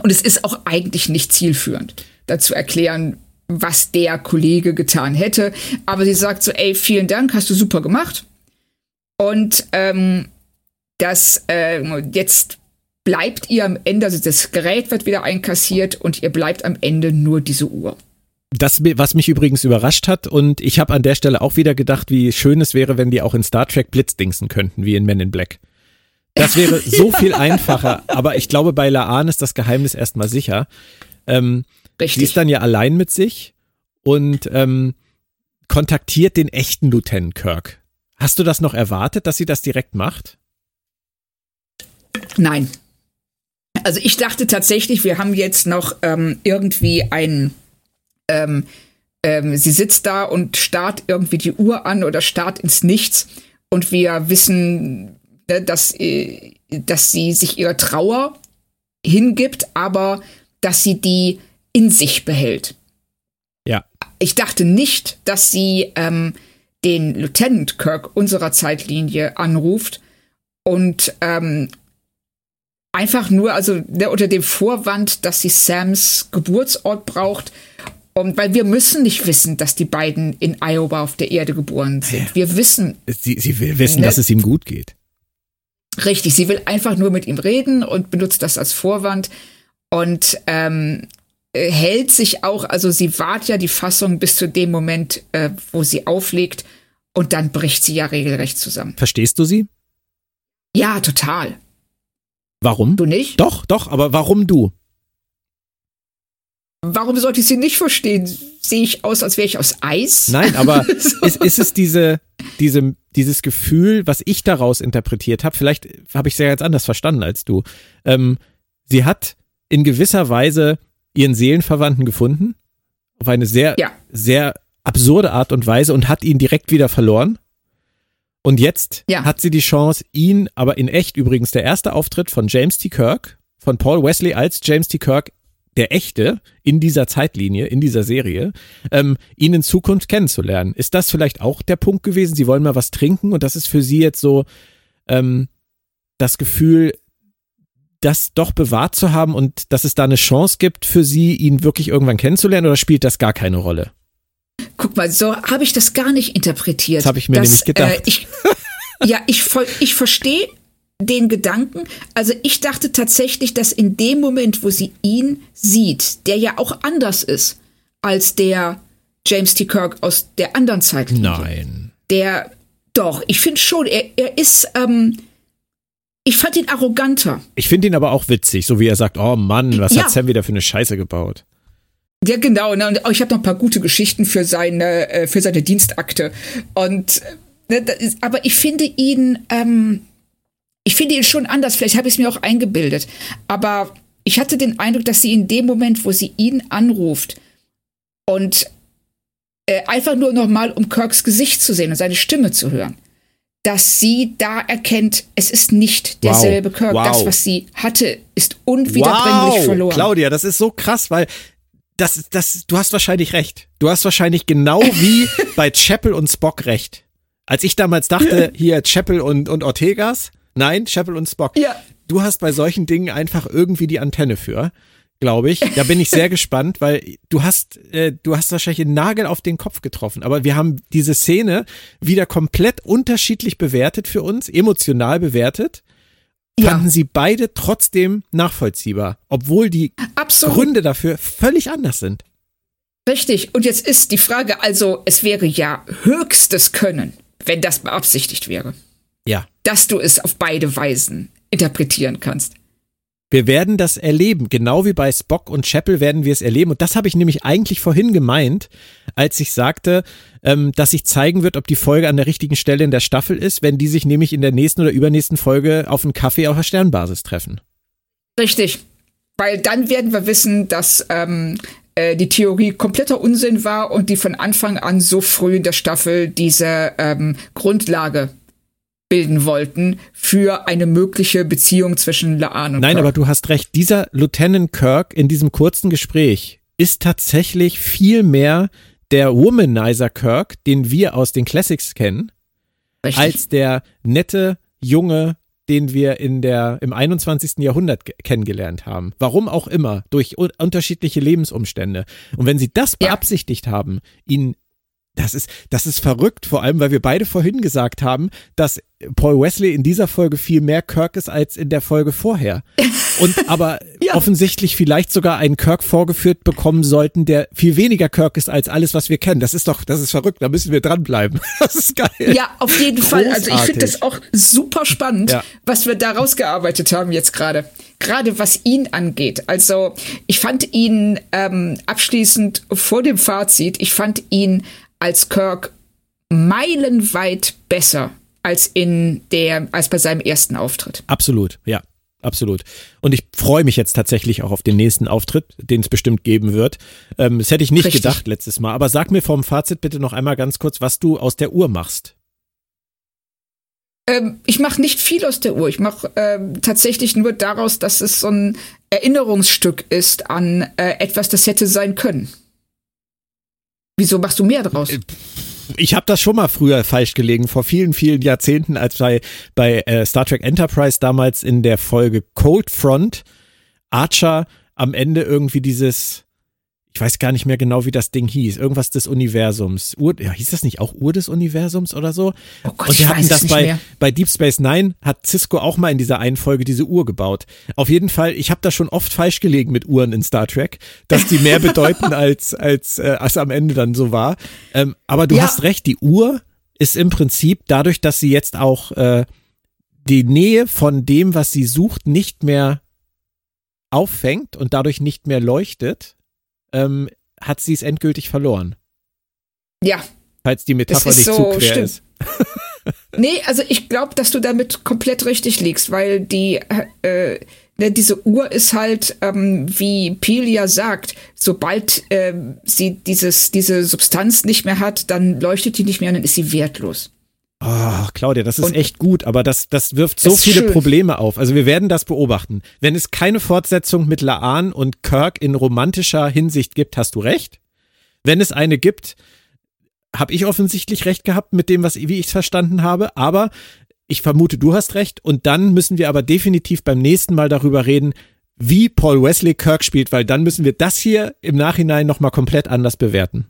Und es ist auch eigentlich nicht zielführend, dazu erklären, was der Kollege getan hätte. Aber sie sagt so, ey, vielen Dank, hast du super gemacht. Und ähm, das äh, jetzt bleibt ihr am Ende, also das Gerät wird wieder einkassiert und ihr bleibt am Ende nur diese Uhr. Das, was mich übrigens überrascht hat, und ich habe an der Stelle auch wieder gedacht, wie schön es wäre, wenn die auch in Star Trek blitzdingsen könnten, wie in Men in Black. Das wäre so viel einfacher, aber ich glaube, bei Laan ist das Geheimnis erstmal sicher. Ähm, Richtig. Sie ist dann ja allein mit sich und ähm, kontaktiert den echten Lieutenant Kirk. Hast du das noch erwartet, dass sie das direkt macht? Nein. Also ich dachte tatsächlich, wir haben jetzt noch ähm, irgendwie ein ähm, ähm, sie sitzt da und starrt irgendwie die Uhr an oder starrt ins Nichts und wir wissen, dass, äh, dass sie sich ihrer Trauer hingibt, aber dass sie die in sich behält. Ja. Ich dachte nicht, dass sie ähm, den Lieutenant Kirk unserer Zeitlinie anruft und ähm, einfach nur, also ne, unter dem Vorwand, dass sie Sams Geburtsort braucht, und weil wir müssen nicht wissen, dass die beiden in Iowa auf der Erde geboren sind. Wir wissen. Sie, sie will wissen, ne? dass es ihm gut geht. Richtig, sie will einfach nur mit ihm reden und benutzt das als Vorwand und ähm, hält sich auch, also sie wahrt ja die Fassung bis zu dem Moment, äh, wo sie auflegt und dann bricht sie ja regelrecht zusammen. Verstehst du sie? Ja, total. Warum? Du nicht? Doch, doch, aber warum du? Warum sollte ich sie nicht verstehen? Sehe ich aus, als wäre ich aus Eis? Nein, aber so. ist, ist es diese, diese, dieses Gefühl, was ich daraus interpretiert habe, vielleicht habe ich es ja ganz anders verstanden als du. Ähm, sie hat in gewisser Weise ihren Seelenverwandten gefunden, auf eine sehr, ja. sehr absurde Art und Weise und hat ihn direkt wieder verloren. Und jetzt ja. hat sie die Chance, ihn, aber in echt übrigens der erste Auftritt von James T. Kirk, von Paul Wesley als James T. Kirk der echte in dieser Zeitlinie, in dieser Serie, ähm, ihn in Zukunft kennenzulernen. Ist das vielleicht auch der Punkt gewesen? Sie wollen mal was trinken und das ist für Sie jetzt so ähm, das Gefühl, das doch bewahrt zu haben und dass es da eine Chance gibt für Sie, ihn wirklich irgendwann kennenzulernen oder spielt das gar keine Rolle? Guck mal, so habe ich das gar nicht interpretiert. Das habe ich mir dass, nämlich gedacht. Äh, ich, ja, ich, ich verstehe den Gedanken, also ich dachte tatsächlich, dass in dem Moment, wo sie ihn sieht, der ja auch anders ist als der James T. Kirk aus der anderen Zeit. Nein. Der, doch, ich finde schon, er, er ist, ähm, ich fand ihn arroganter. Ich finde ihn aber auch witzig, so wie er sagt, oh Mann, was ja. hat Sam wieder für eine Scheiße gebaut? Ja, genau. Ne, und ich habe noch ein paar gute Geschichten für seine, äh, für seine Dienstakte. Und, ne, ist, aber ich finde ihn, ähm, ich finde ihn schon anders, vielleicht habe ich es mir auch eingebildet. Aber ich hatte den Eindruck, dass sie in dem Moment, wo sie ihn anruft und äh, einfach nur nochmal, um Kirks Gesicht zu sehen und seine Stimme zu hören, dass sie da erkennt, es ist nicht derselbe wow. Kirk. Wow. Das, was sie hatte, ist unwiederbringlich wow. verloren. Claudia, das ist so krass, weil das, das, du hast wahrscheinlich recht. Du hast wahrscheinlich genau wie bei Chapel und Spock recht. Als ich damals dachte, hier Chapel und, und Ortegas, Nein, Chapel und Spock. Ja. Du hast bei solchen Dingen einfach irgendwie die Antenne für, glaube ich. Da bin ich sehr gespannt, weil du hast, äh, du hast wahrscheinlich einen Nagel auf den Kopf getroffen. Aber wir haben diese Szene wieder komplett unterschiedlich bewertet für uns, emotional bewertet. Ja. Fanden sie beide trotzdem nachvollziehbar, obwohl die Absolut. Gründe dafür völlig anders sind. Richtig. Und jetzt ist die Frage, also es wäre ja höchstes Können, wenn das beabsichtigt wäre. Dass du es auf beide Weisen interpretieren kannst. Wir werden das erleben. Genau wie bei Spock und Chapel werden wir es erleben. Und das habe ich nämlich eigentlich vorhin gemeint, als ich sagte, ähm, dass sich zeigen wird, ob die Folge an der richtigen Stelle in der Staffel ist, wenn die sich nämlich in der nächsten oder übernächsten Folge auf einen Kaffee auf der Sternbasis treffen. Richtig. Weil dann werden wir wissen, dass ähm, äh, die Theorie kompletter Unsinn war und die von Anfang an so früh in der Staffel diese ähm, Grundlage bilden wollten für eine mögliche Beziehung zwischen Laan und Nein, Kirk. aber du hast recht. Dieser Lieutenant Kirk in diesem kurzen Gespräch ist tatsächlich viel mehr der Womanizer Kirk, den wir aus den Classics kennen, Richtig. als der nette, junge, den wir in der, im 21. Jahrhundert kennengelernt haben. Warum auch immer, durch unterschiedliche Lebensumstände. Und wenn sie das ja. beabsichtigt haben, ihn das ist, das ist verrückt, vor allem, weil wir beide vorhin gesagt haben, dass Paul Wesley in dieser Folge viel mehr Kirk ist als in der Folge vorher. Und aber ja. offensichtlich vielleicht sogar einen Kirk vorgeführt bekommen sollten, der viel weniger Kirk ist als alles, was wir kennen. Das ist doch, das ist verrückt, da müssen wir dranbleiben. Das ist geil. Ja, auf jeden Großartig. Fall. Also ich finde das auch super spannend, ja. was wir da rausgearbeitet haben jetzt gerade. Gerade was ihn angeht. Also ich fand ihn ähm, abschließend vor dem Fazit, ich fand ihn als Kirk meilenweit besser als in der, als bei seinem ersten Auftritt. Absolut, ja. Absolut. Und ich freue mich jetzt tatsächlich auch auf den nächsten Auftritt, den es bestimmt geben wird. Ähm, das hätte ich nicht Richtig. gedacht letztes Mal. Aber sag mir vom Fazit bitte noch einmal ganz kurz, was du aus der Uhr machst. Ähm, ich mache nicht viel aus der Uhr. Ich mache ähm, tatsächlich nur daraus, dass es so ein Erinnerungsstück ist an äh, etwas, das hätte sein können. Wieso machst du mehr draus? Äh, ich habe das schon mal früher falsch gelegen, vor vielen, vielen Jahrzehnten, als bei, bei äh, Star Trek Enterprise damals in der Folge Cold Front Archer am Ende irgendwie dieses ich weiß gar nicht mehr genau, wie das Ding hieß. Irgendwas des Universums. Ur, ja, hieß das nicht auch Uhr des Universums oder so? Oh Gott, und wir hatten das bei, mehr. bei Deep Space Nine hat Cisco auch mal in dieser einen Folge diese Uhr gebaut. Auf jeden Fall, ich habe da schon oft falsch gelegen mit Uhren in Star Trek, dass die mehr bedeuten als als äh, als am Ende dann so war. Ähm, aber du ja. hast recht, die Uhr ist im Prinzip dadurch, dass sie jetzt auch äh, die Nähe von dem, was sie sucht, nicht mehr auffängt und dadurch nicht mehr leuchtet, ähm, hat sie es endgültig verloren. Ja. Falls die Metapher nicht so, zu quer stimmt. ist. nee, also ich glaube, dass du damit komplett richtig liegst, weil die äh, ne, diese Uhr ist halt, ähm, wie Pilia sagt, sobald äh, sie dieses, diese Substanz nicht mehr hat, dann leuchtet die nicht mehr und dann ist sie wertlos. Oh, Claudia, das ist und echt gut, aber das, das wirft so viele schön. Probleme auf. Also wir werden das beobachten. Wenn es keine Fortsetzung mit Laan und Kirk in romantischer Hinsicht gibt, hast du recht. Wenn es eine gibt, habe ich offensichtlich recht gehabt mit dem, was wie ich es verstanden habe. Aber ich vermute, du hast recht. Und dann müssen wir aber definitiv beim nächsten Mal darüber reden, wie Paul Wesley Kirk spielt, weil dann müssen wir das hier im Nachhinein nochmal komplett anders bewerten.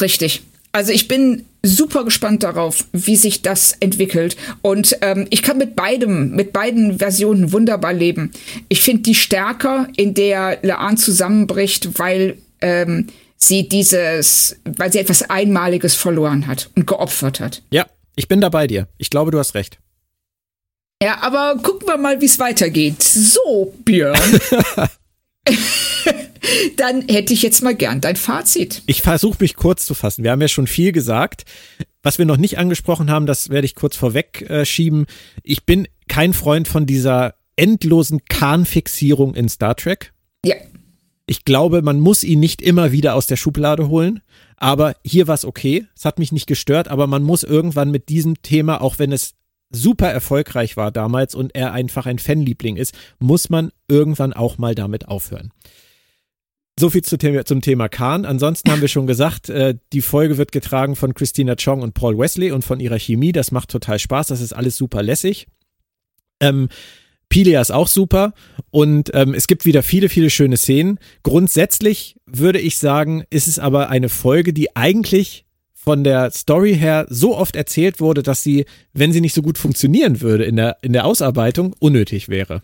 Richtig. Also ich bin super gespannt darauf, wie sich das entwickelt. Und ähm, ich kann mit beidem, mit beiden Versionen wunderbar leben. Ich finde die stärker, in der Laan zusammenbricht, weil ähm, sie dieses, weil sie etwas Einmaliges verloren hat und geopfert hat. Ja, ich bin da bei dir. Ich glaube, du hast recht. Ja, aber gucken wir mal, wie es weitergeht. So, Björn. Dann hätte ich jetzt mal gern dein Fazit. Ich versuche mich kurz zu fassen. Wir haben ja schon viel gesagt. Was wir noch nicht angesprochen haben, das werde ich kurz vorweg äh, schieben. Ich bin kein Freund von dieser endlosen Kahnfixierung in Star Trek. Ja. Ich glaube, man muss ihn nicht immer wieder aus der Schublade holen. Aber hier war es okay. Es hat mich nicht gestört, aber man muss irgendwann mit diesem Thema, auch wenn es super erfolgreich war damals und er einfach ein Fanliebling ist, muss man irgendwann auch mal damit aufhören. So viel zu Thema, zum Thema Khan. Ansonsten haben wir schon gesagt, äh, die Folge wird getragen von Christina Chong und Paul Wesley und von ihrer Chemie. Das macht total Spaß. Das ist alles super lässig. Ähm, Pilia ist auch super und ähm, es gibt wieder viele, viele schöne Szenen. Grundsätzlich würde ich sagen, ist es aber eine Folge, die eigentlich von der Story her so oft erzählt wurde, dass sie, wenn sie nicht so gut funktionieren würde in der, in der Ausarbeitung, unnötig wäre.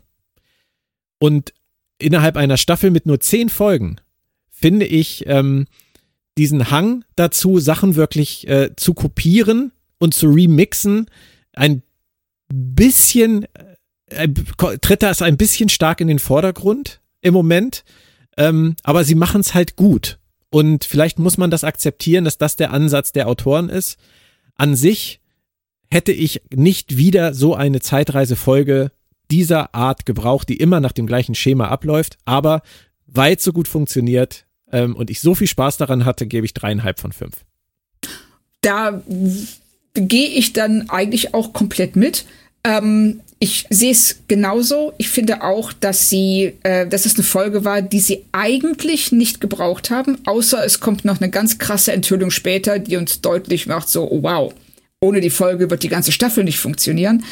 Und innerhalb einer Staffel mit nur zehn Folgen finde ich ähm, diesen Hang dazu, Sachen wirklich äh, zu kopieren und zu remixen, ein bisschen, äh, tritt das ein bisschen stark in den Vordergrund im Moment. Ähm, aber sie machen es halt gut. Und vielleicht muss man das akzeptieren, dass das der Ansatz der Autoren ist. An sich hätte ich nicht wieder so eine Zeitreisefolge dieser Art gebraucht, die immer nach dem gleichen Schema abläuft, aber weit so gut funktioniert ähm, und ich so viel Spaß daran hatte, gebe ich dreieinhalb von fünf. Da gehe ich dann eigentlich auch komplett mit. Ähm, ich sehe es genauso. Ich finde auch, dass sie, äh, dass es eine Folge war, die sie eigentlich nicht gebraucht haben, außer es kommt noch eine ganz krasse Enthüllung später, die uns deutlich macht, so, wow, ohne die Folge wird die ganze Staffel nicht funktionieren.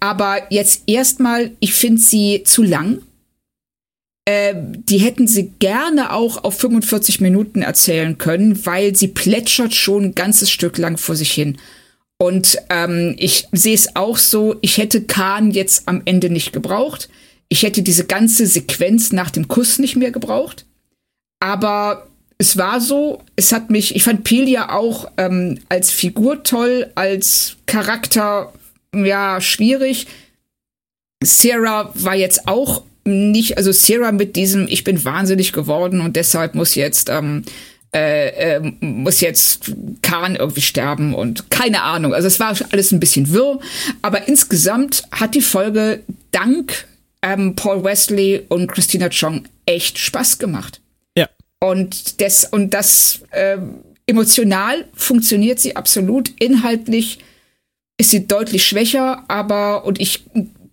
Aber jetzt erstmal, ich finde sie zu lang. Äh, die hätten sie gerne auch auf 45 Minuten erzählen können, weil sie plätschert schon ein ganzes Stück lang vor sich hin. Und ähm, ich sehe es auch so, ich hätte Khan jetzt am Ende nicht gebraucht. Ich hätte diese ganze Sequenz nach dem Kuss nicht mehr gebraucht. Aber es war so, es hat mich, ich fand Pelia auch ähm, als Figur toll, als Charakter ja schwierig. Sarah war jetzt auch nicht, also Sarah mit diesem, ich bin wahnsinnig geworden und deshalb muss jetzt ähm, äh, äh, muss jetzt Khan irgendwie sterben und keine Ahnung. Also es war alles ein bisschen wirr, aber insgesamt hat die Folge dank ähm, Paul Wesley und Christina Chong echt Spaß gemacht. Und das und das äh, emotional funktioniert sie absolut. Inhaltlich ist sie deutlich schwächer, aber und ich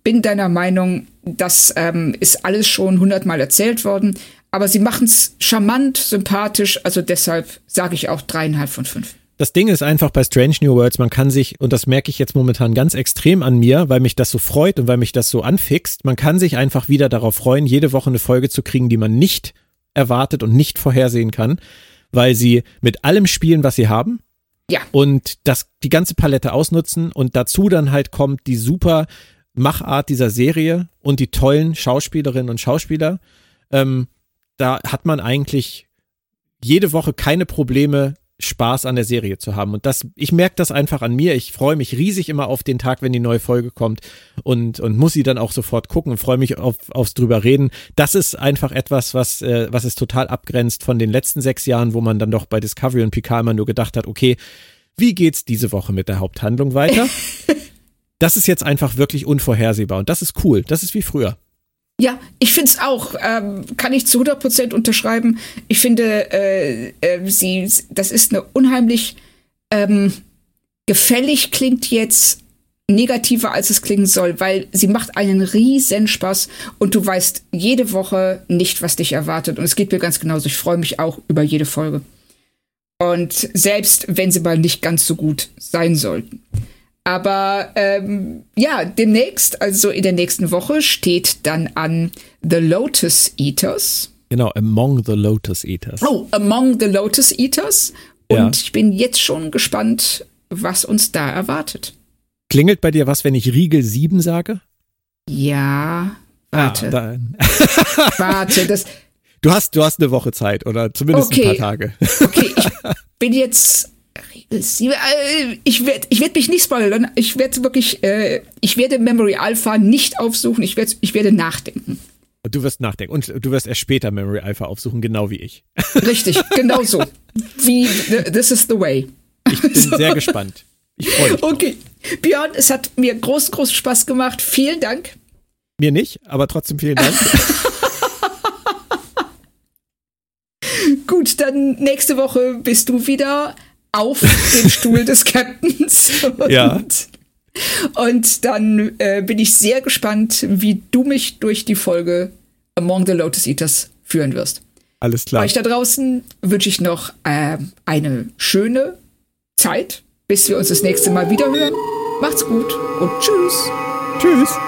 bin deiner Meinung, das ähm, ist alles schon hundertmal erzählt worden. Aber sie machen es charmant, sympathisch, also deshalb sage ich auch dreieinhalb von fünf. Das Ding ist einfach bei Strange New Worlds, man kann sich, und das merke ich jetzt momentan ganz extrem an mir, weil mich das so freut und weil mich das so anfixt, man kann sich einfach wieder darauf freuen, jede Woche eine Folge zu kriegen, die man nicht erwartet und nicht vorhersehen kann, weil sie mit allem spielen, was sie haben. Ja. Und das, die ganze Palette ausnutzen und dazu dann halt kommt die super Machart dieser Serie und die tollen Schauspielerinnen und Schauspieler. Ähm, da hat man eigentlich jede Woche keine Probleme, Spaß an der Serie zu haben. Und das, ich merke das einfach an mir. Ich freue mich riesig immer auf den Tag, wenn die neue Folge kommt und, und muss sie dann auch sofort gucken und freue mich auf, aufs drüber reden. Das ist einfach etwas, was, äh, was es total abgrenzt von den letzten sechs Jahren, wo man dann doch bei Discovery und Picard immer nur gedacht hat, okay, wie geht's diese Woche mit der Haupthandlung weiter? das ist jetzt einfach wirklich unvorhersehbar und das ist cool. Das ist wie früher. Ja, ich finde es auch. Ähm, kann ich zu 100% unterschreiben. Ich finde, äh, äh, sie, das ist eine unheimlich ähm, gefällig klingt jetzt negativer, als es klingen soll, weil sie macht einen riesen Spaß und du weißt jede Woche nicht, was dich erwartet. Und es geht mir ganz genauso. Ich freue mich auch über jede Folge. Und selbst wenn sie mal nicht ganz so gut sein sollten. Aber ähm, ja, demnächst, also in der nächsten Woche, steht dann an The Lotus Eaters. Genau, Among the Lotus Eaters. Oh, Among the Lotus Eaters. Und ja. ich bin jetzt schon gespannt, was uns da erwartet. Klingelt bei dir was, wenn ich Riegel 7 sage? Ja, warte. Ah, warte, das. Du hast, du hast eine Woche Zeit oder zumindest okay. ein paar Tage. Okay, ich bin jetzt ich werde ich werd mich nicht spoilern. Ich werde wirklich, äh, ich werde Memory Alpha nicht aufsuchen. Ich werde, ich werde nachdenken. Du wirst nachdenken und du wirst erst später Memory Alpha aufsuchen, genau wie ich. Richtig, genau so. Wie This is the way. Ich bin so. sehr gespannt. Ich freue mich. Okay, Björn, es hat mir groß, groß Spaß gemacht. Vielen Dank. Mir nicht, aber trotzdem vielen Dank. Gut, dann nächste Woche bist du wieder auf dem Stuhl des Captains. Und, ja. Und dann äh, bin ich sehr gespannt, wie du mich durch die Folge Among the Lotus Eaters führen wirst. Alles klar. Euch da draußen wünsche ich noch äh, eine schöne Zeit, bis wir uns das nächste Mal wieder hören. Macht's gut und tschüss. Tschüss.